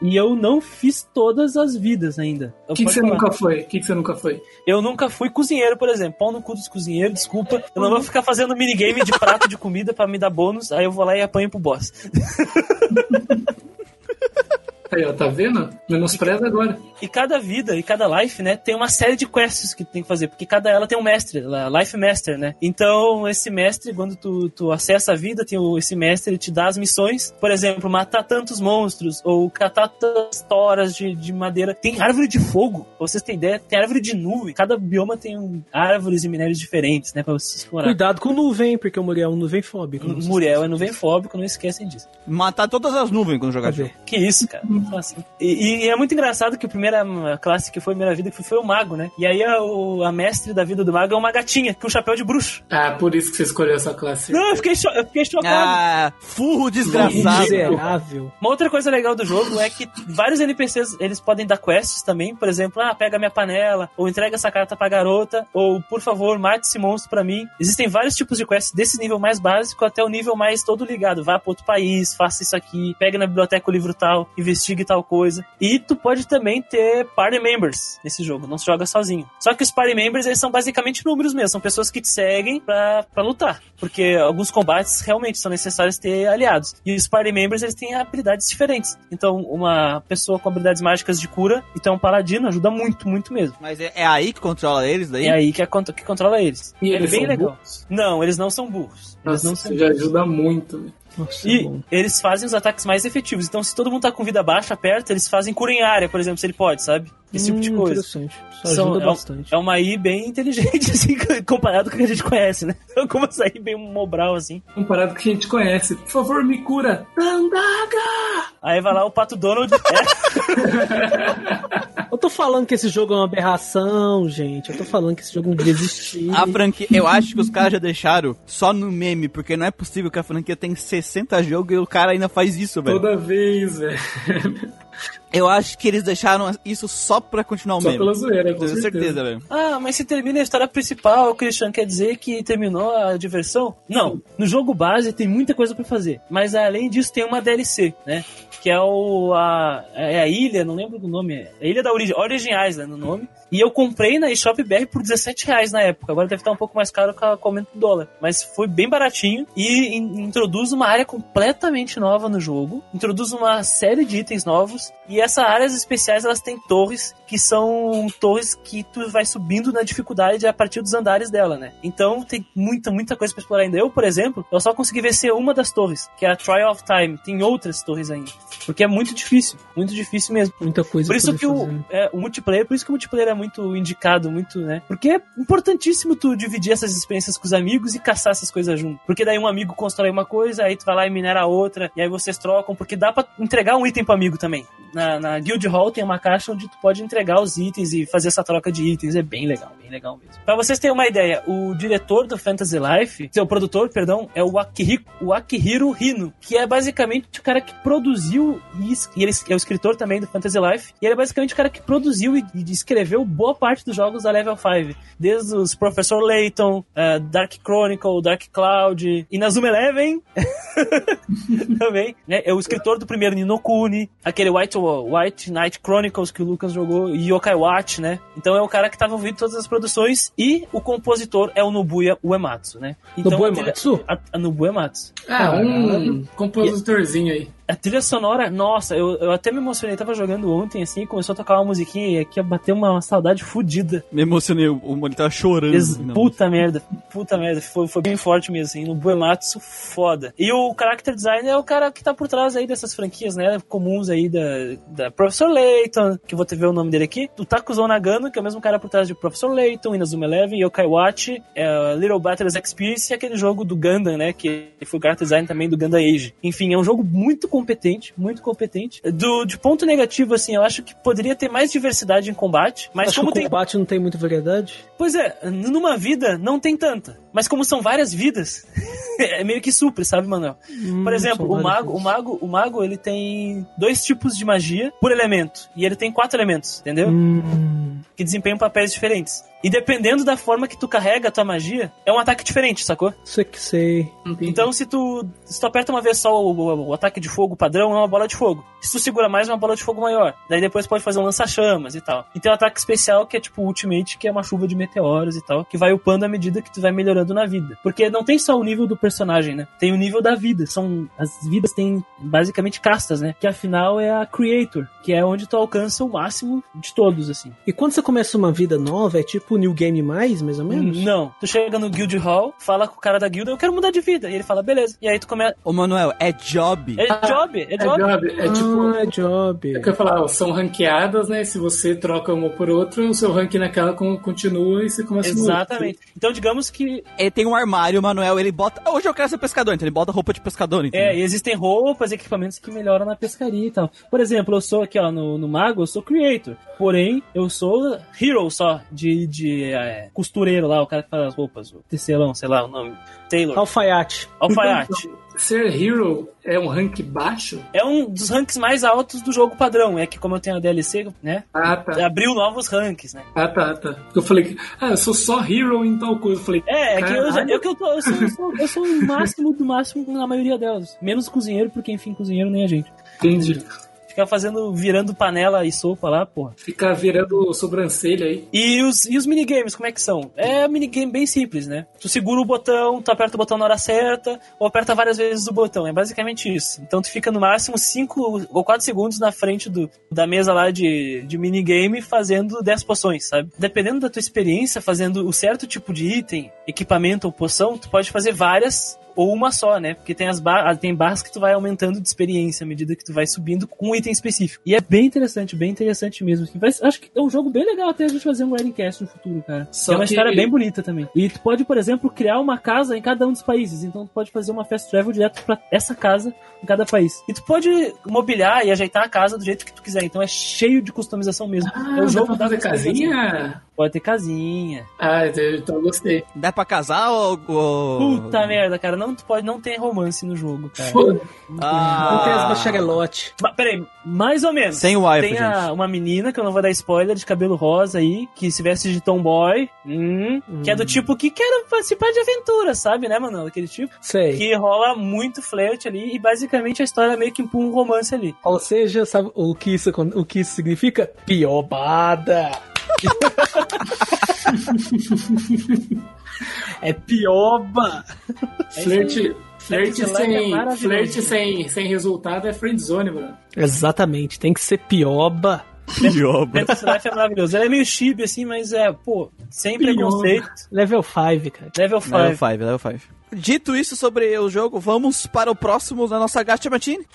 E eu não fiz todas as vidas ainda. O que, que você falar. nunca foi? O que, que você nunca foi? Eu nunca fui cozinheiro, por exemplo. Pau no cu dos cozinheiros, desculpa. Eu não vou ficar fazendo minigame de prato de comida pra me dar bônus, aí eu vou lá e apanho pro boss. Aí, ó, tá vendo? Menospreza agora. E cada vida e cada life, né, tem uma série de quests que tu tem que fazer, porque cada ela tem um mestre, lá, Life Master, né? Então, esse mestre, quando tu, tu acessa a vida, tem o, esse mestre, ele te dá as missões, por exemplo, matar tantos monstros, ou catar tantas toras de, de madeira. Tem árvore de fogo, pra vocês terem ideia, tem árvore de nuvem. Cada bioma tem um, árvores e minérios diferentes, né, pra vocês explorar. Cuidado com nuvem, porque o Muriel é um nuvem fóbico. Muriel é nuvem fóbico, não esquecem disso. Matar todas as nuvens quando jogar jogo. Que isso, cara. Assim. E, e é muito engraçado que a primeira classe que foi a primeira vida que foi, foi o mago, né? E aí a, o- a mestre da vida do mago é uma gatinha com um chapéu de bruxo. Ah, por isso que você escolheu essa classe. Não, eu fiquei, cho eu fiquei chocado. Ah, furro desgraçado. Miserável. Uma outra coisa legal do jogo é que vários NPCs eles podem dar quests também, por exemplo, ah, pega minha panela, ou entrega essa carta pra garota, ou por favor, mate esse monstro pra mim. Existem vários tipos de quests desse nível mais básico até o nível mais todo ligado. Vá pra outro país, faça isso aqui, pega na biblioteca o livro tal, investigue tal coisa. E tu pode também ter party members nesse jogo, não se joga sozinho. Só que os party members eles são basicamente números mesmo, são pessoas que te seguem pra, pra lutar, porque alguns combates realmente são necessários ter aliados. E os party members eles têm habilidades diferentes. Então, uma pessoa com habilidades mágicas de cura, então um paladino ajuda muito, muito mesmo. Mas é, é aí que controla eles daí? É aí que, é que controla eles. E é eles bem são legal. burros? Não, eles não são burros. Eles Nossa, não são isso já ajuda muito. Nossa, e bom. eles fazem os ataques mais efetivos. Então, se todo mundo tá com vida baixa perto, eles fazem cura em área, por exemplo, se ele pode, sabe? Esse tipo de Hum, coisa. Interessante. Isso São- ajuda é bastante. É uma AI bem inteligente, assim, comparado com o que a gente conhece, né? Então, como essa AI bem mobral, assim. Comparado com o que a gente conhece. Por favor, me cura. Tandaga! Aí vai lá o Pato Donald. É, Eu tô falando que esse jogo é uma aberração, gente. Eu tô falando que esse jogo não devia existir. A franquia, eu acho que os caras já deixaram só no meme, porque não é possível que a franquia tem 60 jogos e o cara ainda faz isso, velho. Toda vez, velho. Eu acho que eles deixaram isso só pra continuar o Só meme. pela zoeira, com Tenho certeza. certeza, velho. ah, mas se termina a história principal, Christian, quer dizer que terminou a diversão? Não. No jogo base tem muita coisa pra fazer. Mas além disso tem uma DLC, né? Que é o. A, é a ilha, não lembro do nome. É a Ilha da Origem, Origin Island, no nome. E eu comprei na eShop BR por 17 reais na época. Agora deve estar um pouco mais caro com, a- com o aumento do dólar. Mas foi bem baratinho e in- introduz uma área completamente nova no jogo. Introduz uma série de itens novos. E essas áreas especiais elas têm torres que são torres que tu vai subindo na dificuldade a partir dos andares dela, né? Então tem muita, muita coisa pra explorar ainda. Eu, por exemplo, eu só consegui vencer uma das torres, que é a Trial of Time. Tem outras torres ainda. Porque é muito difícil. Muito difícil mesmo. Muita coisa Por isso que o, fazer. é, o multiplayer, por isso que o multiplayer é muito indicado, muito, né? Porque é importantíssimo tu dividir essas experiências com os amigos e caçar essas coisas junto. Porque daí um amigo constrói uma coisa, aí tu vai lá e minera a outra, e aí vocês trocam, porque dá pra entregar um item pro amigo também. na, na Guild Hall tem uma caixa onde tu pode entregar os itens e fazer essa troca de itens. É bem legal, bem legal mesmo. Pra vocês terem uma ideia, o diretor do Fantasy Life, seu produtor, perdão, é o Akihiko, o Akihiro Hino, que é basicamente o cara que produziu e, e ele é o escritor também do Fantasy Life, e ele é basicamente o cara que produziu e, e escreveu boa parte dos jogos da Level 5, desde os Professor Layton, eh, Dark Chronicle, Dark Cloud, Inazuma Eleven, também, né? É o escritor do primeiro Ninokuni, aquele White, White Knight Chronicles que o Lucas jogou, e Yokai Watch, né? Então é o cara que estava ouvindo todas as produções e o compositor é o Nobuya Uematsu, né? Então, Nobuya Uematsu? A, a Nobuya Uematsu. Ah, um compositorzinho aí. A trilha sonora, nossa, eu, eu até me emocionei, tava jogando ontem, assim, começou a tocar uma musiquinha e aqui bateu uma, uma saudade fodida. Me emocionei, o o Mori tava chorando. Não. puta merda, puta merda, foi, foi bem forte mesmo, assim, no Buematsu, foda. E o character design é o cara que tá por trás aí dessas franquias, né, comuns aí da, da Professor Layton, que eu vou ter ver o nome dele aqui, do Takuzo Nagano, que é o mesmo cara por trás de Professor Layton, Inazuma Eleven, Yokai Watch, é, Little Battles Experience e aquele jogo do Gundam, né, que foi o character design também do Gundam Age. Enfim, é um jogo muito competente, muito competente. Do, de ponto negativo, assim, eu acho que poderia ter mais diversidade em combate, mas Acho como que o tem combate não tem muita variedade. Pois é, numa vida não tem tanta. Mas como são várias vidas, é meio que supre, sabe, Manuel? Hum, Por exemplo, o mago, o mago, o mago, ele tem dois tipos de magia por elemento. E ele tem quatro elementos, entendeu? Hum, Que desempenham papéis diferentes. E dependendo da forma que tu carrega a tua magia, é um ataque diferente, sacou? sei que sei. Então, se tu, se tu aperta uma vez só o, o- o ataque de fogo padrão, é uma bola de fogo. Se tu segura mais, é uma bola de fogo maior. Daí depois pode fazer um lança-chamas e tal. E tem um ataque especial que é tipo o Ultimate, que é uma chuva de meteoros e tal, que vai upando à medida que tu vai melhorando na vida. Porque não tem só o nível do personagem, né? Tem o nível da vida. São As vidas têm basicamente castas, né? Que afinal é a Creator, que é onde tu alcança o máximo de todos, assim. E quando você começa uma vida nova, é tipo New Game Mais, mais ou menos? Não. Tu chega no Guild Hall, fala com o cara da guilda, eu quero mudar de vida. E ele fala, beleza. E aí tu começa. Ô, Manuel, é job. É job, é É job. job, é tipo. Ah, é job. É que eu falar, são ranqueadas, né? Se você troca uma por outra, o seu ranking naquela con- continua e você começa. Exatamente. Então, digamos que Ele tem um armário, o Manuel, ele bota. "Ah, Hoje eu quero ser pescador, então ele bota roupa de pescador, entendeu? é, e existem roupas e equipamentos que melhoram na pescaria e tal. Por exemplo, eu sou aqui, ó, no, no Mago, eu sou creator. Porém, eu sou hero só, de, de é, costureiro lá, o cara que faz as roupas, o tecelão, sei lá o nome. Taylor. Alfaiate. Alfaiate. Ser hero é um rank baixo? É um dos ranks mais altos do jogo padrão. É que como eu tenho a DLC, né? Ah, tá. Abriu novos ranks, né? Ah, tá, tá. Eu falei que, ah, eu sou só hero em tal coisa. Eu falei, É, é que eu, já, eu, que eu, tô, eu, sou, eu, sou, eu sou o máximo do máximo na maioria delas. Menos cozinheiro, porque enfim, cozinheiro nem a gente. entendi. Ficar fazendo, virando panela e sopa lá, porra. Ficar virando sobrancelha aí. E os, e os minigames, como é que são? É um minigame bem simples, né? Tu segura o botão, tu aperta o botão na hora certa, ou aperta várias vezes o botão. É basicamente isso. Então tu fica no máximo 5 ou 4 segundos na frente do, da mesa lá de, de minigame fazendo 10 poções, sabe? Dependendo da tua experiência, fazendo o certo tipo de item, equipamento ou poção, tu pode fazer várias ou uma só, né? Porque tem as barras, tem barras que tu vai aumentando de experiência à medida que tu vai subindo com um item específico. E é bem interessante, bem interessante mesmo. Vai- acho que é um jogo bem legal até a gente fazer um Writing Cast no futuro, cara. Só é uma que- história bem bonita também. E tu pode, por exemplo, criar uma casa em cada um dos países. Então tu pode fazer uma fast travel direto pra essa casa em cada país. E tu pode mobiliar e ajeitar a casa do jeito que tu quiser. Então é cheio de customização mesmo. Ah, é o dá jogo pra da fazer customização. casinha? Pode ter casinha. Ah, então eu gostei. Dá pra casar ou. ou- Puta merda, cara. Não, pode não ter romance no jogo, cara. Foda. Ah. Não tem as bacharelote. Mas, peraí, mais ou menos. Sem wife, Tem a- uma menina, que eu não vou dar spoiler, de cabelo rosa aí, que se veste de tomboy, hum, que é do tipo que quer participar de aventura, sabe, né, mano? Aquele tipo. Sei. Que rola muito flerte ali e basicamente a história meio que empurra um romance ali. Ou seja, sabe o que isso, o que isso significa? Piobada. É pioba. Flerte, flerte, é sem, maravilhoso. flerte sem, sem resultado é friendzone, mano. Exatamente, tem que ser pioba. Pioba. Life é maravilhoso. Ele é meio chibi, assim, mas é, pô, sem Pioba. preconceito. Level 5, cara. Level 5. Level 5, level 5. Dito isso sobre o jogo, vamos para o próximo da nossa Gacha Machine.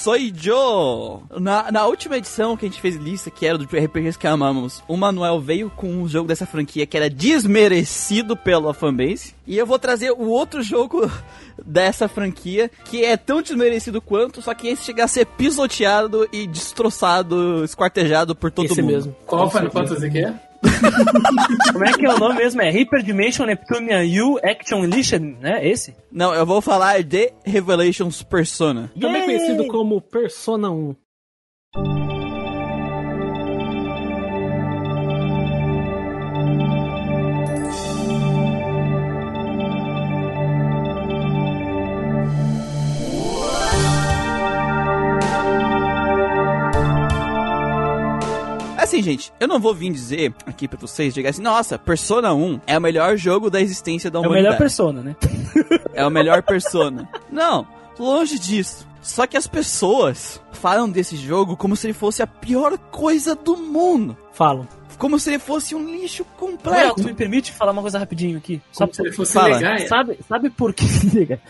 Soy Joe! Na, na última edição que a gente fez lista, que era do RPGs que amamos, o Manuel veio com um jogo dessa franquia que era desmerecido pela fanbase. E eu vou trazer o outro jogo dessa franquia, que é tão desmerecido quanto, só que esse chega a ser pisoteado e destroçado, esquartejado por todo Esse mundo. mesmo. Qual Final Fantasy que é? Como é que é o nome mesmo? É Hyper Dimension Neptunia U Action Unleashed, né? Esse? Não, eu vou falar de Revelations Persona. Também Yay! conhecido como Persona 1. Assim, gente, eu não vou vir dizer aqui pra vocês, dizer assim, nossa, Persona 1 é o melhor jogo da existência da É o humanidade. melhor persona, né? É o melhor Persona. Não, longe disso. Só que as pessoas falam desse jogo como se ele fosse a pior coisa do mundo. Falam. Como se ele fosse um lixo completo. tu me permite falar uma coisa rapidinho aqui? Só Como se ele fosse legal. Sabe, sabe por que. Liga.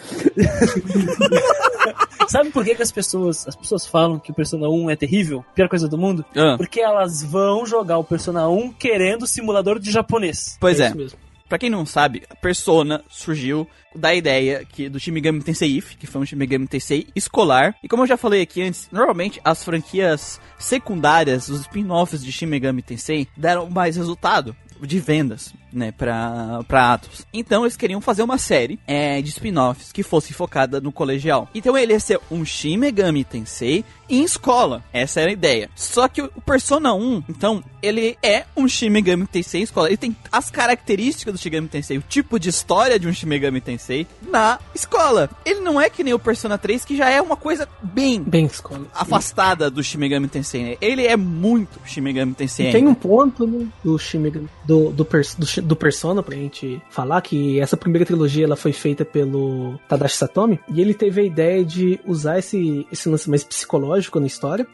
sabe por que, que as pessoas as pessoas falam que o Persona 1 é terrível? Pior coisa do mundo? Ah, Porque elas vão jogar o Persona 1 querendo simulador de japonês. pois é. isso mesmo. Pra quem não sabe, a Persona surgiu da ideia que do Shin Megami Tensei If, que foi um Shin Megami Tensei escolar. E como eu já falei aqui antes, normalmente as franquias secundárias, os spin-offs de Shin Megami Tensei, deram mais resultado de vendas, né, pra, pra Atos. Então eles queriam fazer uma série é, de spin-offs que fosse focada no colegial. Então ele ia ser um Shin Megami Tensei em escola. Essa era a ideia. Só que o Persona 1, então, ele é um Shin Megami Tensei em escola. Ele tem as características do Shin Megami Tensei, o tipo de história de um Shin Megami Tensei na escola. Ele não é que nem o Persona 3, que já é uma coisa bem Bem escola. afastada do Shin Megami Tensei, né? Ele é muito Shin Megami Tensei. E tem um ponto né, do, Shin Megami- do, do, do, Shi- do Persona pra gente falar que essa primeira trilogia ela foi feita pelo Tadashi Satomi e ele teve a ideia de usar esse, esse lance mais psicológico na história,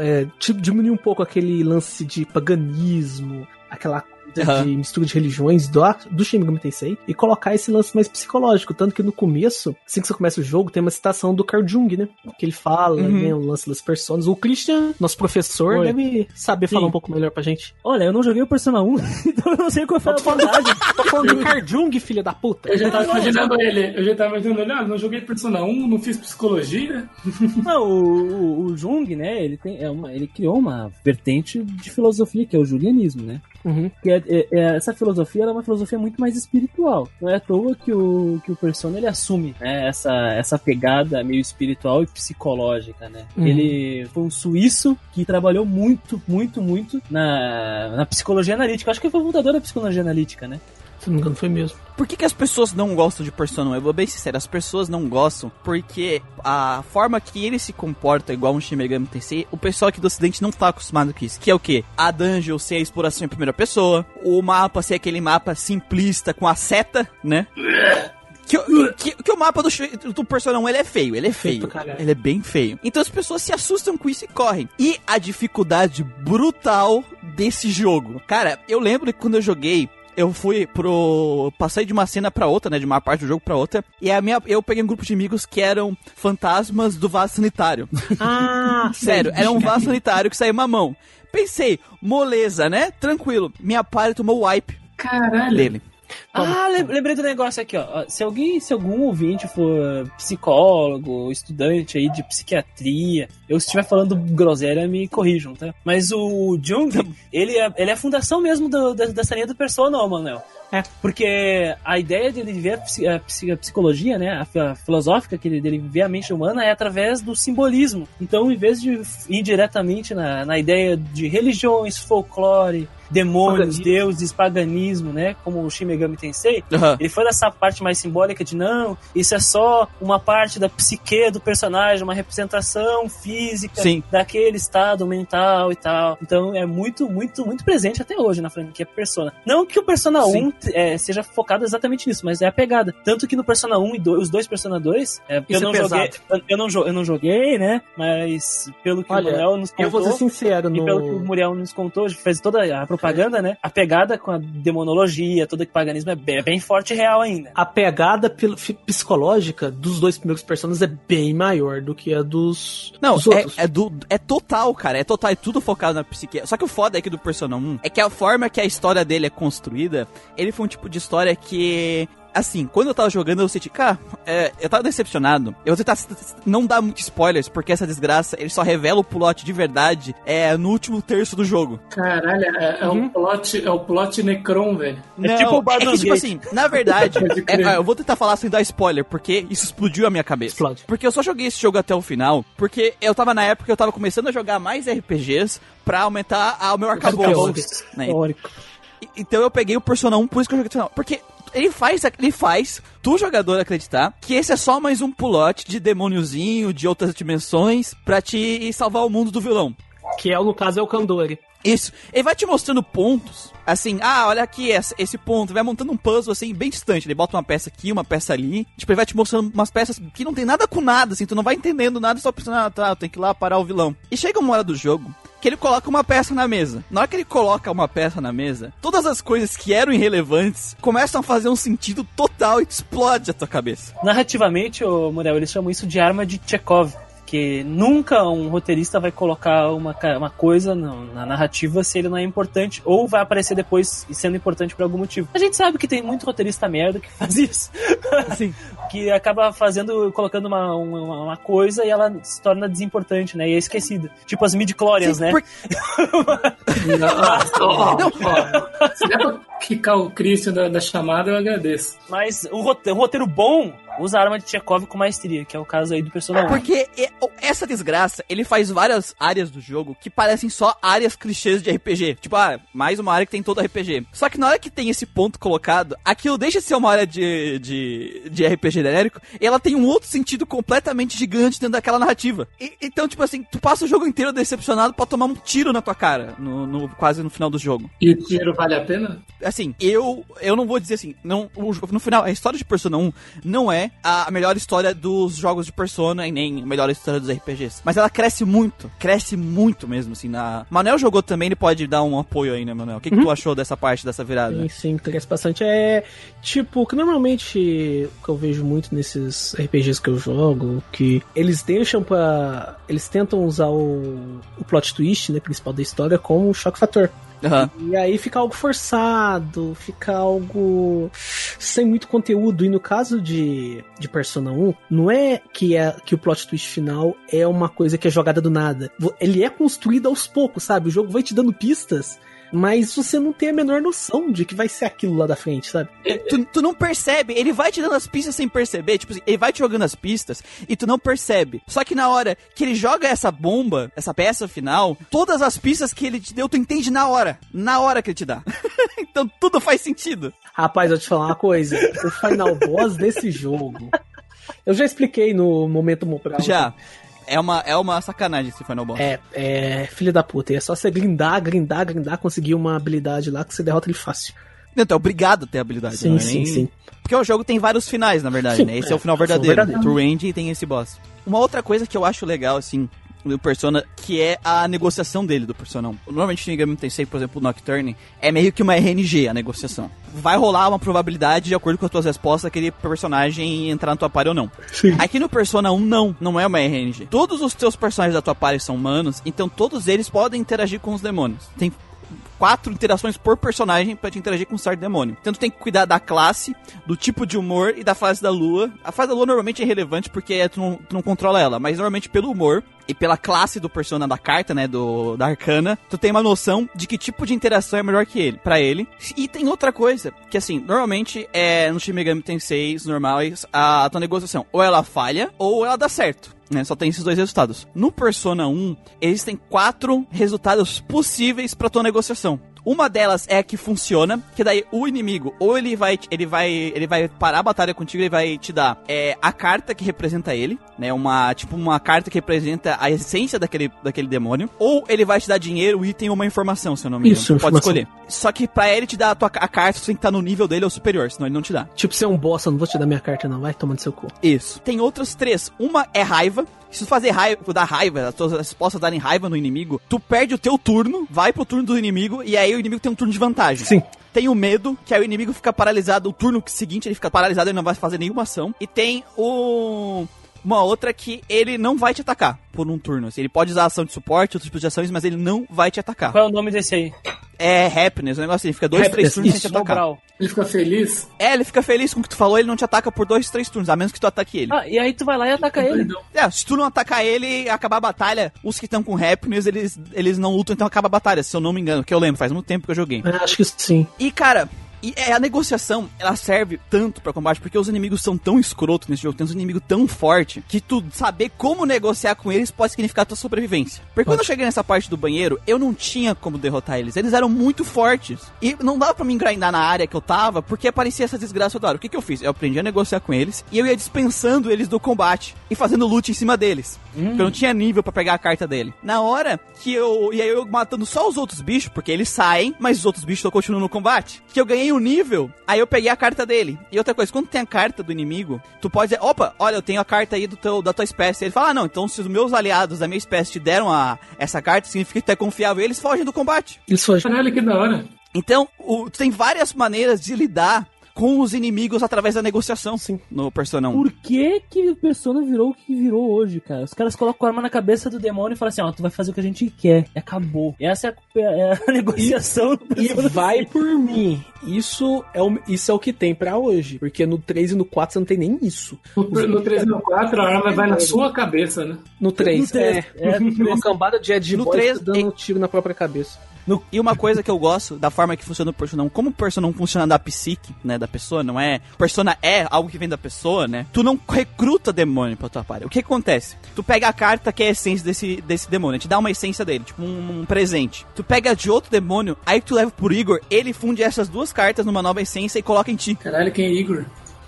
é, diminuir um pouco aquele lance de paganismo, aquela Aham. de mistura de religiões do, do Shin Megami Tensei e colocar esse lance mais psicológico, tanto que no começo, assim que você começa o jogo, tem uma citação do Carl Jung, né? Que ele fala, Uhum. né, o lance das personas. O Christian, nosso professor, Oi. deve saber falar Sim. um pouco melhor pra gente. Olha, eu não joguei o Persona 1, então eu não sei qual foi a vantagem. Tô falando do Carl Jung, filha da puta. Eu já tava imaginando ele, eu já tava imaginando ele, ah, não joguei Persona 1, não fiz psicologia. Não, o, o, o Jung, né, ele, tem, é uma, ele criou uma vertente de filosofia, que é o julianismo, né? Uhum. Que é, é- é- essa filosofia é uma filosofia muito mais espiritual. Não é à toa que o, que o Persona ele assume né, essa, essa pegada meio espiritual e psicológica, né? Uhum. Ele foi um suíço que trabalhou muito, muito, muito na, na psicologia analítica. Acho que ele foi o fundador da psicologia analítica, né? Se não me engano, foi mesmo. Por que, que as pessoas não gostam de Persona 1? Eu vou bem sincero, as pessoas não gostam porque a forma que ele se comporta igual um Shin Megami Tensei, o pessoal aqui do ocidente não tá acostumado com isso. Que é o quê? A dungeon ser a exploração em primeira pessoa, o mapa ser aquele mapa simplista com a seta, né? Que, o- que, que o mapa do, do Persona 1 ele é feio, ele é Feio. Ele é bem feio. Então as pessoas se assustam com isso e correm. E a dificuldade brutal desse jogo. Cara, eu lembro que quando eu joguei, eu fui pro. Passei de uma cena pra outra, né? De uma parte do jogo pra outra. E a minha, eu peguei um grupo de amigos que eram fantasmas do vaso sanitário. Ah, Sério, era um vaso sanitário que saía uma mão. Pensei, moleza, né? Tranquilo. Minha party tomou o wipe Caralho. dele. Ah, lem- lembrei do negócio aqui, ó. Se alguém, se algum ouvinte for psicólogo, estudante aí de psiquiatria, eu estiver falando groselha, me corrijam, tá? Mas o Jung, ele é, ele é a fundação mesmo do- da- dessa linha do Persona, Manuel. É. Porque a ideia dele ver a, psi- a psi- a psicologia, né, a, fi- a filosófica que ele, dele ver a mente humana é através do simbolismo. Então, em vez de ir diretamente na, na ideia de religiões, folclore, demônios, Paganismo. deuses, paganismo, né, como o Shin Megami Tensei, Aham. ele foi dessa parte mais simbólica de não, isso é só uma parte da psique do personagem, uma representação física Sim. daquele estado mental e tal. Então é muito, muito, muito presente até hoje na franquia Persona. Não que o Persona Sim. 1 é, seja focado exatamente nisso, mas é a pegada. Tanto que no Persona 1 e 2, os dois Persona 2, é, eu, é não joguei, pesado. eu, eu não, eu não joguei, né? Mas pelo que Olha, o Muriel nos Eu vou contou. ser sincero, E pelo que o. Muriel nos contou, fez toda a propaganda, né? A pegada com a demonologia, todo o paganismo é bem, é bem forte e real ainda. A pegada psicológica dos dois primeiros personagens é bem maior do que a dos, Não, dos é, é, do, é total, cara. É total, é tudo focado na psique. Só que o foda é que do Persona 1 é que a forma que a história dele é construída, ele foi um tipo de história que. Assim, quando eu tava jogando, eu senti, cara, é, eu tava decepcionado. Eu vou tentar não dar muitos spoilers, porque essa desgraça, ele só revela o plot de verdade é, no último terço do jogo. Caralho, é, é o plot, é o plot Necron, velho. É tipo o é Baldur's que, tipo assim, na verdade, é, é, eu vou tentar falar sem dar spoiler, porque isso explodiu a minha cabeça. Explode. Porque eu só joguei esse jogo até o final, porque eu tava na época que eu tava começando a jogar mais RPGs pra aumentar a- o meu arcabouço. Né? Teórico. Então eu peguei o Persona 1, por isso que eu joguei o final. Porque ele faz, ele faz tu jogador acreditar que esse é só mais um pulote de demôniozinho, de outras dimensões, pra te salvar o mundo do vilão. Que é, no caso, é o Kandori. Isso. Ele vai te mostrando pontos, assim, ah, olha aqui, esse ponto, vai montando um puzzle, assim, bem distante. Ele bota uma peça aqui, uma peça ali. Tipo, ele vai te mostrando umas peças que não tem nada com nada, assim, tu não vai entendendo nada, só pensando, ah, tá, tem que ir lá parar o vilão. E chega uma hora do jogo que ele coloca uma peça na mesa. Na hora que ele coloca uma peça na mesa, todas as coisas que eram irrelevantes começam a fazer um sentido total e explode a tua cabeça. Narrativamente, ô Muriel, eles chamam isso de arma de Chekhov. Que nunca um roteirista vai colocar uma, uma coisa no- na narrativa se ele não é importante, ou vai aparecer depois e sendo importante por algum motivo. A gente sabe que tem muito roteirista merda que faz isso. Assim, que acaba fazendo, colocando uma, uma, uma coisa e ela se torna desimportante, né? E é esquecida. Tipo as midi-chlorians, né? por- ó, ó. Se der pra quicar o Christian da, da chamada, eu agradeço. Mas o roteiro, o roteiro bom usa a arma de Chekhov com maestria, que é o caso aí do personagem. Porque e- o- essa desgraça, ele faz várias áreas do jogo que parecem só áreas clichês de RPG. Tipo, ah, mais uma área que tem todo RPG. Só que na hora que tem esse ponto colocado, aquilo deixa de ser uma área de, de, de RPG genérico e ela tem um outro sentido completamente gigante dentro daquela narrativa. E- então, tipo assim, tu passa o jogo inteiro decepcionado pra tomar um tiro na tua cara, no, no- quase no final do jogo. E o tiro vale a pena? Assim, eu eu não vou dizer assim, não, no final, a história de Persona 1 não é a melhor história dos jogos de Persona e nem a melhor história dos RPGs. Mas ela cresce muito, cresce muito mesmo, assim, na... Manel jogou também, ele pode dar um apoio aí, né, Manel? O que, que tu achou dessa parte, dessa virada? Sim, sim, cresce bastante. É tipo, que normalmente o que eu vejo muito nesses RPGs que eu jogo, que eles deixam pra. Eles tentam usar o, o plot twist, né, principal da história, como um choque fator. Aham. E aí fica algo forçado, fica algo sem muito conteúdo. E no caso de, de Persona 1, não é que, é que o plot twist final é uma coisa que é jogada do nada. Ele é construído aos poucos, sabe? O jogo vai te dando pistas, mas você não tem a menor noção de que vai ser aquilo lá da frente, sabe? Tu, tu não percebe, ele vai te dando as pistas sem perceber, tipo assim, ele vai te jogando as pistas e tu não percebe. Só que na hora que ele joga essa bomba, essa peça final, todas as pistas que ele te deu, tu entende na hora. Na hora que ele te dá. então tudo faz sentido. Rapaz, eu vou te falar uma coisa. O final boss desse jogo. Eu já expliquei no momento Mopral. Já. É uma, é uma sacanagem esse Final Boss. É, é, filho da puta. É só você grindar, grindar, grindar, conseguir uma habilidade lá que você derrota ele fácil. Tu é obrigado a ter habilidade. Sim, não é sim, sim. Porque o jogo tem vários finais, na verdade, Sim, né? Esse é, é, o final verdadeiro. verdadeiros. True End e tem esse boss. Uma outra coisa que eu acho legal, assim, do Persona, que é a negociação dele do Persona 1. Normalmente no Megami Tensei, por exemplo, o Nocturne, é meio que uma RNG a negociação. Vai rolar uma probabilidade de acordo com as tuas respostas aquele personagem entrar na tua party ou não. Sim. Aqui no Persona 1 não, não é uma RNG. Todos os teus personagens da tua party são humanos, então todos eles podem interagir com os demônios. Tem quatro interações por personagem pra te interagir com um certo demônio. Então tu tem que cuidar da classe, do tipo de humor e da fase da lua. A fase da lua normalmente é irrelevante porque tu não, tu não controla ela, mas normalmente pelo humor e pela classe do persona da carta, né, do da arcana, tu tem uma noção de que tipo de interação é melhor que ele, para ele. E tem outra coisa, que assim, normalmente é no Shin Megami Tensei normais, a, a tua negociação ou ela falha ou ela dá certo. Né, só tem esses dois resultados. No Persona 1, existem quatro resultados possíveis para tua negociação. Uma delas é a que funciona, que daí o inimigo, ou ele vai, ele vai, ele vai parar a batalha contigo, ele vai te dar é, a carta que representa ele, né, uma tipo uma carta que representa a essência daquele, daquele demônio, ou ele vai te dar dinheiro, item ou uma informação, se eu não me engano. Isso, pode informação. escolher. Só que pra ele te dar a tua a carta, tu tem que estar no nível dele ou superior, senão ele não te dá. Tipo, você é um boss, eu não vou te dar minha carta, não. Vai tomando seu cu. Isso. Tem outras três. Uma é raiva. Se tu fazer raiva, dar raiva, as tuas respostas darem raiva no inimigo, tu perde o teu turno, vai pro turno do inimigo, e aí o inimigo tem um turno de vantagem. Sim. Tem o medo, que aí o inimigo fica paralisado, o turno seguinte ele fica paralisado, ele não vai fazer nenhuma ação. E tem o uma outra que ele não vai te atacar por um turno. Assim, ele pode usar ação de suporte, outros tipos de ações, mas ele não vai te atacar. Qual é o nome desse aí? É happiness, o negócio assim, fica dois, Happiness, três turnos sem te atacar. Ele fica feliz. É, ele fica feliz com o que tu falou, ele não te ataca por dois, três turnos, a menos que tu ataque ele. Ah, e aí tu vai lá e ataca ele. É, se tu não atacar ele e acabar a batalha, os que estão com happiness, eles, eles não lutam, então acaba a batalha, se eu não me engano, que eu lembro, faz muito tempo que eu joguei. É, acho que sim. E, cara, e é, a negociação, ela serve tanto pra combate, porque os inimigos são tão escrotos nesse jogo, tem uns inimigos tão fortes, que tu saber como negociar com eles pode significar tua sobrevivência. Porque quando eu cheguei nessa parte do banheiro, eu não tinha como derrotar eles. Eles eram muito fortes. E não dava pra me engrindar na área que eu tava, porque aparecia essa desgraça toda hora. O que que eu fiz? Eu aprendi a negociar com eles, e eu ia dispensando eles do combate, e fazendo loot em cima deles. Porque eu não tinha nível pra pegar a carta dele. Na hora que eu... E aí eu matando só os outros bichos, porque eles saem, mas os outros bichos estão continuando no combate. Que eu ganhei um nível, aí eu peguei a carta dele. E outra coisa, quando tem a carta do inimigo, tu pode dizer, opa, olha, eu tenho a carta aí do teu, da tua espécie. Ele fala, ah, não, então se os meus aliados da minha espécie te deram a, essa carta, significa que tu é confiável. E eles fogem do combate. Isso foi. Caralho, que da hora. Então, o, tu tem várias maneiras de lidar com os inimigos através da negociação Sim. no Persona 1. Por que que o Persona virou o que virou hoje, cara? Os caras colocam a arma na cabeça do demônio e falam assim, ó, tu vai fazer o que a gente quer. E acabou. Essa é a, é a negociação do E vai 5. por mim. Isso é, o, isso é o que tem pra hoje. Porque no 3 e no 4 você não tem nem isso. No, no 3 e no 4, a arma vai na sua cabeça, né? No 3, No três, é. é, no três. Uma cambada de Ed No Boys três, dando um tiro na própria cabeça. No- e uma coisa que eu gosto da forma que funciona o Persona 1, como o Persona 1 funciona da psique, né, da pessoa, não é... Persona é algo que vem da pessoa, né? Tu não recruta demônio pra tua party. O que acontece? Tu pega a carta que é a essência desse, desse demônio, te dá uma essência dele, tipo um, um presente. Tu pega de outro demônio, aí tu leva pro Igor, ele funde essas duas cartas numa nova essência e coloca em ti. Caralho, quem é Igor?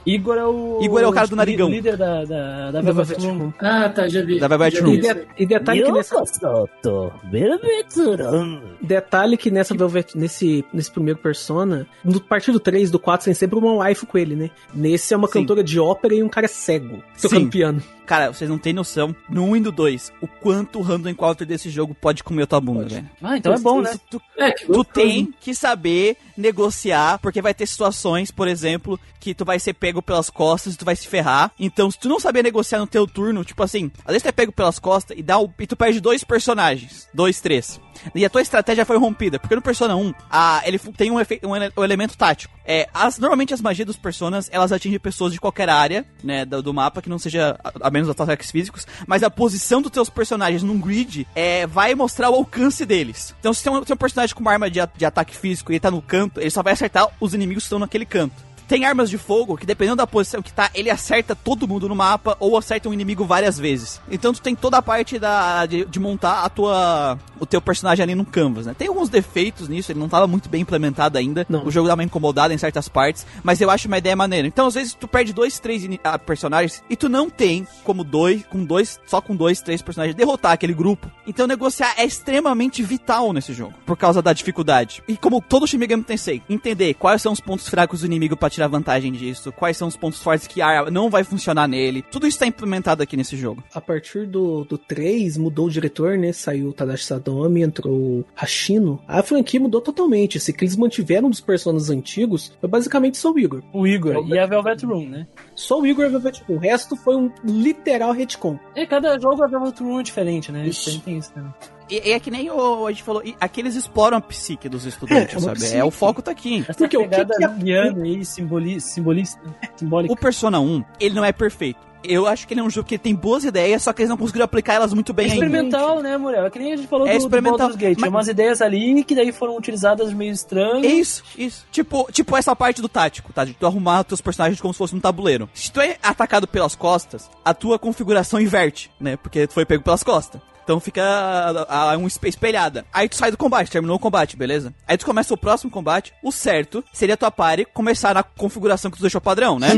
Igor é o... Igor é o cara do narigão. O líder da, da, da Velvet Room. Ah, tá, já vi. Da Velvet Room. E, de- e detalhe que nessa, Detalhe detalhe que nessa Velvet, nesse, nesse primeiro Persona, no partido 3 do 4 tem sempre uma wife com ele, né? Nesse é uma Sim. cantora de ópera e um cara cego tocando Sim. piano. Cara, vocês não têm noção, no 1 e no 2, o quanto o random encounter desse jogo pode comer tua bunda, velho. Ah, então é bom, né? Tu, É, que tu tem que saber negociar, porque vai ter situações, por exemplo, que tu vai ser pego pelas costas e tu vai se ferrar. Então, se tu não saber negociar no teu turno, tipo assim, às vezes tu é pego pelas costas e, dá o, e tu perde dois personagens. Dois, três. E a tua estratégia foi rompida. Porque no Persona 1, a, ele tem um, efe, um, ele- um elemento tático. É, as, normalmente as magias dos Personas, elas atingem pessoas de qualquer área, né, do, do mapa, que não seja, a, a menos ataques físicos, mas a posição dos teus personagens num grid é, vai mostrar o alcance deles. Então, se tem um, tem um personagem com uma arma de, de ataque físico e ele tá no canto, ele só vai acertar os inimigos que estão naquele canto. Tem armas de fogo que, dependendo da posição que tá, ele acerta todo mundo no mapa ou acerta um inimigo várias vezes. Então tu tem toda a parte da, de, de montar a tua, o teu personagem ali no canvas, né? Tem alguns defeitos nisso, ele não tava muito bem implementado ainda. Não. O jogo dá uma incomodada em certas partes, mas eu acho uma ideia maneira. Então às vezes tu perde dois, três ah, personagens e tu não tem como dois, com dois, só com dois, três personagens derrotar aquele grupo. Então negociar é extremamente vital nesse jogo, por causa da dificuldade. E como todo Shin Megami Tensei, entender quais são os pontos fracos do inimigo pra tirar vantagem disso, quais são os pontos fortes que ah, não vai funcionar nele. Tudo isso tá implementado aqui nesse jogo. A partir do, do 3, mudou o diretor, né? Saiu o Tadashi Sadomi, entrou o Hashino. A franquia mudou totalmente. Esse que eles mantiveram dos personagens antigos foi basicamente só o Igor. O Igor É o e a Velvet Room, né? Só o Igor e a Velvet Room. O resto foi um literal retcon. É, cada jogo a Velvet Room é diferente, né? Tem, tem isso também. E, e é que nem o, a gente falou, e aqui eles exploram a psique dos estudantes, É, é sabe? psique. É, o foco tá aqui. Essa Porque o que que é- aí, simboli, simbolista, simbólica. O Persona 1, ele não é perfeito. Eu acho que ele é um jogo que tem boas ideias, só que eles não conseguiram aplicar elas muito bem É ainda. experimental, né, Muriel? É que nem a gente falou É do, do experimental, Baldur's Gate. mas- Tinha umas ideias ali que daí foram utilizadas meio estranho. Isso, isso. Tipo, tipo essa parte do tático, tá? De tu arrumar os teus personagens como se fosse um tabuleiro. Se tu é atacado pelas costas, a tua configuração inverte, né? Porque tu foi pego pelas costas. Então fica a, a, um espe- espelhada. Aí tu sai do combate, terminou o combate, beleza? Aí tu começa o próximo combate. O certo seria a tua party começar na configuração que tu deixou padrão, né?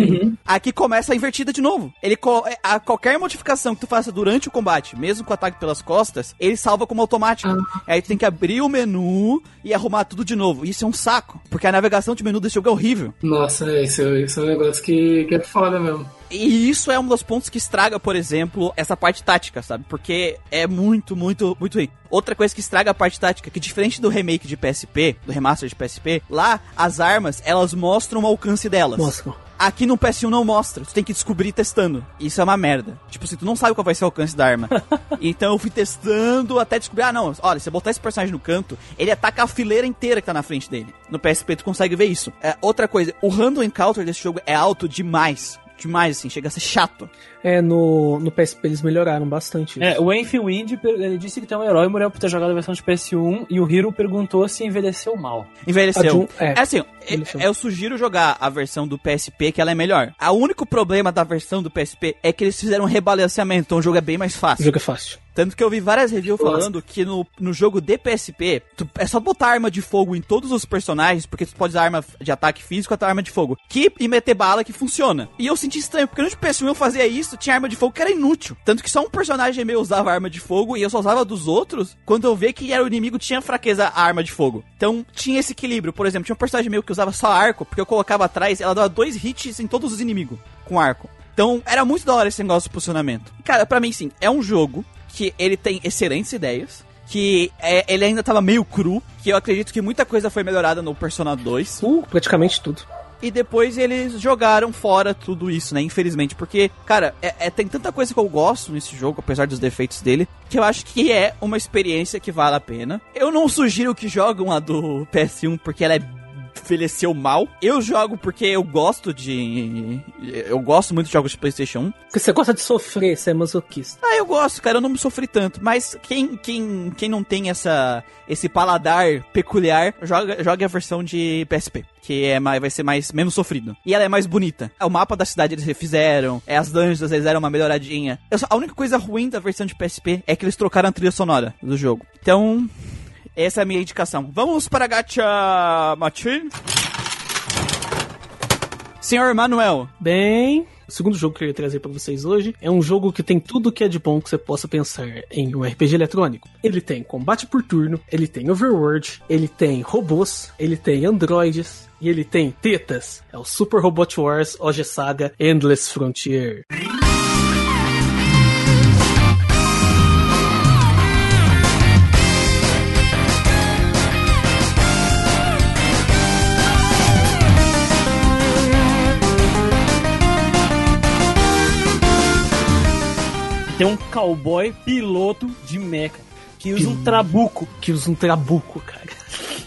Aqui começa a invertida de novo. Ele co- a qualquer modificação que tu faça durante o combate, mesmo com o ataque pelas costas, ele salva como automático. Aí tu tem que abrir o menu e arrumar tudo de novo. Isso é um saco, porque a navegação de menu desse jogo é horrível. Nossa, esse, esse é um negócio que, que é foda mesmo. E isso é um dos pontos que estraga, por exemplo, essa parte tática, sabe? Porque é muito, muito, muito ruim. Outra coisa que estraga a parte tática, que diferente do remake de PSP, do remaster de PSP, lá as armas, elas mostram o alcance delas. Mostra. Aqui no PS1 não mostra, tu tem que descobrir testando. Isso é uma merda. Tipo assim, tu não sabe qual vai ser o alcance da arma. então eu fui testando até descobrir, ah não, olha, se eu botar esse personagem no canto, ele ataca a fileira inteira que tá na frente dele. No PSP tu consegue ver isso. É, outra coisa, o random encounter desse jogo é alto demais. Demais, assim, chega a ser chato. É, no, no PSP eles melhoraram bastante. É, o Enfield Wind per- ele disse que tem um herói morreu por ter jogado a versão de PS1 e o Hiro perguntou se envelheceu mal. Envelheceu. Jun- É, é, assim, eu, envelheceu. eu sugiro jogar a versão do PSP, que ela é melhor. O único problema da versão do PSP é que eles fizeram um rebalanceamento, então o jogo é bem mais O fácil. jogo é fácil. Tanto que eu vi várias reviews falando que no, no jogo de PSP, tu- é só botar arma de fogo em todos os personagens, porque tu pode usar arma de ataque físico até arma de fogo. Que, e meter bala que funciona. E eu senti estranho, porque no PS1 eu fazia isso, tinha arma de fogo que era inútil. Tanto que só um personagem meu usava arma de fogo e eu só usava dos outros quando eu via que era o inimigo tinha fraqueza a arma de fogo. Então tinha esse equilíbrio. Por exemplo, tinha um personagem meu que usava só arco, porque eu colocava atrás, ela dava dois hits em todos os inimigos com arco. Então, era muito da hora esse negócio de posicionamento. Cara, pra mim, sim, é um jogo que ele tem excelentes ideias, que é, ele ainda tava meio cru, que eu acredito que muita coisa foi melhorada no Persona 2. Uh, praticamente tudo. E depois eles jogaram fora tudo isso, né? Infelizmente. Porque, cara, é, é- tem tanta coisa que eu gosto nesse jogo, apesar dos defeitos dele, que eu acho que é uma experiência que vale a pena. Eu não sugiro que jogam a do PS1 porque ela é envelheceu mal. Eu jogo porque eu gosto de. Eu gosto muito de jogos de PlayStation 1. Porque você gosta de sofrer, você é masoquista. Ah, eu gosto, cara, eu não me sofri tanto. Mas quem, quem, quem não tem essa, esse paladar peculiar, joga, joga a versão de PSP. Que é mais, vai ser mais menos sofrido. E ela é mais bonita. O mapa da cidade eles refizeram. É, as dungeons eles deram uma melhoradinha. Só- a única coisa ruim da versão de PSP é que eles trocaram a trilha sonora do jogo. Então, essa é a minha indicação. Vamos para a Gacha Machine. Senhor Manuel, Bem, o segundo jogo que eu ia trazer pra vocês hoje é um jogo que tem tudo que é de bom que você possa pensar em um RPG eletrônico. Ele tem combate por turno, ele tem overworld, ele tem robôs, ele tem androides e ele tem tetas. É o Super Robot Wars OG Saga Endless Frontier. Tem um cowboy piloto de mecha que usa um trabuco. Que usa um trabuco, cara.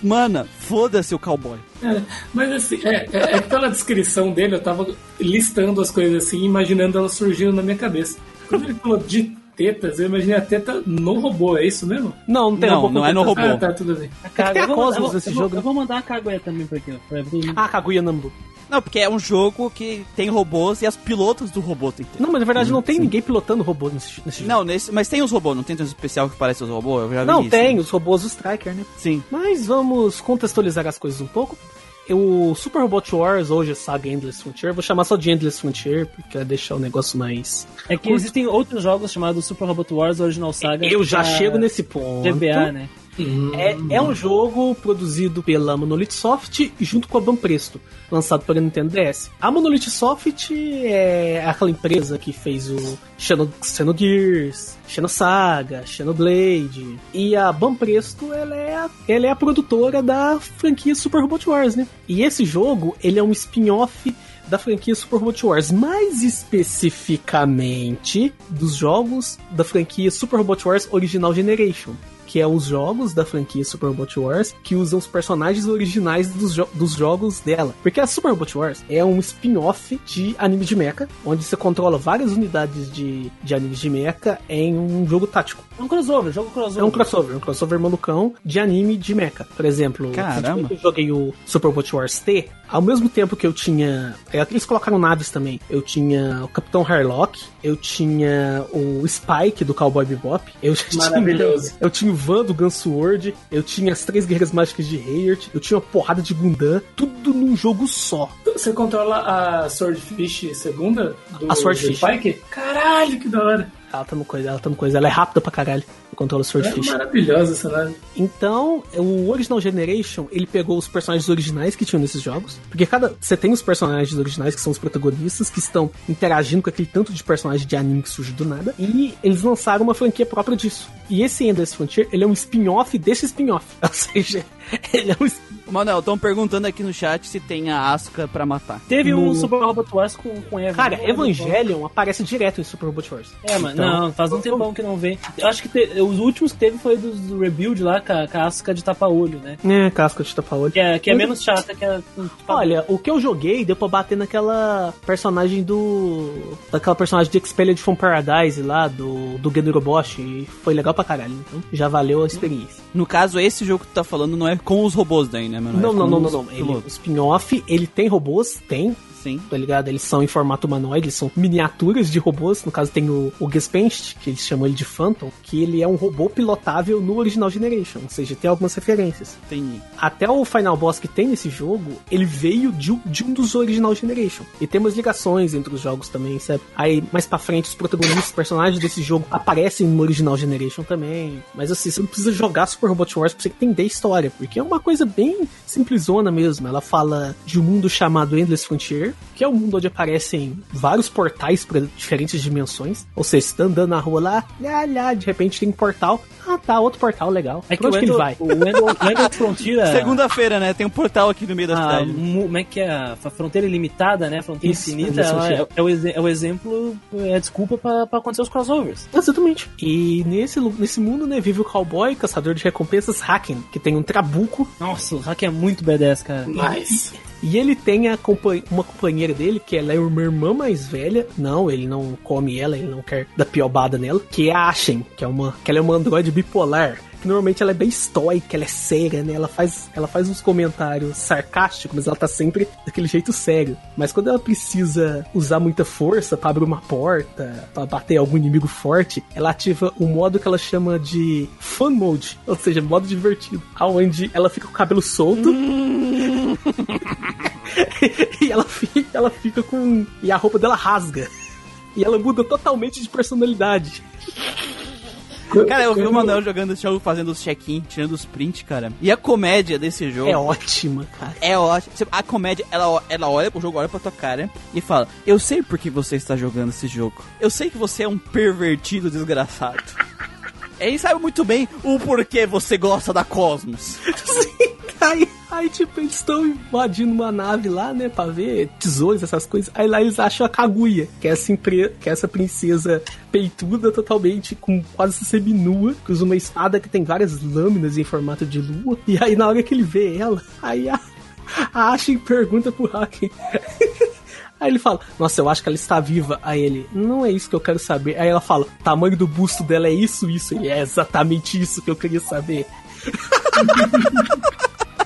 mana, foda-se o cowboy. É, mas assim, é, é, é que pela descrição dele eu tava listando as coisas assim, imaginando elas surgindo na minha cabeça. Quando ele falou de tetas, eu imaginei a teta no robô, é isso mesmo? Não, não tem Não, robô não é no tetas. robô. Ah, tá, tudo bem. A Kaguya- tem a eu vou- Cosmos eu vou- nesse eu vou- jogo, né? Eu vou mandar a Kaguya também pra aqui, ó. Pra. Ah, Kaguya Nambu. Não, porque é um jogo que tem robôs e as pilotos do robô tem que ter. Não, mas na verdade não tem ninguém pilotando robô nesse, nesse jogo. Não, nesse, mas tem os robôs, não tem um especial que parece os robôs? Eu já vi Não, isso. tem, os robôs do Striker, né? Sim. Mas vamos contextualizar as coisas um pouco. O Super Robot Wars, hoje Saga Endless Frontier, vou chamar só de Endless Frontier, porque vai deixar o negócio mais. É que existem outros jogos chamados Super Robot Wars Original Saga. Eu já chego nesse ponto. GBA, né? É, é um jogo produzido pela Monolith Soft junto com a Banpresto, lançado pela Nintendo DS. A Monolith Soft é aquela empresa que fez o Xeno- Xenogears, Xenosaga, Xenoblade. E a Banpresto, ela é a, ela é a produtora da franquia Super Robot Wars, né? E esse jogo, ele é um spin-off da franquia Super Robot Wars, mais especificamente dos jogos da franquia Super Robot Wars Original Generation que é os jogos da franquia Super Robot Wars que usam os personagens originais dos, jo- dos jogos dela. Porque a Super Robot Wars é um spin-off de anime de mecha, onde você controla várias unidades de, de anime de mecha em um jogo tático. É um crossover, jogo crossover. É um crossover, um crossover malucão de anime de mecha. Por exemplo, Caramba. eu joguei o Super Robot Wars T, ao mesmo tempo que eu tinha. é, Eles colocaram naves também. Eu tinha o Capitão Harlock, eu tinha o Spike do Cowboy Bebop, eu já tinha- Maravilhoso. eu tinha o Van do Gunsword, eu tinha as três guerreiras mágicas de Hayert, eu tinha uma porrada de Gundam, tudo num jogo só. Você controla a Swordfish segunda? Do, A Swordfish. Spike? Caralho, que da hora. Ela tá no coisa, ela tá no coisa, ela é rápida pra caralho. Controla o Swordfish. É maravilhosa essa nave. Então, o Original Generation, ele pegou os personagens originais que tinham nesses jogos. Porque cada. Você tem os personagens originais que são os protagonistas, que estão interagindo com aquele tanto de personagem de anime que surge do nada. E eles lançaram uma franquia própria disso. E esse Endless Frontier, ele é um spin-off desse spin-off. Ou seja, ele é um Manuel, estão perguntando aqui no chat se tem a Asuka pra matar. Teve No- o Super Robot Wars com, com Eva. Cara, Evangelion aparece direto em Super Robot Wars. É, mano, Então- não, faz um tempão que não vem. Eu acho que te- os últimos que teve foi dos do Rebuild lá, com a, com a Asuka de tapa-olho, né? É, casca de tapa-olho. Que é, que é menos chata que a. Olha, o que eu joguei deu pra bater naquela personagem do. daquela personagem de Expelled from Paradise lá, do, do Geno Bosch, e foi legal pra caralho. Então já valeu a experiência. No caso, esse jogo que tu tá falando não é com os robôs daí, né, Manuel? Não, É não, não, não, não. Ele, o spin-off, ele tem robôs, tem, Sim. tá ligado? Eles são em formato humanoide, eles são miniaturas de robôs. No caso, tem o, o Gespenst, que eles chamam ele de Phantom, que ele é um robô pilotável no Original Generation, ou seja, tem algumas referências. Entendi. Até o Final Boss que tem nesse jogo, ele veio de, um- de um dos Original Generation. E tem umas ligações entre os jogos também, sabe? Aí, mais pra frente, os protagonistas, os personagens desse jogo aparecem no Original Generation também. Mas assim, você não precisa jogar Super Robot Wars pra você entender a história, porque é uma coisa bem simplesona mesmo. Ela fala de um mundo chamado Endless Frontier, que é um mundo onde aparecem vários portais para diferentes dimensões. Ou seja, você tá andando na rua lá, lá, lá, de repente tem um portal. Ah, tá, outro portal legal. É que onde que ele vai? o Endo, o Endo Frontier. é- Segunda-feira, né? Tem um portal aqui no meio da a, cidade. mu- como é que é? A fronteira ilimitada, né? A fronteira Isso, infinita, é, é o, é o exemplo, é a desculpa pra, pra acontecer os crossovers. Exatamente. E nesse, nesse mundo, né, vive o cowboy, caçador de recompensas Haken, que tem um trabuco. Nossa, o hack é muito B10, cara. Mas. E ele tem a compa- uma companheira dele, que ela é uma irmã mais velha. Não, ele não come ela, ele não quer dar piobada nela. Que é a Ashen, que é uma, que ela é uma androide bipolar. Que normalmente ela é bem estoica, ela é séria, né? Ela faz, ela faz uns comentários sarcásticos, mas ela tá sempre daquele jeito sério. Mas quando ela precisa usar muita força pra abrir uma porta, pra bater algum inimigo forte, ela ativa o modo que ela chama de Fun Mode, ou seja, modo divertido, aonde ela fica com o cabelo solto. e ela fica, ela fica com. E a roupa dela rasga. E ela muda totalmente de personalidade. Cara, eu vi o Manuel jogando esse jogo, fazendo os check-in, tirando os prints, cara. E a comédia desse jogo É ótima, cara. é ótima. A comédia, ela, ela olha pro jogo, olha pra tua cara e fala: Eu sei por que você está jogando esse jogo. Eu sei que você é um pervertido desgraçado. Ele sabe muito bem o porquê você gosta da Cosmos. Sim, aí, aí, tipo, eles estão invadindo uma nave lá, né, pra ver tesouros, essas coisas. Aí lá eles acham a Kaguya, que é essa, impre... que é essa princesa peituda totalmente, com quase seminua, que usa uma espada que tem várias lâminas em formato de lua. E aí, na hora que ele vê ela, aí a, a Ashen pergunta pro Haken. Aí ele fala, nossa, eu acho que ela está viva. Aí ele, não é isso que eu quero saber. Aí ela fala, tamanho do busto dela é isso, isso. Ele é exatamente isso que eu queria saber.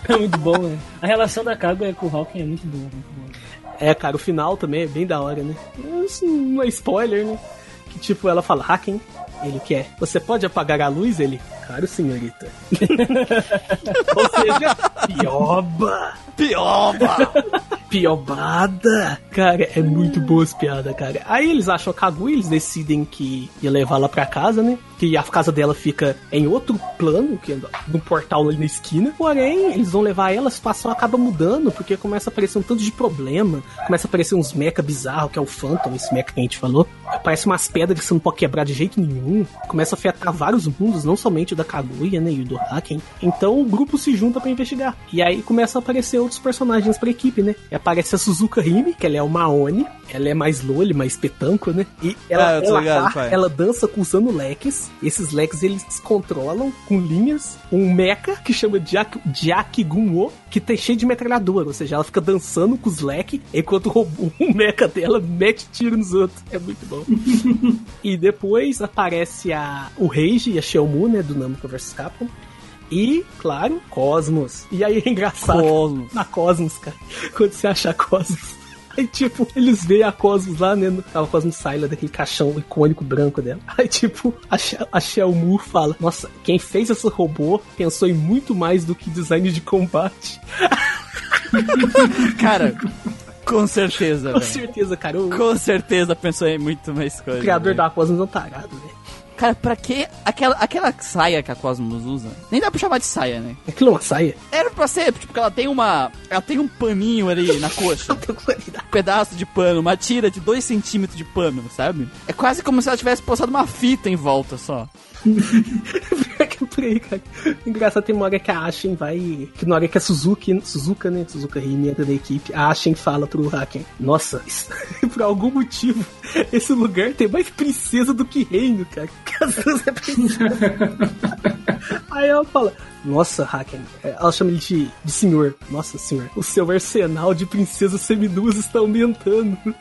É muito bom, né? A relação da Kaguya com o Hawking é muito boa, muito boa. É, cara, o final também é bem da hora, né? Isso não é spoiler, né? Que tipo, ela fala, Haken, ele o que é? Você pode apagar a luz? Ele, claro, senhorita. Ou seja, pioba! Pioba! Piobada! Cara, é muito boa as piadas, cara. Aí eles acham a Kaguya, eles decidem que ia levar ela pra casa, né? Que a casa dela fica em outro plano, que é no portal ali na esquina. Porém, eles vão levar ela, a situação acaba mudando, porque começa a aparecer um tanto de problema. Começa a aparecer uns mecha bizarros, que é o Phantom, esse mecha que a gente falou. Aparece umas pedras que você não pode quebrar de jeito nenhum. Começa a afetar vários mundos, não somente o da Kaguya, né? E o do Haken. Então o grupo se junta pra investigar. E aí começam a aparecer outros personagens pra equipe, né? E aparece a Suzuka Hime, que ela é uma Oni. Ela é mais loli, mais petanco, né? E ela, Ah, ela, ligado, tá- ela dança usando leques. Esses leques eles controlam com linhas um mecha que chama Jak- Jakigunwo, que tem cheio de metralhadora. Ou seja, ela fica dançando com os leques, enquanto o, robô- o mecha dela mete tiro nos outros. É muito bom. e depois aparece a, o Rage e a Shelmu, né? Do Namco vs Capcom. E, claro, Cosmos. E aí é engraçado. Cosmos. Na Cosmos, cara. Quando você acha a Cosmos. Aí, tipo, eles veem a Cosmos lá, né? no- A Cosmos sai lá daquele caixão icônico branco dela. Aí, tipo, a, a Shelmu fala: Nossa, quem fez esse robô pensou em muito mais do que design de combate. Cara, com certeza, Com velho. certeza, cara. O Com certeza pensou em muito mais coisa. criador velho. da Cosmos é um tarado, velho. Cara, pra que aquela, aquela saia que a Cosmos usa? Nem dá pra chamar de saia, né? Aquilo é uma saia. Era pra ser, tipo, que ela tem uma. Ela tem um paninho ali na coxa. um pedaço de pano, uma tira de 2 centímetros de pano, sabe? É quase como se ela tivesse postado uma fita em volta só. Pior que por aí, cara. Engraçado, tem uma hora que a Ashen vai. Que na hora que a Suzuki, Suzuka, né? Suzuka Rini entra da equipe, a Ashen fala pro Haken: Nossa, por algum motivo, esse lugar tem mais princesa do que reino, cara. Que as duas é princesa. Aí ela fala. Nossa, Haken. É, Ela chama ele de, de senhor. Nossa, senhor. O seu arsenal de princesas seminuas está aumentando.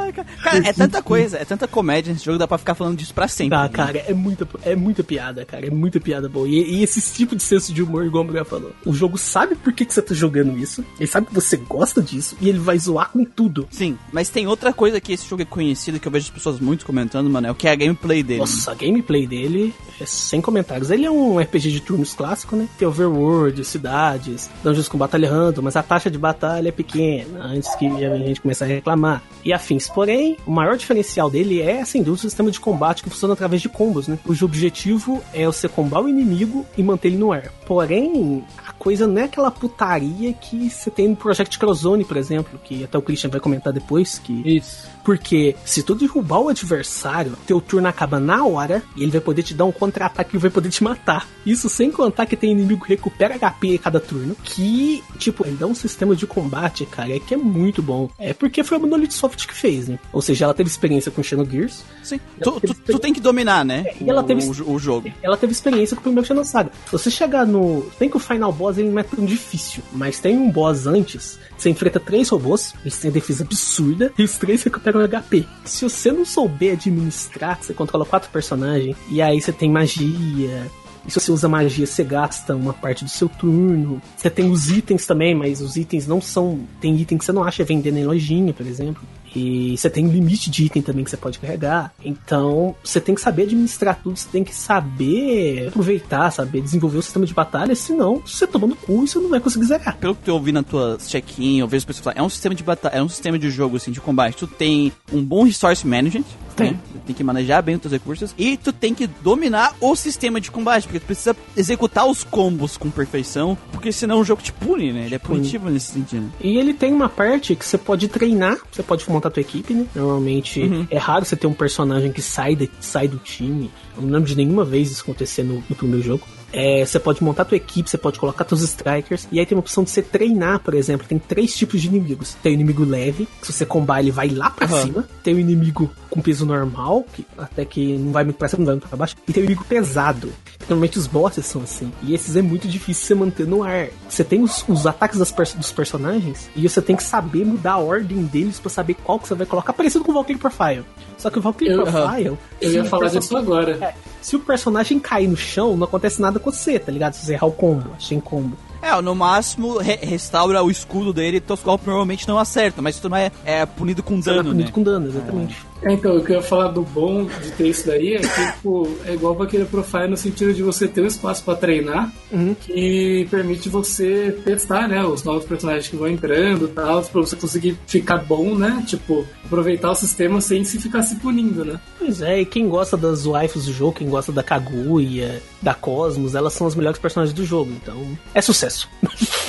Ai, cara. Cara, é tanta coisa, é tanta comédia nesse jogo, dá pra ficar falando disso pra sempre. Tá, né? cara, é muita, é muita piada, cara. É muita piada boa. E, e esse tipo de senso de humor, igual o Miguel falou. O jogo sabe por que, que você tá jogando isso. Ele sabe que você gosta disso. E ele vai zoar com tudo. Sim, mas tem outra coisa que esse jogo é conhecido, que eu vejo as pessoas muito comentando, mano, é o que é a gameplay dele. Nossa, a gameplay dele é sem comentários. Ele é um RPG de turnos clássico, né? Tem overworld, cidades, dungeons com batalha random, mas a taxa de batalha é pequena, antes que a gente comece a reclamar. E afins. Porém, o maior diferencial dele é, sem dúvida, o sistema de combate que funciona através de combos, né? Cujo objetivo é você combar o inimigo e manter ele no ar. Porém, a coisa não é aquela putaria que você tem no Project Crozone, por exemplo, que até o Christian vai comentar depois, que Isso. Porque se tu derrubar o adversário, teu turno acaba na hora e ele vai poder te dar um contra-ataque e vai poder te matar. Isso sem contar que tem inimigo que recupera HP a cada turno. Que, tipo, ele dá um sistema de combate, cara, que é muito bom. É porque foi a Monolith Soft que fez, né? Ou seja, ela teve experiência com Xenogears, Sim. Tu, tu, tu tem que dominar, né? e ela teve- o, o jogo. ela teve experiência com o primeiro Xenosaga. Se você chegar no. Tem que o Final Boss ele não é tão difícil, mas tem um boss antes. Você enfrenta três robôs, eles têm defesa absurda e os três recuperam HP. Se você não souber administrar, você controla quatro personagens e aí você tem magia. E se você usa magia, você gasta uma parte do seu turno. Você tem os itens também, mas os itens não são. Tem item que você não acha vendendo em lojinha, por exemplo. E você tem limite de item também que você pode carregar. Então, você tem que saber administrar tudo, você tem que saber aproveitar, saber desenvolver o sistema de batalha, senão você toma no cu e você não vai conseguir zerar. Pelo que eu ouvi na tua check-in, eu vejo as pessoas falar, é um sistema de batalha, é um sistema de jogo, assim, de combate. Tu tem um bom resource management, Tem. né? Tem que manejar bem os teus recursos, e tu tem que dominar o sistema de combate, porque tu precisa executar os combos com perfeição, porque senão o jogo te pune, né? Ele é punitivo nesse sentido. E ele tem uma parte que você pode treinar, você pode montar tua equipe, né? Normalmente é raro você ter um personagem que sai, de- sai do time. Eu não lembro de nenhuma vez isso acontecer no, no primeiro jogo. É, você pode montar tua equipe, você pode colocar teus strikers, e aí tem uma opção de você treinar, por exemplo. Tem três tipos de inimigos. Tem o inimigo leve, que se você combar ele vai lá pra Aham. cima. Tem o inimigo com peso normal, que até que não vai muito pra cima, não vai muito pra baixo. E tem o inimigo pesado. Normalmente os bosses são assim. E esses é muito difícil você manter no ar. Você tem os, os ataques das pers- dos personagens e você tem que saber mudar a ordem deles pra saber qual que você vai colocar. Parecido com o Valkyrie Profile. Só que o Valkyrie Eu- Profile. Eu ia falar disso agora. é, se o personagem cair no chão, não acontece nada com você, tá ligado? Se você errar o combo, achei em combo. É, no máximo, re- restaura o escudo dele e teus golpes normalmente não acertam, mas tu não é, é punido com Você é dano, punido né? com dano, exatamente. É, então, o que eu ia falar do bom de ter isso daí é que, tipo, é igual pra aquele profile no sentido de você ter um espaço pra treinar Uhum. que permite você testar, né, os novos personagens que vão entrando e tal, pra você conseguir ficar bom, né, tipo, aproveitar o sistema sem se ficar se punindo, né. Pois é, e quem gosta das waifus do jogo, quem gosta da Kaguya, da Cosmos, elas são as melhores personagens do jogo, então é sucesso.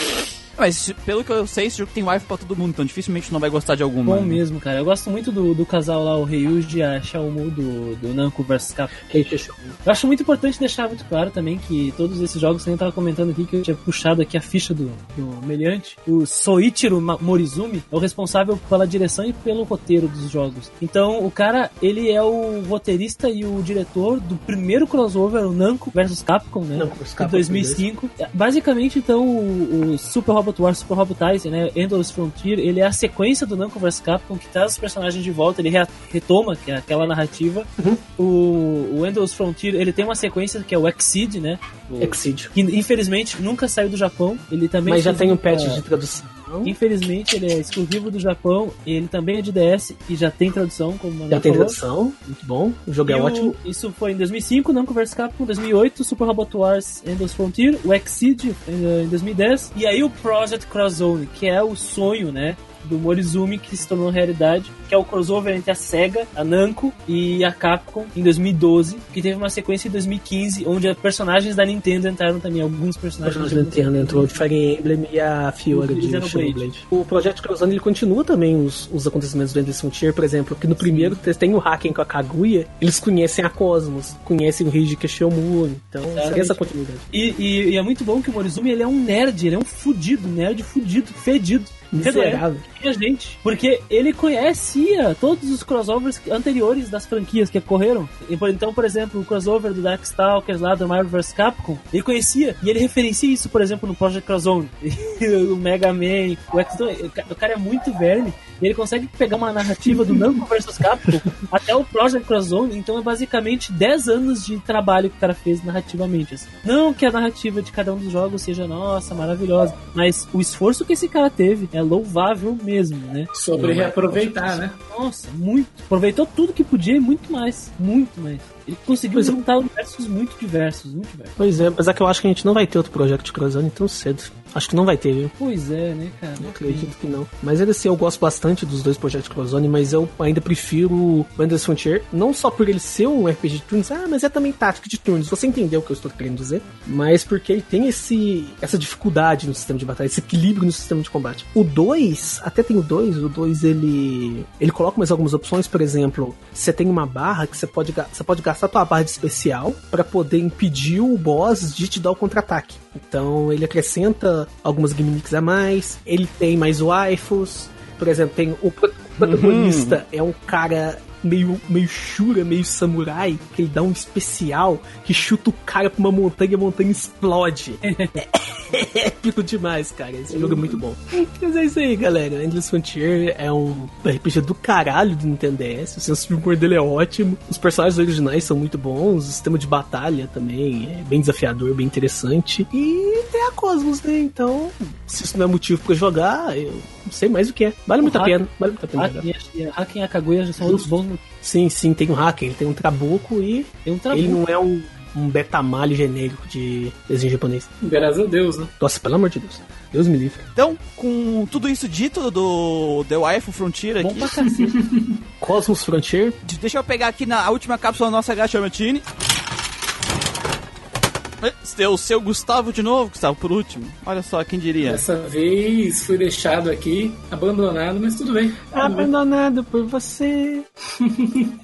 Mas pelo que eu sei, esse jogo tem wife pra todo mundo, então dificilmente não vai gostar de alguma. Bom né? mesmo, cara. Eu gosto muito do, do casal lá, o Ryuji e a Xiaomu do, do Namco vs Capcom. Eu acho muito importante deixar muito claro também que todos esses jogos, eu tava comentando aqui que eu tinha puxado aqui a ficha do, do meliante. O Soichiro Morizumi é o responsável pela direção e pelo roteiro dos jogos. Então, o cara, ele é o roteirista e o diretor do primeiro crossover, o Namco vs Capcom, né? Namco vs de Capcom, 2005. Basicamente, então, o, o Super Robot Wars, Super Robot Tyson, né? Endless Frontier, ele é a sequência do Namco vs Capcom que traz os personagens de volta, ele rea- retoma que é aquela narrativa. Uhum. O, o Endless Frontier, ele tem uma sequência que é o Exceed, né? O- Exceed. que infelizmente nunca saiu do Japão. Ele também Mas já tem um patch de tradução. Infelizmente, ele é exclusivo do Japão. Ele também é de DS e já tem tradução, como Já tem falou. tradução, muito bom. O jogo E é o- ótimo. Isso foi em 2005, Namco vs Capcom, 2008, Super Robot Wars Endless Frontier, o Exceed eh, em 2010, e aí o Project Cross Zone, que é o sonho, né? Do Morizumi que se tornou realidade, que é o crossover entre a SEGA, a Namco e a Capcom em 2012, que teve uma sequência em 2015, onde personagens da Nintendo entraram também, alguns personagens da Nintendo entrou o Fire Emblem e a Fiora de Xenoblade. O Project Crozone ele continua também os, os acontecimentos do Endless Frontier, por exemplo, que no primeiro tem o Haken com a Kaguya, eles conhecem a Cosmos, conhecem o Reiji Kishimura, então tem essa continuidade. E, e- e é muito bom que o Morizumi ele é um nerd, ele é um fudido, nerd fudido, fedido. Miserável. A gente, porque ele conhecia todos os crossovers anteriores das franquias que ocorreram. Então, por exemplo, o crossover do Darkstalkers lá do Marvel vs Capcom, ele conhecia e ele referencia isso, por exemplo, no Project Crossover, o Mega Man, o X o ca- o cara é muito verme e ele consegue pegar uma narrativa do Namco vs Capcom até o Project Crossover, então é basicamente 10 anos de trabalho que o cara fez narrativamente. assim. Não que a narrativa de cada um dos jogos seja, nossa, maravilhosa, mas o esforço que esse cara teve é louvável mesmo, né? Sobre reaproveitar, né? Nossa, muito. Aproveitou tudo que podia e muito mais. Muito mais. Ele conseguiu Pois é. juntar universos muito diversos, muito diversos. Pois é, apesar que eu acho que a gente não vai ter outro Project Crozone tão cedo. Acho que não vai ter, viu? Pois é, né, cara? Eu acredito que não. Mas ainda assim, eu gosto bastante dos dois Project Crozone, mas eu ainda prefiro o Endless Frontier, não só por ele ser um RPG de turnos, ah, mas é também tático de turnos, você entendeu o que eu estou querendo dizer, mas porque ele tem esse essa dificuldade no sistema de batalha, esse equilíbrio no sistema de combate. O 2, até tem o 2, o 2 ele ele coloca mais algumas opções, por exemplo, você tem uma barra que você pode você pode gastar tua barra de especial para poder impedir o boss de te dar o contra-ataque. Então ele acrescenta algumas gimmicks a mais, ele tem mais waifus, por exemplo, tem o pro- protagonista é um cara meio, meio shura, meio samurai, que ele dá um especial que chuta o cara pra uma montanha e a montanha explode. é épico demais, cara. Esse jogo é muito bom. Mas é isso aí, galera. Endless Frontier é um RPG do caralho do Nintendo DS. O senso de humor dele é ótimo. Os personagens originais são muito bons. O sistema de batalha também é bem desafiador, bem interessante. E tem a Cosmos, né? Então, se isso não é motivo pra jogar, eu não sei mais o que é. Vale muito a pena. Vale muito a pena. Haken e a- Haken e a Kaguya já são outros bons. no- Sim, sim, tem um hacker, ele tem um trabuco e Tem um trabalho. ele não é um, um betamale genérico de desenho japonês. Graças a Deus, né? Nossa, pelo amor de Deus. Deus me livre. Então, com tudo isso dito do The Waifu Frontier Bom aqui, pra cacete. Cosmos Frontier, deixa eu pegar aqui na última cápsula da nossa Gacha Martini. Esse é o seu Gustavo de novo, Gustavo, por último. Olha só, quem diria. Dessa vez fui deixado aqui, abandonado, mas tudo bem. abandonado por você.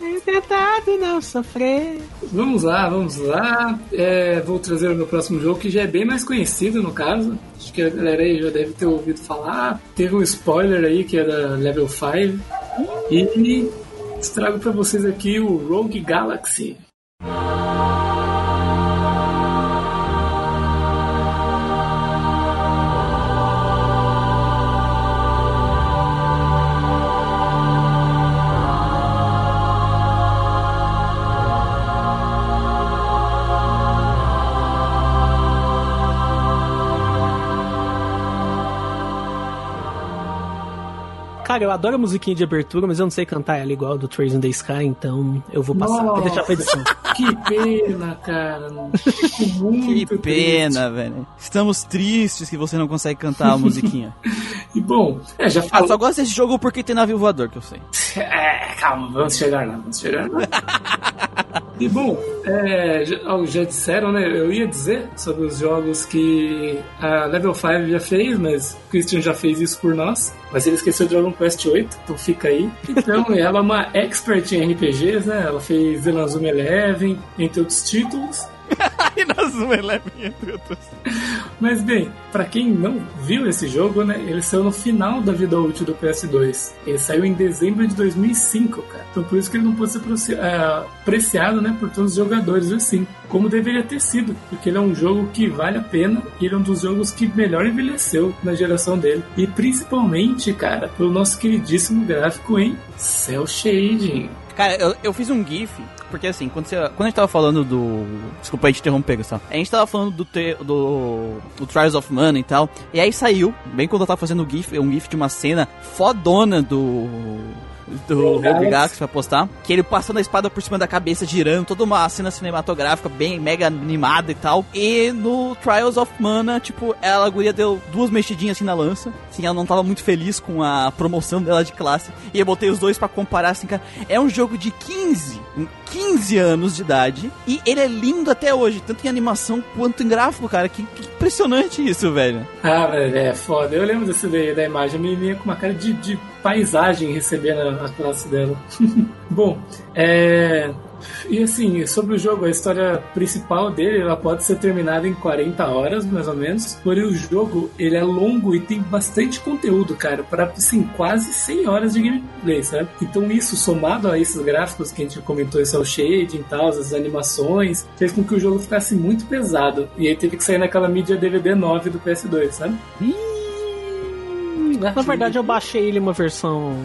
é tentado não sofrer. Vamos lá, vamos lá. É, vou trazer o meu próximo jogo, que já é bem mais conhecido no caso. Acho que a galera aí já deve ter ouvido falar. Teve um spoiler aí que é da Level 5. E trago pra vocês aqui o Rogue Galaxy. Eu adoro a musiquinha de abertura, mas eu não sei cantar ela igual a do Trace in the Sky, então eu vou passar. Vou deixar pra edição. Que pena, cara. Que pena, velho. Estamos tristes que você não consegue cantar a musiquinha. E bom, é, já Ah, falou. só gosto desse jogo porque tem navio voador, que eu sei. É, calma, vamos chegar lá, vamos chegar lá. e bom, é, já, já disseram, né? Eu ia dizer sobre os jogos que a Level 5 já fez, mas o Christian já fez isso por nós. Mas ele esqueceu Dragon Quest 8, então fica aí. Então, ela é uma expert em RPGs, né? Ela fez The Lanzuma Eleven, entre outros títulos. E nós um Eleven, entre outros. Mas bem, pra quem não viu esse jogo, né, ele saiu no final da vida útil do PS2. Ele saiu em dezembro de 2005, cara. Então por isso que ele não pôde ser é, apreciado, né, por todos os jogadores assim, como deveria ter sido, porque ele é um jogo que vale a pena e ele é um dos jogos que melhor envelheceu na geração dele. E principalmente, cara, pelo nosso queridíssimo gráfico em Cell Shading. Cara, eu, eu fiz um GIF, porque assim, quando, você, quando a gente tava falando do. Desculpa aí te interromper, Gustavo. A gente tava falando do, te, do, do Trials of Mana e tal. E aí saiu, bem quando eu tava fazendo o GIF, um GIF de uma cena fodona do. Do Rogue Galaxy pra postar. Que ele passando a espada por cima da cabeça, girando, toda uma cena cinematográfica bem mega animada e tal. E no Trials of Mana, tipo, ela, a guria deu duas mexidinhas assim na lança. Assim, ela não tava muito feliz com a promoção dela de classe. E eu botei os dois pra comparar, assim, cara. É um jogo de 15, 15 anos de idade. E ele é lindo até hoje, tanto em animação quanto em gráfico, cara. Que, que impressionante isso, velho. Ah, velho, é foda. Eu lembro desse daí, da imagem. A menininha com uma cara de, de paisagem recebendo a classe dela. Bom, é. E assim, sobre o jogo, a história principal dele, ela pode ser terminada em 40 horas, mais ou menos. Porém, o jogo, ele é longo e tem bastante conteúdo, cara, para assim, quase 100 horas de gameplay, sabe? Então, isso somado a esses gráficos que a gente comentou, esse é o shading e tal, as animações, fez com que o jogo ficasse muito pesado. E aí teve que sair naquela mídia DVD 9 do PS2, sabe? Na verdade, eu baixei ele uma versão.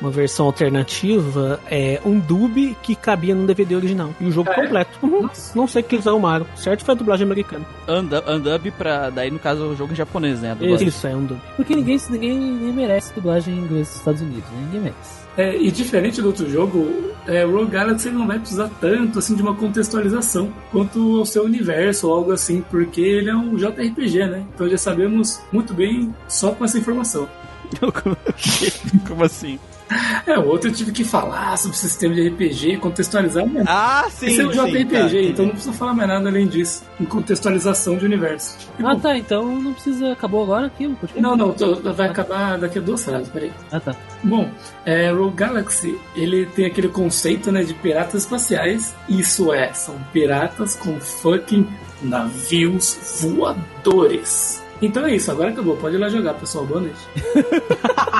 Uma versão alternativa, é um dub que cabia no DVD original. E o jogo é? completo. Uhum. Não sei o que eles arrumaram. Certo foi a dublagem americana. Undub pra. Daí, no caso, o jogo em japonês, né? Isso é um dub. Porque ninguém, ninguém, ninguém merece dublagem em inglês dos Estados Unidos, né? Ninguém merece. É, e diferente do outro jogo, é, o Rogue Galaxy não vai precisar tanto assim de uma contextualização quanto ao seu universo ou algo assim, porque ele é um JRPG, né? Então já sabemos muito bem só com essa informação. Como assim? É, o outro eu tive que falar sobre o sistema de RPG, contextualizar, mas Ah, sim. esse é um sim, JRPG, tá, então não precisa falar mais nada além disso, em contextualização de universo. E, Ah, bom, tá, então não precisa. Acabou agora aqui? o? Não, não, tô- vai acabar daqui a duas horas, peraí. Ah, tá. Bom, é, Rogue Galaxy, ele tem aquele conceito, né, de piratas espaciais. Isso é, são piratas com fucking navios voadores. Então é isso, agora acabou. Pode ir lá jogar, pessoal. Boa noite.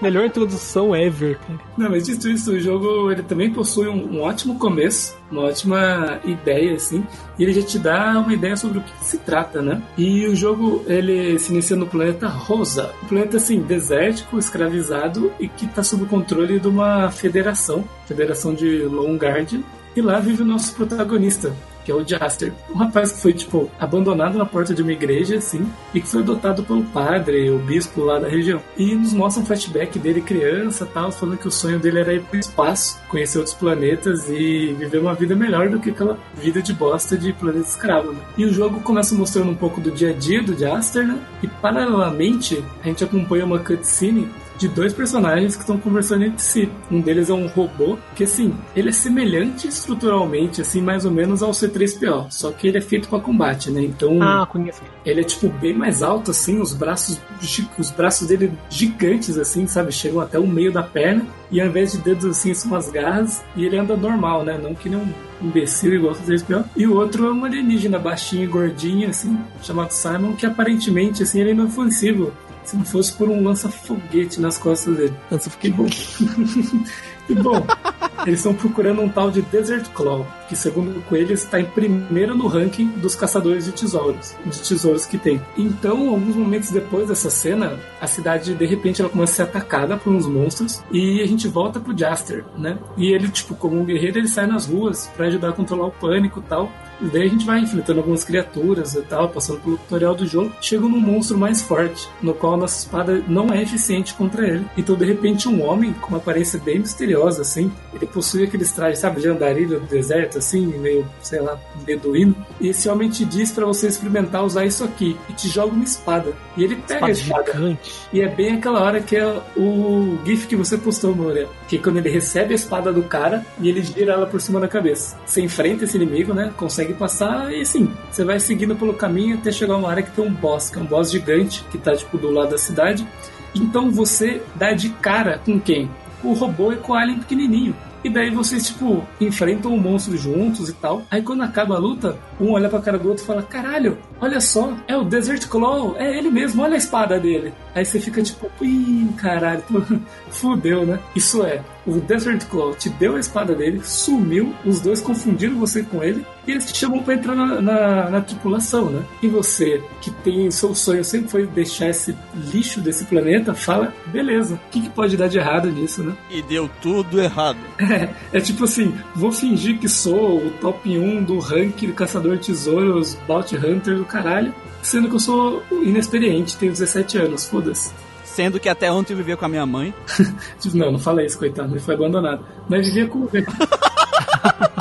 Melhor introdução ever. cara. Não, mas dito isso, o jogo ele também possui um, um ótimo começo, uma ótima ideia, assim, e ele já te dá uma ideia sobre o que se trata, né? E o jogo ele se inicia no planeta Rosa, um planeta assim desértico, escravizado e que está sob o controle de uma federação, federação de Long Guardian, e lá vive o nosso protagonista, que é o Jaster. Um rapaz que foi, tipo, abandonado na porta de uma igreja, assim, e que foi adotado pelo padre, o bispo lá da região. E nos mostra um flashback dele criança tal, falando que o sonho dele era ir pro espaço, conhecer outros planetas e viver uma vida melhor do que aquela vida de bosta de planeta escravo, né? E o jogo começa mostrando um pouco do dia a dia do Jaster, né? E paralelamente, a gente acompanha uma cutscene de dois personagens que estão conversando entre si. Um deles é um robô, que assim, ele é semelhante estruturalmente, assim, mais ou menos ao C3PO, só que ele é feito para combate, né? Então, Ah, conheço. ele é tipo bem mais alto, assim, os braços, os braços dele gigantes, assim, sabe? Chegam até o meio da perna, e ao invés de dedos assim, são as garras, e ele anda normal, né? Não que nem um imbecil igual o C3PO. E o outro é um alienígena baixinho e gordinho, assim, chamado Simon, que aparentemente, assim, ele é inofensivo. Se não fosse por um lança-foguete nas costas dele. Bom. e bom, eles estão procurando um tal de Desert Claw, que segundo o Coelho está em primeiro no ranking dos caçadores de tesouros, de tesouros que tem. Então, alguns momentos depois dessa cena, a cidade de repente ela começa a ser atacada por uns monstros e a gente volta pro Jaster, né? E ele, tipo, como um guerreiro, ele sai nas ruas para ajudar a controlar o pânico e tal. E daí a gente vai enfrentando algumas criaturas e tal, passando pelo tutorial do jogo. Chega num monstro mais forte, no qual a nossa espada não é eficiente contra ele. Então, de repente, um homem com uma aparência bem misteriosa, assim, ele possui aqueles trajes, sabe, de andarilho do deserto, assim, meio, sei lá, beduíno. E esse homem te diz para você experimentar usar isso aqui e te joga uma espada. E ele pega Espada a espada. gigante. E é bem aquela hora que é o GIF que você postou, Moreira. Que é quando ele recebe a espada do cara e ele gira ela por cima da cabeça. Você enfrenta esse inimigo, né? Consegue passar e assim, você vai seguindo pelo caminho até chegar uma área que tem um boss, que é um boss gigante, que tá tipo do lado da cidade. Então você dá de cara com quem? O robô e com o alien pequenininho. E daí vocês, tipo, enfrentam o monstro juntos e tal. Aí quando acaba a luta, um olha pra cara do outro e fala: Caralho, olha só, é o Desert Claw, é ele mesmo, olha a espada dele. Aí você fica tipo, ih, caralho, fudeu, né? Isso é, o Desert Claw te deu a espada dele, sumiu, os dois confundiram você com ele, e eles te chamam pra entrar na, na, na tripulação, né? E você, que tem seu sonho sempre foi deixar esse lixo desse planeta, fala, beleza, o que, que pode dar de errado nisso, né? E deu tudo errado. É tipo assim, vou fingir que sou o top 1 do ranking de caçador de tesouros, Bounty Hunter do caralho, sendo que eu sou inexperiente, tenho 17 anos, foda-se. Sendo que até ontem eu vivia com a minha mãe. Não, não falei isso, coitado, ele foi abandonado. Mas vivia com.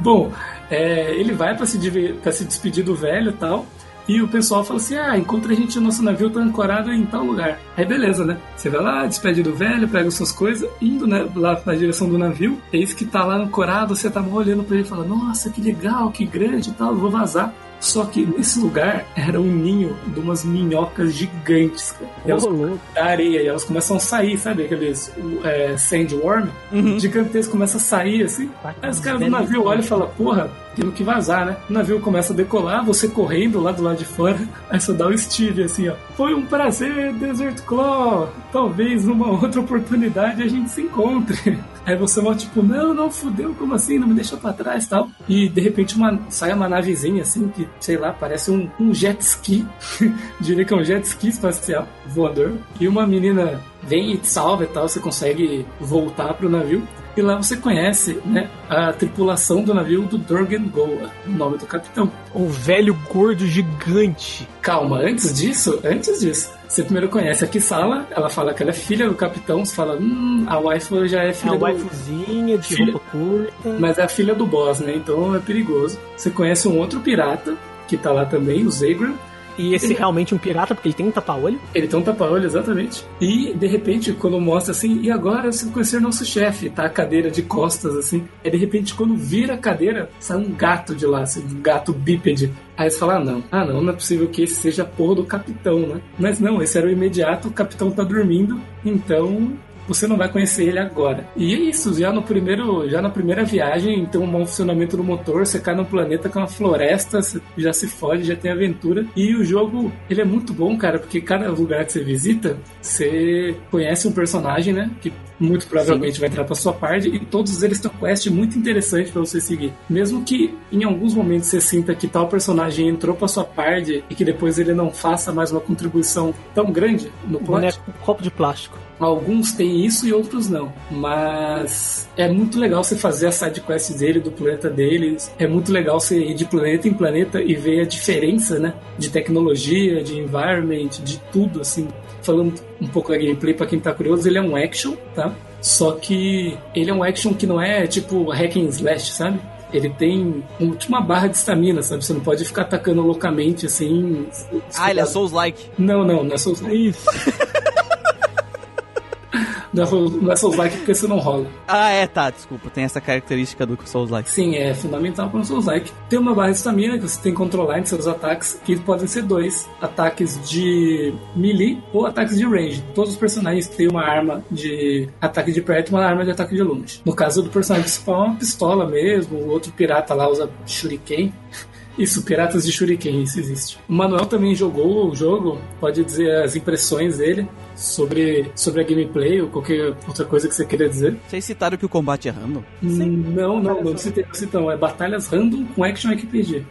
Bom, é, ele vai pra se, se despedir do velho e tal. E o pessoal fala assim: ah, encontra a gente no nosso navio, tá ancorado em tal lugar. Aí beleza, né? Você vai lá, despede do velho, pega as suas coisas, indo né, lá na direção do navio. Eis que tá lá ancorado, você tá olhando pra ele e fala: nossa, que legal, que grande e tal, vou vazar. Só que nesse lugar era um ninho de umas minhocas gigantes, cara. E elas da areia e elas começam a sair, sabe? Aqueles é, sandworm gigantesco começa a sair assim. Aí os caras do navio olham e falam: Porra, temos que vazar, né? O navio começa a decolar, você correndo lá do lado de fora. Aí só dá o Steve assim: ó. Foi um prazer, Desert Claw. Talvez numa outra oportunidade a gente se encontre. Aí você volta tipo, não, não, fudeu, como assim? Não me deixa pra trás tal. E de repente uma, sai uma navezinha assim, que, sei lá, parece um, um jet ski. Diria que é um jet ski espacial voador. E uma menina vem e te salva e tal, você consegue voltar pro navio. E lá você conhece, né, a tripulação do navio do Durgan Goa, o nome do capitão. Um velho gordo gigante. Calma, antes disso, antes disso, você primeiro conhece a Kisala, ela fala que ela é filha do capitão, você fala, hum, a wife já é filha uma do... waifuzinha de Filho- roupa curta. Mas é a filha do boss, né? Então é perigoso. Você conhece um outro pirata que tá lá também, o Zagram. E esse realmente é um pirata, porque ele tem um tapa-olho. Ele tem um tapa-olho, exatamente. E, de repente, quando mostra assim, e agora você conhecer nosso chefe, tá a cadeira de costas, assim. Aí, de repente, quando vira a cadeira, sai um gato de lá, assim, um gato bípede. Aí você fala, ah, não, ah, não, não é possível que esse seja a porra do capitão, né? Mas não, esse era o imediato, o capitão tá dormindo, então você não vai conhecer ele agora. E é isso, já no primeiro, já na primeira viagem, tem um mau funcionamento do motor, você cai num planeta com uma floresta, você já se fode, já tem aventura. E o jogo, ele é muito bom, cara, porque cada lugar que você visita, você conhece um personagem, né, que muito provavelmente vai entrar pra sua parte, e todos eles têm quest muito interessante pra você seguir. Mesmo que em alguns momentos você sinta que tal personagem entrou pra sua parte e que depois ele não faça mais uma contribuição tão grande no plot, Boneco com copo de plástico. Alguns têm isso e outros não. Mas é muito legal você fazer a side quest dele, do planeta deles. É muito legal você ir de planeta em planeta e ver a diferença, né? De tecnologia, de environment, de tudo, assim. Falando um pouco da gameplay pra quem tá curioso, ele é um action, tá? Só que ele é um action que não é tipo hack and slash, sabe? Ele tem uma barra de estamina, sabe? Você não pode ficar atacando loucamente assim. Ah, ele é Souls-like. Não, não, não é Souls Isso. Não é Souls- não é Souls-like porque você não rola. Ah, é, tá, desculpa. Tem essa característica do Souls-like. Sim, é fundamental para um Souls-like. Tem uma barra de estamina que você tem que controlar em seus ataques, que podem ser dois: ataques de melee ou ataques de range. Todos os personagens têm uma arma de ataque de perto e uma arma de ataque de longe. No caso do personagem principal, é uma pistola mesmo, o outro pirata lá usa shuriken. Isso, Piratas de Shuriken, isso existe. O Manuel também jogou o jogo, pode dizer as impressões dele sobre, sobre a gameplay ou qualquer outra coisa que você queira dizer. Vocês citaram que o combate é random? Não, não, não citei, não citei, não. É batalhas random com action RPG.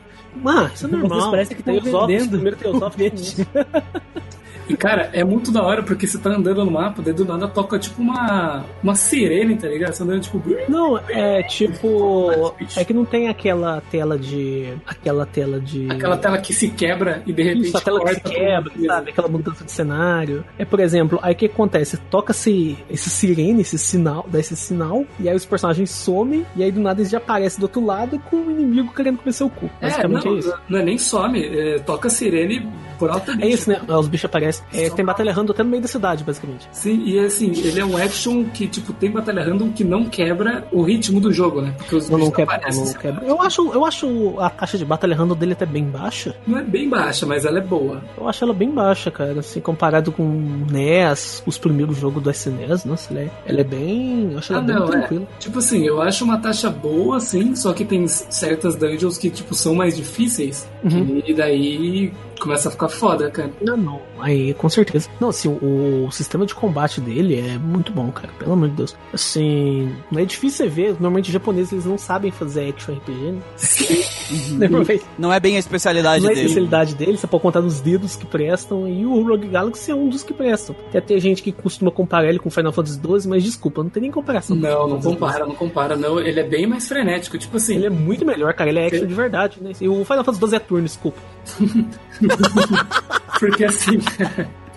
Ah, isso é normal. Vocês parecem que estão Teosófis, vendendo. Primeiro Teosófis. E, cara, é muito da hora porque você tá andando no mapa, daí do nada toca tipo uma, uma sirene, tá ligado? Você andando tipo. Não, é tipo. É que não tem aquela tela de. Aquela tela de. Aquela tela que se quebra e de repente Isso, a tela que se quebra, sabe? Aquela mudança de cenário. É, por exemplo, aí o que acontece? Toca-se esse sirene, esse sinal, dá esse sinal, e aí os personagens somem, e aí do nada eles já aparecem do outro lado com o inimigo querendo comer seu cu. É, Basicamente não, é isso. não é nem some, é, toca sirene por alta É isso, né? Os bichos aparecem. É, tem batalha random até no meio da cidade, basicamente. Sim, e assim, ele é um action que, tipo, tem batalha random que não quebra o ritmo do jogo, né? Porque os Não, não bichos quebra, aparecem. não quebra. Eu acho, eu acho a taxa de batalha random dele até bem baixa. Não é bem baixa, mas ela é boa. Eu acho ela bem baixa, cara. Assim, comparado com NES, os primeiros jogos do SNES, nossa, ela é, ela é bem. Eu acho ela Ah, bem não, é. tranquila. Tipo assim, eu acho uma taxa boa, assim, só que tem certas dungeons que, tipo, são mais difíceis. Uhum. E daí começa a ficar foda, cara. Não, não. Aí, com certeza. Não, assim, o, o sistema de combate dele é muito bom, cara. Pelo amor de Deus. Assim, não é difícil você ver. Normalmente os japoneses eles não sabem fazer action RPG, né? Normalmente Não é bem a especialidade não é a dele. especialidade dele, você pode contar nos dedos que prestam. E o Rogue Galaxy é um dos que prestam. Tem até gente que costuma comparar ele com Final Fantasy XII, mas desculpa, não tem nem comparação. com Não, não compara, não compara, não. Ele é bem mais frenético, tipo assim. Ele é muito melhor, cara. Ele é action de verdade, né? E o Final Fantasy XII é turno, desculpa. Porque assim.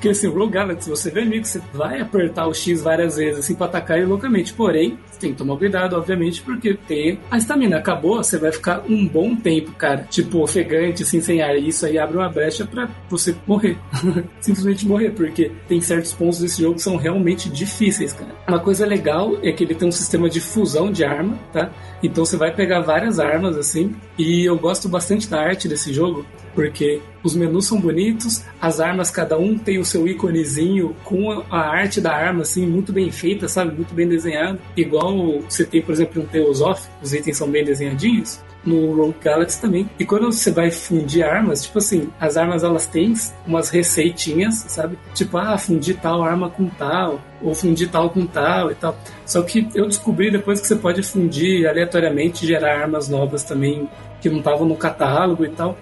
Porque assim, o Rogue Galaxy, você vê amigo, você vai apertar o X várias vezes, assim, pra atacar ele loucamente. Porém, você tem que tomar cuidado, obviamente, porque tem a estamina. Acabou, você vai ficar um bom tempo, cara. Tipo, ofegante, assim, sem ar. E isso aí abre uma brecha pra você morrer. Simplesmente morrer, porque tem certos pontos desse jogo que são realmente difíceis, cara. Uma coisa legal é que ele tem um sistema de fusão de arma, tá? Então você vai pegar várias armas, assim. E eu gosto bastante da arte desse jogo, porque os menus são bonitos, as armas, cada um tem o seu íconezinho com a arte da arma, assim, muito bem feita, sabe? Muito bem desenhado. Igual você tem, por exemplo, um Tales of, os itens são bem desenhadinhos. No Rogue Galaxy também. E quando você vai fundir armas, tipo assim, as armas elas têm umas receitinhas, sabe? Tipo, ah, fundir tal arma com tal, ou fundir tal com tal e tal. Só que eu descobri depois que você pode fundir aleatoriamente, gerar armas novas também que não estavam no catálogo e tal.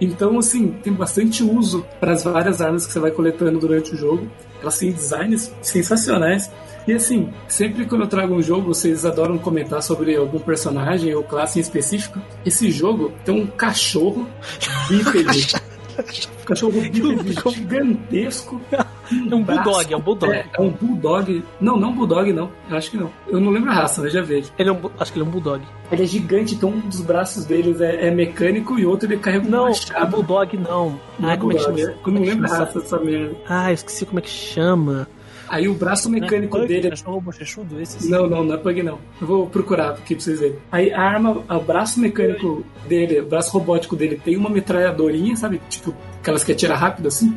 Então, assim, tem bastante uso para as várias armas que você vai coletando durante o jogo. Elas têm designs sensacionais. E assim, sempre quando eu trago um jogo, vocês adoram comentar sobre algum personagem ou classe em específico. Esse jogo tem um cachorro bípede. cachorro bípede gigantesco. É um bulldog, é um bulldog. É, é um bulldog. Não, não bulldog, não. Eu acho que não. Eu não lembro a raça, mas já vejo. Ele é um, acho que ele é um bulldog. Ele é gigante, então um dos braços deles é, é mecânico e outro ele carrega um Não, é machado. bulldog não. Não Ah, é como é que chama? Eu Como não é lembro a raça dessa merda. Ah, eu esqueci como é que chama. Aí o braço mecânico Pug, dele é Cachorro bochechudo, esse sim. Não, não, não é Pug não. Eu vou procurar aqui pra vocês verem. Aí a arma, o braço mecânico dele, o braço robótico dele tem uma metralhadorinha, sabe? Tipo, aquelas que atira rápido assim.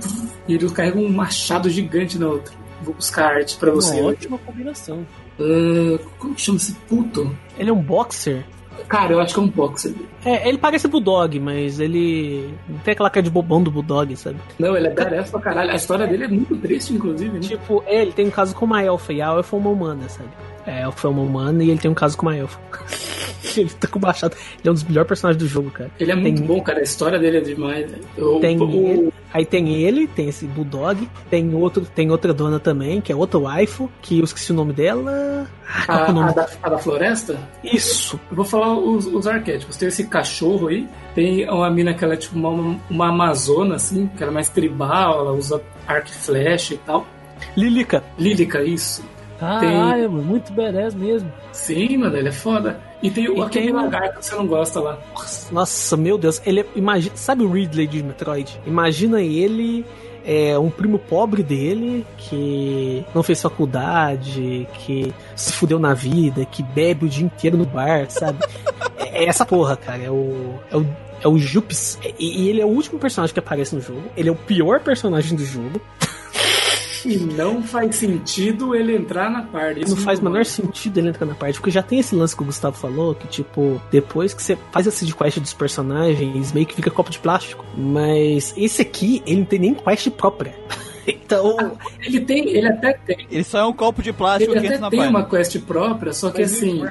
E ele carrega um machado gigante na outra. Vou buscar arte pra você. Uma ótima combinação. Ah, como que chama esse puto? Ele é um boxer. Cara, eu acho que é um boxer. É, ele parece bulldog, mas ele não tem aquela cara de bobão do bulldog, sabe? Não, ele é badass pra caralho. A história dele é muito triste, inclusive, né? Tipo, é, ele tem um caso com uma elfa, e a elfa é uma humana, sabe? É, a elfa é uma humana e ele tem um caso com uma elfa. ele tá com o machado. Ele é um dos melhores personagens do jogo, cara. Ele é muito Tem- bom, cara. A história dele é demais. Eu- Tem ele, aí tem ele, tem esse bulldog, tem outro, tem outra dona também, que é outra waifu, que eu esqueci o nome dela. Ah, é A, o nome? a da, a da floresta? Isso. Eu vou falar os, os arquétipos. Tem esse cachorro aí, tem uma mina que ela é tipo uma, uma amazona, assim, que ela é mais tribal, ela usa arco e flecha e tal. Lilica. Lírica, isso. Caralho, mano, muito badass mesmo. Sim, mano, ele é foda. E tem o E aquele tem lagarto que você não gosta lá. Nossa, meu Deus. Ele é, imagina, sabe o Ridley de Metroid? Imagina ele, é, um primo pobre dele, que não fez faculdade, que se fudeu na vida, que bebe o dia inteiro no bar, sabe? é, é essa porra, cara. É o. É o é o Jups. E, e ele é o último personagem que aparece no jogo. Ele é o pior personagem do jogo. E não faz sentido ele entrar na parte. não faz o menor sentido ele entrar na parte, porque já tem esse lance que o Gustavo falou, que tipo, depois que você faz a seed quest dos personagens, meio que fica copo de plástico. Mas esse aqui, ele não tem nem quest própria. Então, Ele tem, ele até tem. Ele só é um copo de plástico Ele que até entra na tem página. uma quest própria, só que assim.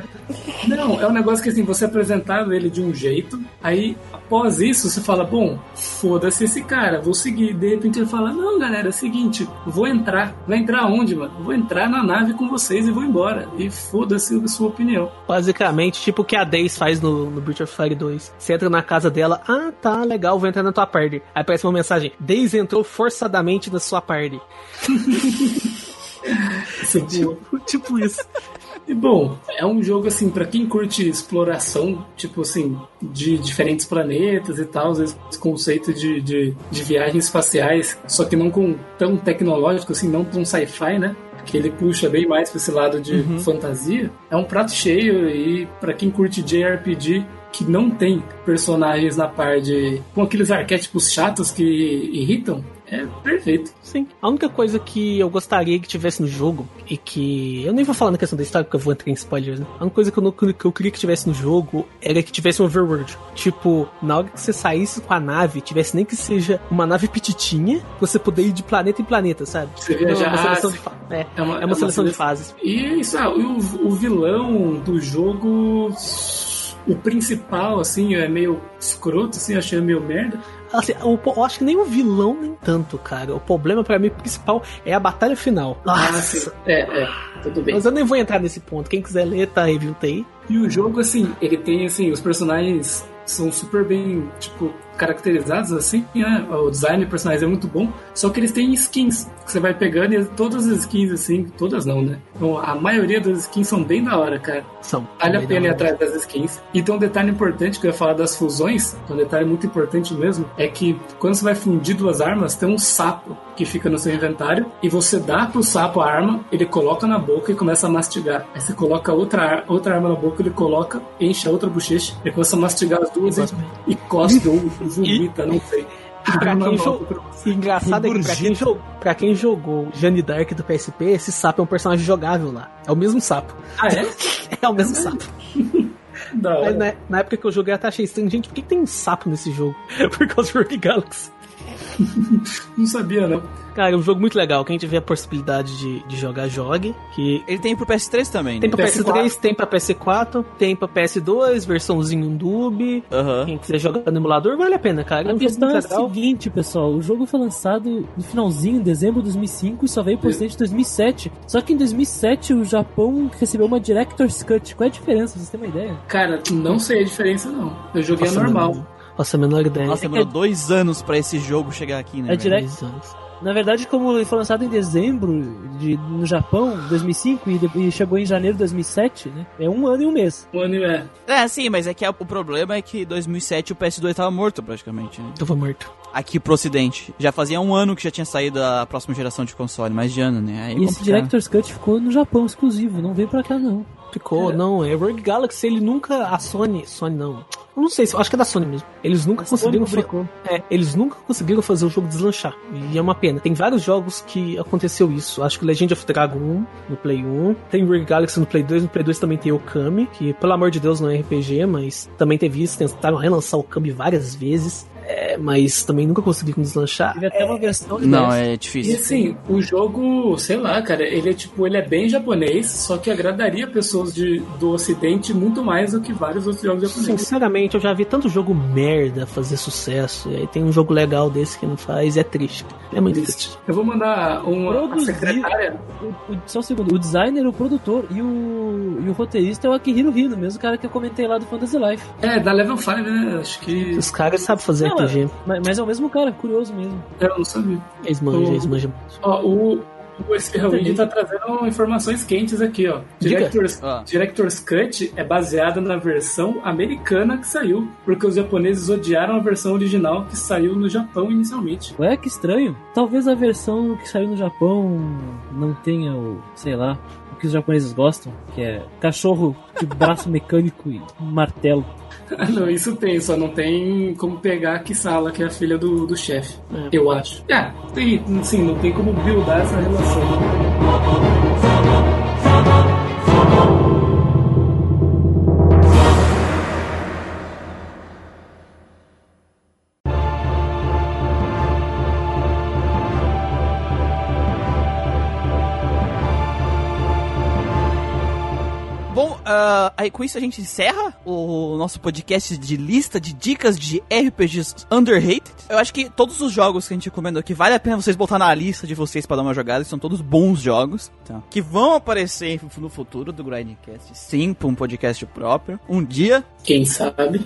Não, é um negócio que assim, você apresentava ele de um jeito, aí após isso você fala, bom, foda-se esse cara, vou seguir. De repente ele fala, não, galera, é o seguinte, vou entrar. Vai entrar onde, mano? Vou entrar na nave com vocês e vou embora. E foda-se a sua opinião. basicamente, tipo o que a Days faz no, no Breath of Fire 2. Você entra na casa dela, ah, tá, legal, vou entrar na tua party. Aí aparece uma mensagem, Days entrou forçadamente na sua party. Tipo, tipo isso. E bom, é um jogo assim, pra quem curte exploração, tipo assim, de diferentes planetas e tal, esse conceito de, de, de viagens espaciais, só que não com tão tecnológico, assim, não tão sci-fi, né? Que ele puxa bem mais pra esse lado de fantasia. É um prato cheio e pra quem curte JRPG que não tem personagens na par de. com aqueles arquétipos chatos que irritam, é perfeito. Sim. A única coisa que eu gostaria que tivesse no jogo e que. Eu nem vou falar na questão da história porque eu vou entrar em spoilers, né? A única coisa que eu, não, que eu queria que tivesse no jogo era que tivesse um overworld. Tipo, na hora que você saísse com a nave, tivesse nem que seja uma nave petitinha, você poder ir de planeta em planeta, sabe? Você viajar. é uma seleção de fa- é, é uma- é é uma uma seleção de fases. E isso, ah, o, o vilão do jogo, o principal, assim, é meio escroto, assim, achei meio merda. Assim, o- eu acho que nem o vilão, nem tanto, cara. O problema pra mim principal é a batalha final. Ah, Nossa. É, é, tudo bem. Mas eu nem vou entrar nesse ponto. Quem quiser ler, tá review tá aí. E o jogo, assim, ele tem, assim, os personagens são super bem, tipo, caracterizados assim, né? O design de personagens é muito bom, só que eles têm skins que você vai pegando e todas as skins assim, todas não, né? Então, a maioria das skins são bem da hora, cara. São. Vale a pena ir atrás das skins. E tem um detalhe importante que eu ia falar das fusões, um detalhe muito importante mesmo, é que quando você vai fundir duas armas, tem um sapo que fica no seu inventário e você dá pro sapo a arma, ele coloca na boca e começa a mastigar. Aí você coloca outra, outra arma na boca, ele coloca, enche a outra bochecha, ele começa a mastigar as duas e, e cospe ou vomita, não sei. Pra quem, jogou, engraçado é que pra quem, jogou, pra quem jogou Jane Dark do PSP, esse sapo é um personagem jogável lá. É o mesmo sapo. Ah, é? É o mesmo sapo. Mas na época que eu joguei, eu até achei estranho. Gente, por que, que tem um sapo nesse jogo? Por causa do Rogue Galaxy. Não sabia, não. Cara, é um jogo muito legal. Quem tiver a possibilidade de, de jogar, jogue. Que Ele tem pro PS3 também, tem né? pra PS4. PS3, tem pra PS4, tem pra PS2, versãozinho Dub. Aham. Quem quiser jogar no emulador, vale a pena, cara. É A um questão é a seguinte, pessoal. O jogo foi lançado no finalzinho, em dezembro de 2005, e só veio pro Ocidente em 2007. Só que em 2007 o Japão recebeu uma Director's Cut. Qual é a diferença? Vocês têm uma ideia? Cara, não sei a diferença, não. Eu joguei Nossa, normal. mano. Nossa, a menor ideia. Nossa, demorou dois anos pra esse jogo chegar aqui, né? É anos. Na verdade, como ele foi lançado em dezembro de, no Japão, 2005, e, de- e chegou em janeiro de 2007, né? É um ano e um mês. O anime é. É, sim, mas é que a- o problema é que em 2007 o PS2 tava morto praticamente, né? Tava morto. Aqui pro ocidente. Já fazia um ano que já tinha saído a próxima geração de console, mais de ano, né? Aí E esse complicado. Director's Cut ficou no Japão exclusivo, não veio pra cá não. Ficou, não, é Rogue Galaxy, ele nunca. A Sony. Sony não. Eu não sei, se- acho que é da Sony mesmo. Eles nunca conseguiram. fa- publicou. É, eles nunca conseguiram fazer o jogo deslanchar. E é uma pena. Tem vários jogos que aconteceu isso. Acho que Legend of Dragon 1 no Play 1. Tem Rogue Galaxy no Play 2. No Play 2 também tem Okami, que pelo amor de Deus não é RPG, mas também teve isso. Tentaram relançar o Okami várias vezes. É, mas também nunca conseguiram deslanchar. Teve até uma versão de Não, 10. é E difícil. assim, o jogo, sei lá, cara, ele é tipo, ele é bem japonês, só que agradaria pessoas de, do ocidente muito mais do que vários outros jogos japoneses. Sinceramente, eu já vi tanto jogo merda fazer sucesso. E aí tem um jogo legal desse que não faz, e é triste. É muito triste. Eu vou mandar uma a Produzir- secretária. O- o- só um segundo, o designer, o produtor e o, e o roteirista é o Akihiro Hino, mesmo cara que eu comentei lá do Fantasy Life. É, da Level 5, né? Acho que. Os caras sabem fazer Não, RPG. Mas, mas é o mesmo cara, curioso mesmo. Eu não sabia. Eles manjam, eles manjam. Ó, o. O Spearwind tá trazendo informações quentes aqui, ó. Director's, Ah. Director's Cut é baseada na versão americana que saiu, porque os japoneses odiaram a versão original que saiu no Japão inicialmente. Ué, que estranho. Talvez a versão que saiu no Japão não tenha o, sei lá, que os japoneses gostam, que é cachorro de braço mecânico e martelo. Ah, não, isso tem, só não tem como pegar a Kisala, que é a filha do, do chefe, É. eu acho. É, tem, sim, não tem como buildar essa relação. Aí com isso a gente encerra o nosso podcast de lista de dicas de RPGs underrated. Eu acho que todos os jogos que a gente recomendou aqui vale a pena vocês botar na lista de vocês pra dar uma jogada. São todos bons jogos, tá? que vão aparecer no futuro do Grindcast, sim, pra um podcast próprio. Um dia, Quem sabe?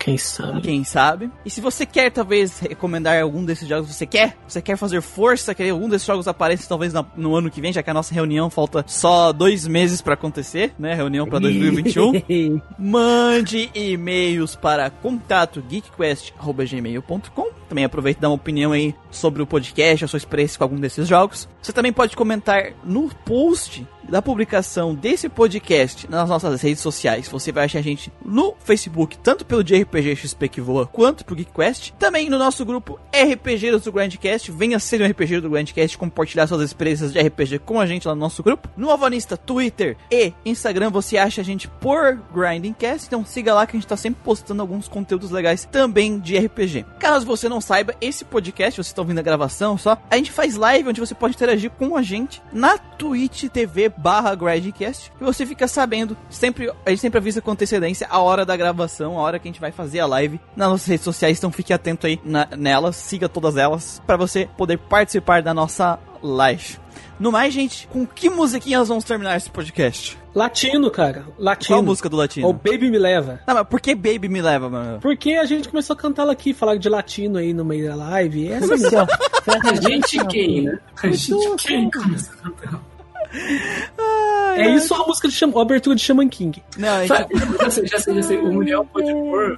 Quem sabe? quem sabe. E se você quer, talvez, recomendar algum desses jogos, você quer? Você quer fazer força, que algum desses jogos apareça, talvez, na- no ano que vem, já que a nossa reunião falta só dois meses pra acontecer, né? Reunião pra 2021. Mande e-mails para contato geekquest.gmail.com. Também aproveite e dá uma opinião aí sobre o podcast, a sua experiência com algum desses jogos. Você também pode comentar no post da publicação desse podcast nas nossas redes sociais. Você vai achar a gente no Facebook, tanto pelo de RPG XP que voa, quanto pro GeekQuest. Também no nosso grupo RPGeiros do Grandcast. Venha ser um RPG do Grandcast, compartilhar suas experiências de RPG com a gente lá no nosso grupo. No Avanista, Twitter e Instagram, você acha a gente por Grindingcast. Então siga lá que a gente tá sempre postando alguns conteúdos legais também de RPG. Caso você não saiba, esse podcast, você está ouvindo a gravação só, a gente faz live onde você pode interagir com a gente na Twitch TV barra. E você fica sabendo, sempre, a gente sempre avisa com antecedência a hora da gravação, a hora que a gente vai fazer a live nas nossas redes sociais. Então fique atento aí na- nelas, siga todas elas, para você poder participar da nossa Life. No mais, gente, com que musiquinha nós vamos terminar esse podcast? Latino, cara. Latino. Qual a música do latino? O Baby Me Leva. Não, mas por que Baby me leva, mano? Porque a gente começou a cantar ela aqui, falar de latino aí no meio da live. É assim, ó, A gente quem, né? A gente quem começa a cantar. É isso a música de Xam- a abertura de Shaman King. Não, a gente... Sabe, Já sei, já sei, já sei. O Muriel pode pôr.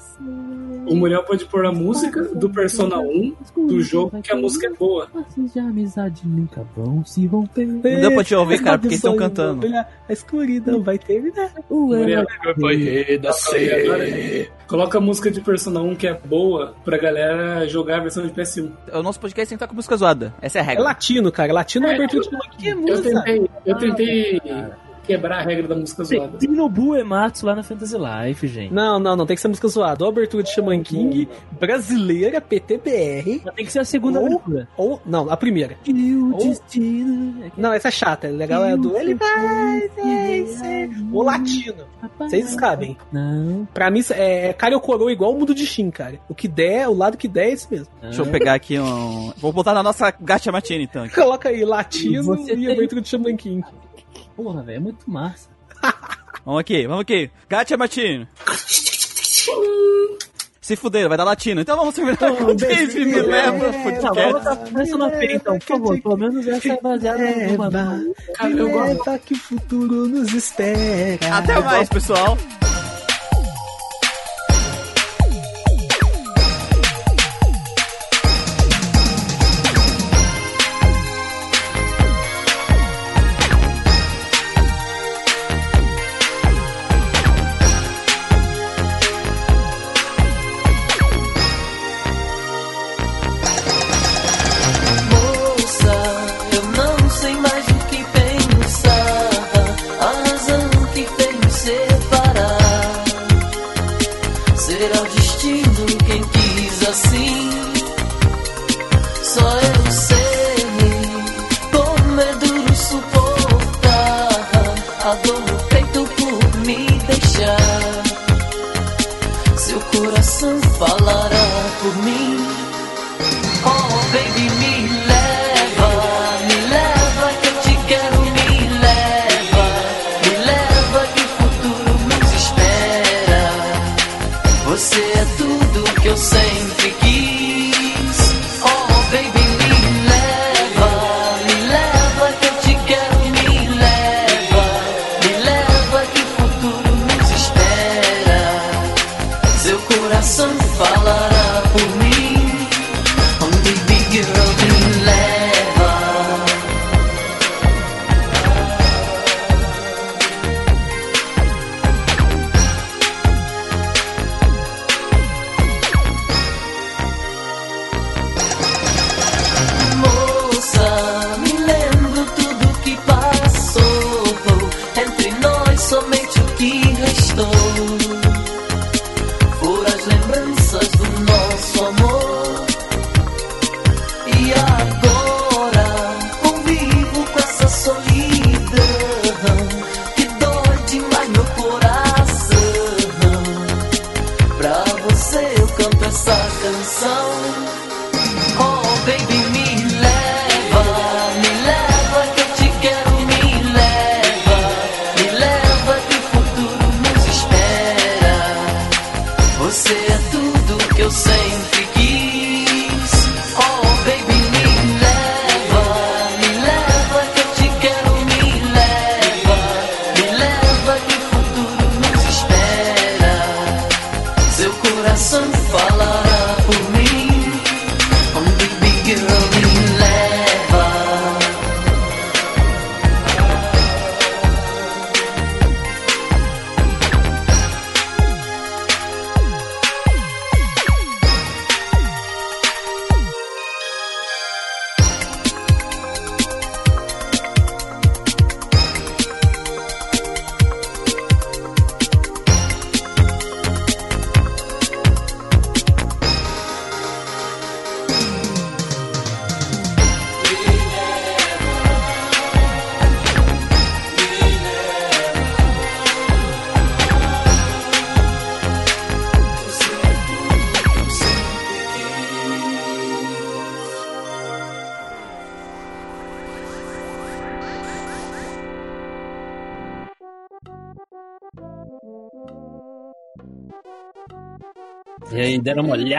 O Muriel pode pôr a música do Persona 1 do jogo que a música é boa. Laços de amizade nunca vão se romper. Não deu pra te ouvir, cara, porque eles estão cantando. A escuridão vai terminar. O Muriel, Ela- agora, coloca a música de Persona 1 que é boa pra galera jogar a versão de PS1. O nosso podcast tem que estar com música zoada. Essa é a É regra. latino, cara. Latino é É, abertura eu- de Shaman King. Eu tentei, eu tentei quebrar a regra da música zoada. Shinobu Ematsu lá na Fantasy Life, gente. Não, não, não tem que ser música zoada. Ou abertura de Shaman King, brasileira, PTBR. Mas tem que ser a segunda Ou- abertura. Ou, não, a primeira. E o destino. Não, essa é chata. Legal é a do Ele vai vencer. O latino. Vocês sabem. Não. Pra mim, é, é cara ou coroa igual o mundo de Shin, cara. O que der, o lado que der é esse mesmo. Deixa eu pegar aqui um... Vou botar na nossa Gacha Matine, então. Coloca aí, latino e tem- abertura de Shaman King. Porra, velho, é muito massa. Vamos aqui, vamos aqui. Gacha Matine. Se fuderam, vai dar latino. Então vamos terminar com o Baby Me Leva vamos podcast. botar essa na P, então, por favor. Pelo menos essa é baseada no mano. Cara, eu gosto. Leva que futuro nos espera. Até mais, pessoal.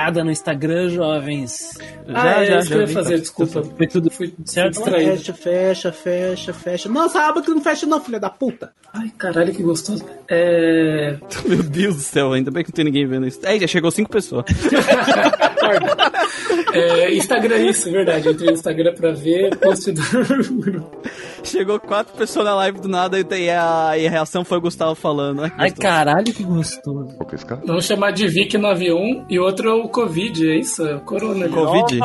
Olhada no Instagram, jovens. Ah, é isso que eu ia fazer, cara. desculpa. Foi tudo Fui certo? distraído. Fecha, fecha, fecha, fecha. Não, sábado não fecha não, filha da puta. Ai, caralho, que gostoso. É... Meu Deus do céu, ainda bem que não tem ninguém vendo isso. É, já chegou cinco pessoas. é Instagram, isso, verdade. Eu entrei no Instagram pra ver post do chegou quatro pessoas na live do nada e a, e a reação foi o Gustavo falando. Ai, que Ai, caralho, que gostoso. Vamos chamar de Vic 91 e outro é o Covid, é isso? É o Corona. Covid.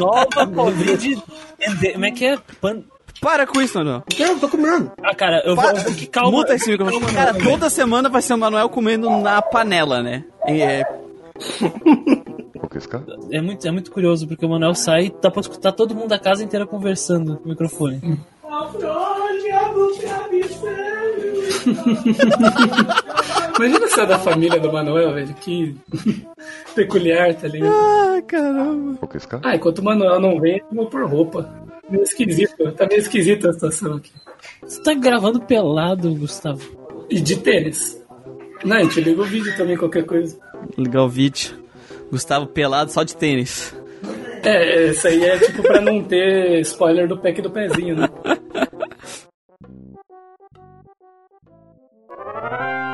Nova Covid. ende- Como é que é? Pan- Para com isso, Manuel. Eu tô comendo. Ah, cara, eu vou. Para. Calma. Muta esse microfone. Cara, toda semana vai ser o Manuel comendo na panela, né? E, é, É muito, é muito curioso, porque o Manuel sai e dá pra escutar todo mundo da casa inteira conversando no microfone. Imagina se é da família do Manuel, velho. Que peculiar, tá ligado? Ai, caramba. Ah, enquanto o Manuel não vem, eu vou por roupa. Meio esquisito. Tá meio esquisita a situação aqui. Você tá gravando pelado, Gustavo. E de tênis. Não, a gente liga o vídeo também, qualquer coisa. Ligar o vídeo. Gustavo pelado só de tênis. É, isso aí é tipo pra não ter spoiler do pack do pezinho, né? Thank you.